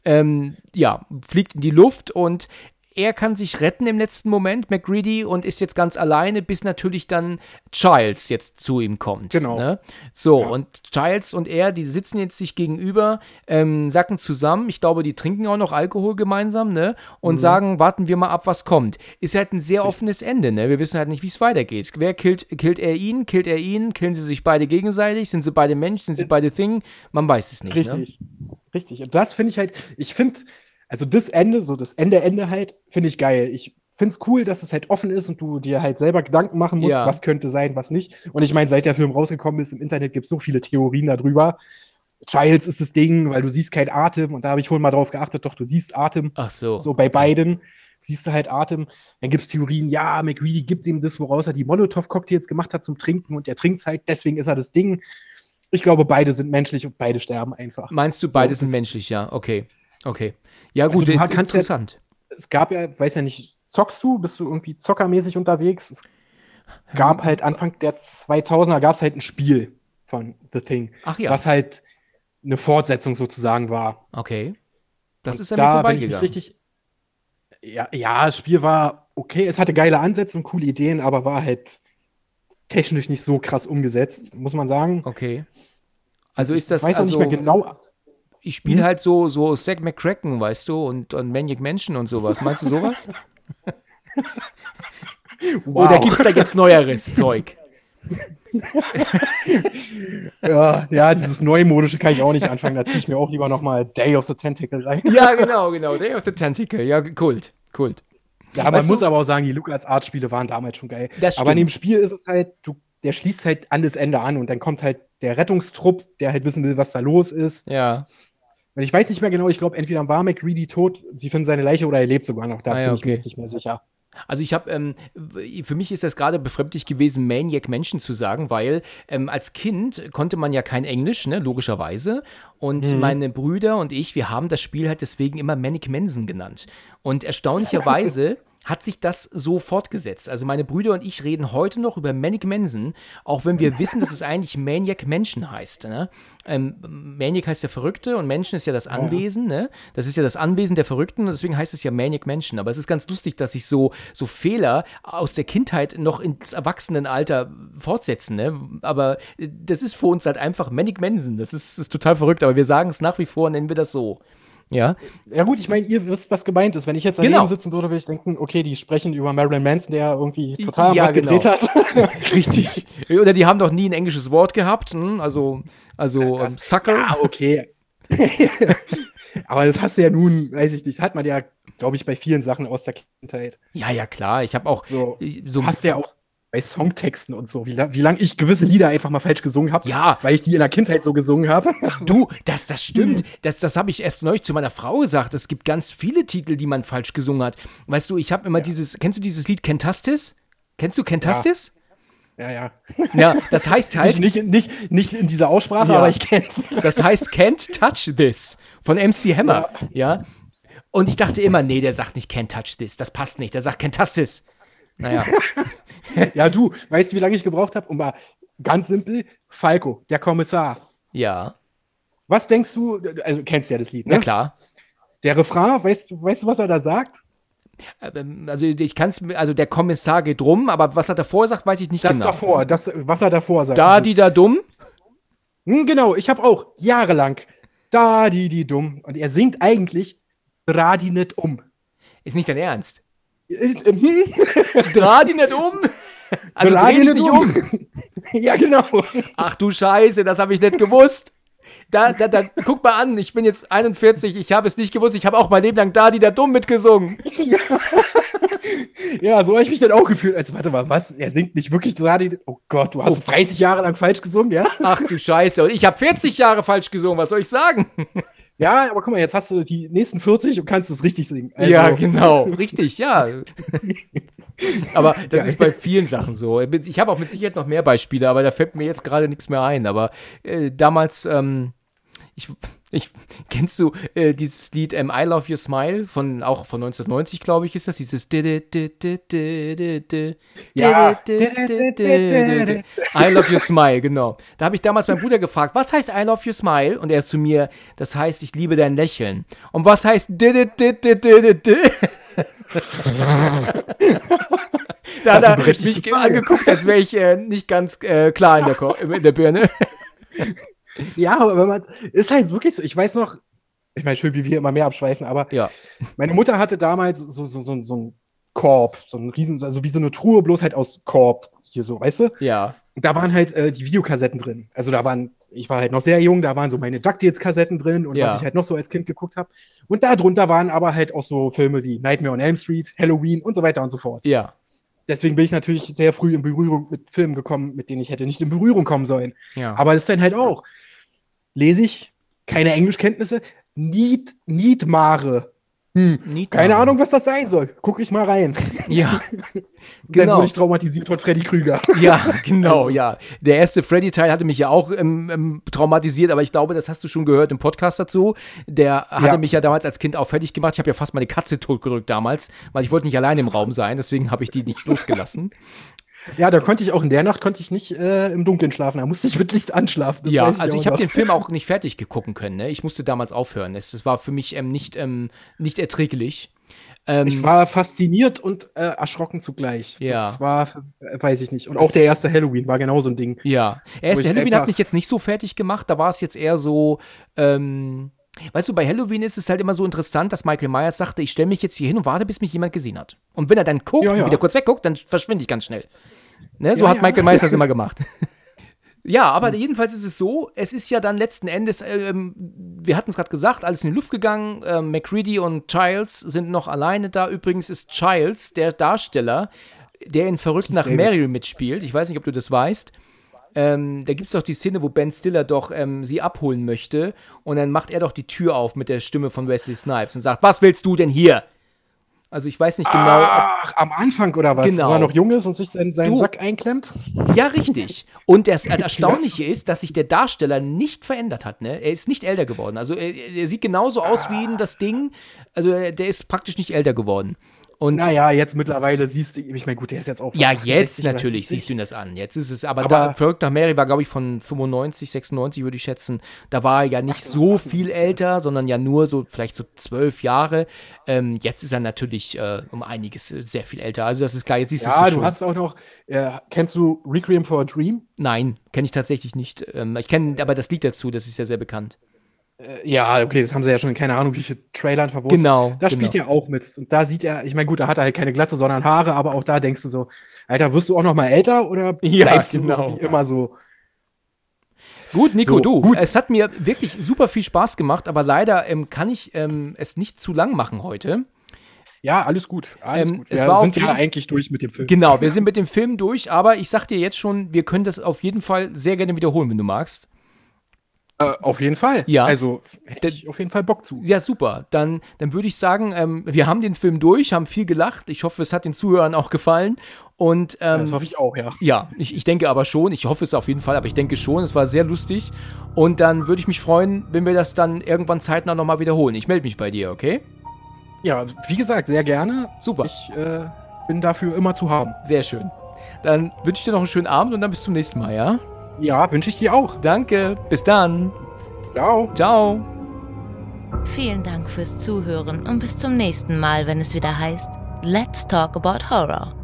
Ähm, ja, fliegt in die Luft und er kann sich retten im letzten Moment, McGreedy, und ist jetzt ganz alleine, bis natürlich dann Childs jetzt zu ihm kommt. Genau. Ne? So, Ja. und Childs und er, die sitzen jetzt sich gegenüber, ähm, sacken zusammen. Ich glaube, die trinken auch noch Alkohol gemeinsam, ne? Und sagen, warten wir mal ab, was kommt. Ist halt ein sehr offenes Ende, ne? Wir wissen halt nicht, wie es weitergeht. Wer killt, killt er ihn, killt er ihn, killen sie sich beide gegenseitig, sind sie beide Mensch, sind sie beide Thing? Man weiß es nicht. Ne? Richtig. Richtig. Und das finde ich halt, ich finde, also das Ende, so das Ende, Ende halt, finde ich geil. Ich finde es cool, dass es halt offen ist und du dir halt selber Gedanken machen musst, ja. was könnte sein, was nicht. Und ich meine, seit der Film rausgekommen ist, im Internet gibt es so viele Theorien darüber. Childs ist das Ding, weil du siehst keinen Atem und da habe ich vorhin mal drauf geachtet, doch du siehst Atem. Ach so. So bei beiden siehst du halt Atem. Dann gibt es Theorien, ja, McReady gibt ihm das, woraus er die Molotow-Cocktails gemacht hat zum Trinken und er trinkt halt, deswegen ist er das Ding. Ich glaube, beide sind menschlich und beide sterben einfach. Meinst du, beide so, sind menschlich, ja, okay. Okay. Ja, gut, also, interessant. Ja, es gab ja, weiß ja nicht, zockst du? Bist du irgendwie zockermäßig unterwegs? Es gab hm. halt Anfang der 2000er gab es halt ein Spiel von The Thing. Ach ja. Was halt eine Fortsetzung sozusagen war. Okay. Das und ist ja da, wenn ich mich richtig. Ja, ja, das Spiel war okay. Es hatte geile Ansätze und coole Ideen, aber war halt technisch nicht so krass umgesetzt, muss man sagen. Okay. Also ist das. Ich weiß also, auch nicht mehr genau. Ich spiele hm? halt so, so Zack McCracken, weißt du, und, und Maniac Mansion und sowas. Meinst du sowas? [LAUGHS] wow. Oder gibt es da jetzt neueres Zeug? [LAUGHS] ja, ja, dieses Neumodische kann ich auch nicht anfangen. Da ziehe ich mir auch lieber nochmal Day of the Tentacle rein. ja, genau, genau. Day of the Tentacle. Ja, Kult. Kult. Ja, man weißt muss du? aber auch sagen, die Lucas Art Spiele waren damals schon geil. aber in dem Spiel ist es halt, du, der schließt halt an das Ende an und dann kommt halt der Rettungstrupp, der halt wissen will, was da los ist. Ja. Und ich weiß nicht mehr genau, ich glaube, entweder war McReady tot, sie finden seine Leiche oder er lebt sogar noch. Da ah, ja, bin ich mir jetzt nicht mehr sicher. Also ich habe, ähm, für mich ist das gerade befremdlich gewesen, Maniac Menschen zu sagen, weil ähm, als Kind konnte man ja kein Englisch, ne, logischerweise. Und mhm. meine Brüder und ich, wir haben das Spiel halt deswegen immer Manic Mensen genannt. Und erstaunlicherweise [LAUGHS] hat sich das so fortgesetzt. Also meine Brüder und ich reden heute noch über Manic Mensen, auch wenn wir wissen, dass es eigentlich Maniac Menschen heißt. Ne? Ähm, Maniac heißt der Verrückte und Menschen ist ja das Anwesen. Ne? Das ist ja das Anwesen der Verrückten und deswegen heißt es ja Maniac Menschen. Aber es ist ganz lustig, dass sich so, so Fehler aus der Kindheit noch ins Erwachsenenalter fortsetzen. Ne? Aber äh, das ist für uns halt einfach Manic Mensen. Das ist, ist total verrückt, aber wir sagen es nach wie vor, nennen wir das so. Ja. Ja, gut, ich meine, ihr wisst, was gemeint ist. Wenn ich jetzt daneben genau. sitzen würde, würde ich denken, okay, die sprechen über Marilyn Manson, der irgendwie total ja, genau. gedreht hat. [LAUGHS] Richtig. Oder die haben doch nie ein englisches Wort gehabt. Hm? Also, also das, Sucker. Ja, okay. [LAUGHS] Aber das hast du ja nun, weiß ich nicht, hat man ja, glaube ich, bei vielen Sachen aus der Kindheit. Ja, ja, klar. Ich habe auch so, so. Hast du ja auch bei Songtexten und so, wie, wie lange ich gewisse Lieder einfach mal falsch gesungen habe, ja. weil ich die in der Kindheit so gesungen habe. Du, das, das stimmt. Das, das habe ich erst neulich zu meiner Frau gesagt. Es gibt ganz viele Titel, die man falsch gesungen hat. Weißt du, ich habe immer ja. dieses, kennst du dieses Lied Kentastis? Kennst du Kentastis? Ja. Ja, ja. Ja, das heißt halt. [LAUGHS] nicht, nicht, nicht, nicht in dieser Aussprache, ja. aber ich kenn's. Das heißt Can't Touch This von MC Hammer. Ja. ja. Und ich dachte immer, nee, der sagt nicht Can't Touch This. Das passt nicht. Der sagt Kentastis. Naja. [LAUGHS] [LAUGHS] ja, du, weißt du, wie lange ich gebraucht habe? Und mal ganz simpel, Falco, der Kommissar. Ja. Was denkst du, also kennst du ja das Lied, ne? Na klar. Der Refrain, weißt, weißt du, was er da sagt? Ähm, also ich kann es, also der Kommissar geht rum, aber was er davor sagt, weiß ich nicht das genau. Das davor, das, was er davor sagt. Da, die da dumm? Hm, genau, ich habe auch jahrelang da, die, die dumm. Und er singt eigentlich Dreh die nicht um. Ist nicht dein Ernst? Hm? Dreh die nicht um. [LAUGHS] [LAUGHS] Also dreh, dreh dich nicht um. [LAUGHS] ja, genau. Ach du Scheiße, das habe ich nicht gewusst. Da, da, da, guck mal an, ich bin jetzt 41, ich habe es nicht gewusst, ich habe auch mein Leben lang da, die da dumm mitgesungen. Ja, [LAUGHS] ja so habe ich mich dann auch gefühlt. Also, warte mal, was? Er singt nicht wirklich Dadi. Oh Gott, du hast oh. 30 Jahre lang falsch gesungen, ja? Ach du Scheiße, und ich habe 40 Jahre falsch gesungen, was soll ich sagen? Ja, aber guck mal, jetzt hast du die nächsten 40 und kannst es richtig singen. Also. Ja, genau, richtig, ja. Aber das ist bei vielen Sachen so. Ich habe auch mit Sicherheit noch mehr Beispiele, aber da fällt mir jetzt gerade nichts mehr ein. Aber äh, damals, ähm, ich, ich, kennst du äh, dieses Lied ähm, I Love Your Smile von auch von 1990, glaube ich, ist das dieses ja. I Love Your Smile, genau. Da habe ich damals meinen Bruder gefragt, was heißt I Love Your Smile? Und er ist zu mir, das heißt, ich liebe dein Lächeln. Und was heißt [LAUGHS] da hat er mich angeguckt, als wäre ich äh, nicht ganz äh, klar in der, in der Birne. [LAUGHS] Ja, aber wenn man ist halt wirklich so, ich weiß noch, ich meine, schön, wie wir immer mehr abschweifen, aber ja. meine Mutter hatte damals so, so, so, so ein Korb, so ein riesen, also wie so eine Truhe, bloß halt aus Korb, hier so, weißt du? Ja. Und da waren halt äh, die Videokassetten drin. Also da waren ich war halt noch sehr jung, da waren so meine DuckTales-Kassetten drin und ja. was ich halt noch so als Kind geguckt habe. Und darunter waren aber halt auch so Filme wie Nightmare on Elm Street, Halloween und so weiter und so fort. Ja. Deswegen bin ich natürlich sehr früh in Berührung mit Filmen gekommen, mit denen ich hätte nicht in Berührung kommen sollen. Ja. Aber das ist dann halt auch, lese ich, keine Englischkenntnisse, Nied, Niedmare hm, keine Ahnung, was das sein soll. Guck ich mal rein. [LAUGHS] Ja. genau. [LAUGHS] Dann wurde ich traumatisiert von Freddy Krüger. [LAUGHS] Ja, genau, also. ja. Der erste Freddy-Teil hatte mich ja auch ähm, ähm, traumatisiert, aber ich glaube, das hast du schon gehört im Podcast dazu. Der hatte ja. mich ja damals als Kind auch fertig gemacht. Ich habe ja fast meine Katze totgedrückt damals, weil ich wollte nicht allein im Raum sein, deswegen habe ich die nicht losgelassen. Ja, da konnte ich auch in der Nacht konnte ich nicht äh, im Dunkeln schlafen. Da musste ich mit Licht anschlafen. ja, ich also ich habe den Film auch [LAUGHS] nicht fertig gucken können. Ne? Ich musste damals aufhören. Es, es war für mich ähm, nicht, ähm, nicht erträglich. Ähm, ich war fasziniert und äh, erschrocken zugleich. Ja. Das war, äh, weiß ich nicht. Und auch der erste Halloween war genauso ein Ding. Ja, der erste Halloween hat mich jetzt nicht so fertig gemacht. Da war es jetzt eher so. Ähm, Weißt du, bei Halloween ist es halt immer so interessant, dass Michael Myers sagte, ich stelle mich jetzt hier hin und warte, bis mich jemand gesehen hat. Und wenn er dann guckt ja, ja. und wieder kurz wegguckt, dann verschwinde ich ganz schnell. Ne? So ja, hat Michael Myers das immer [LAUGHS] gemacht. [LAUGHS] Ja, aber hm. jedenfalls ist es so, es ist ja dann letzten Endes, ähm, wir hatten es gerade gesagt, alles in die Luft gegangen. Ähm, McCready und Childs sind noch alleine da. Übrigens ist Childs der Darsteller, der in Verrückt nach Mary mitspielt. Ich weiß nicht, ob du das weißt. Ähm, da gibt es doch die Szene, wo Ben Stiller doch ähm, sie abholen möchte und dann macht er doch die Tür auf mit der Stimme von Wesley Snipes und sagt, was willst du denn hier? Also ich weiß nicht genau. Ach, am Anfang oder was? Genau. Wo er noch jung ist und sich seinen, seinen Sack einklemmt? Ja, richtig. Und das [LAUGHS] Erstaunliche ist, dass sich der Darsteller nicht verändert hat. Ne? Er ist nicht älter geworden. Also er, er sieht genauso aus wie in das Ding. Also der ist praktisch nicht älter geworden. Und naja, jetzt mittlerweile siehst du, ich meine, gut, der ist jetzt auch. Ja, jetzt natürlich siehst du ihn das an. Jetzt ist es, aber, aber da, Verrückt nach Mary war, glaube ich, von 95, 96, würde ich schätzen. Da war er ja nicht so viel älter, sondern ja nur so vielleicht so zwölf Jahre. Ähm, jetzt ist er natürlich äh, um einiges äh, sehr viel älter. Also, das ist klar, jetzt siehst ja, du es. Ja, du hast auch noch, äh, kennst du Requiem for a Dream? Nein, kenne ich tatsächlich nicht. Ähm, ich kenne aber das Lied dazu, das ist ja sehr bekannt. Äh, ja, okay, das haben sie ja schon in keine Ahnung, wie viele Trailern verwurstet. Genau. Da spielt genau. er auch mit. Und da sieht er, ich meine, gut, da hat er halt keine Glatze, sondern Haare, aber auch da denkst du so, Alter, wirst du auch noch mal älter oder [LAUGHS] ja, bleibst genau. du immer so? Gut, Nico, so, du, gut. es hat mir wirklich super viel Spaß gemacht, aber leider ähm, kann ich ähm, es nicht zu lang machen heute. Ja, alles gut. Alles ähm, gut. Wir sind ja eigentlich durch mit dem Film. Genau, wir sind mit dem Film durch, aber ich sag dir jetzt schon, wir können das auf jeden Fall sehr gerne wiederholen, wenn du magst. Äh, auf jeden Fall. Ja. Also hätte ich auf jeden Fall Bock zu. Ja, super. Dann, dann würde ich sagen, ähm, wir haben den Film durch, haben viel gelacht. Ich hoffe, es hat den Zuhörern auch gefallen. Und, ähm, das hoffe ich auch, ja. Ja, ich, ich denke aber schon. Ich hoffe es auf jeden Fall, aber ich denke schon. Es war sehr lustig. Und dann würde ich mich freuen, wenn wir das dann irgendwann zeitnah nochmal wiederholen. Ich melde mich bei dir, okay? Ja, wie gesagt, sehr gerne. Super. Ich äh, bin dafür immer zu haben. Sehr schön. Dann wünsche ich dir noch einen schönen Abend und dann bis zum nächsten Mal, ja? Ja, wünsche ich dir auch. Danke. Bis dann. Ciao. Ciao. Vielen Dank fürs Zuhören und bis zum nächsten Mal, wenn es wieder heißt Let's Talk About Horror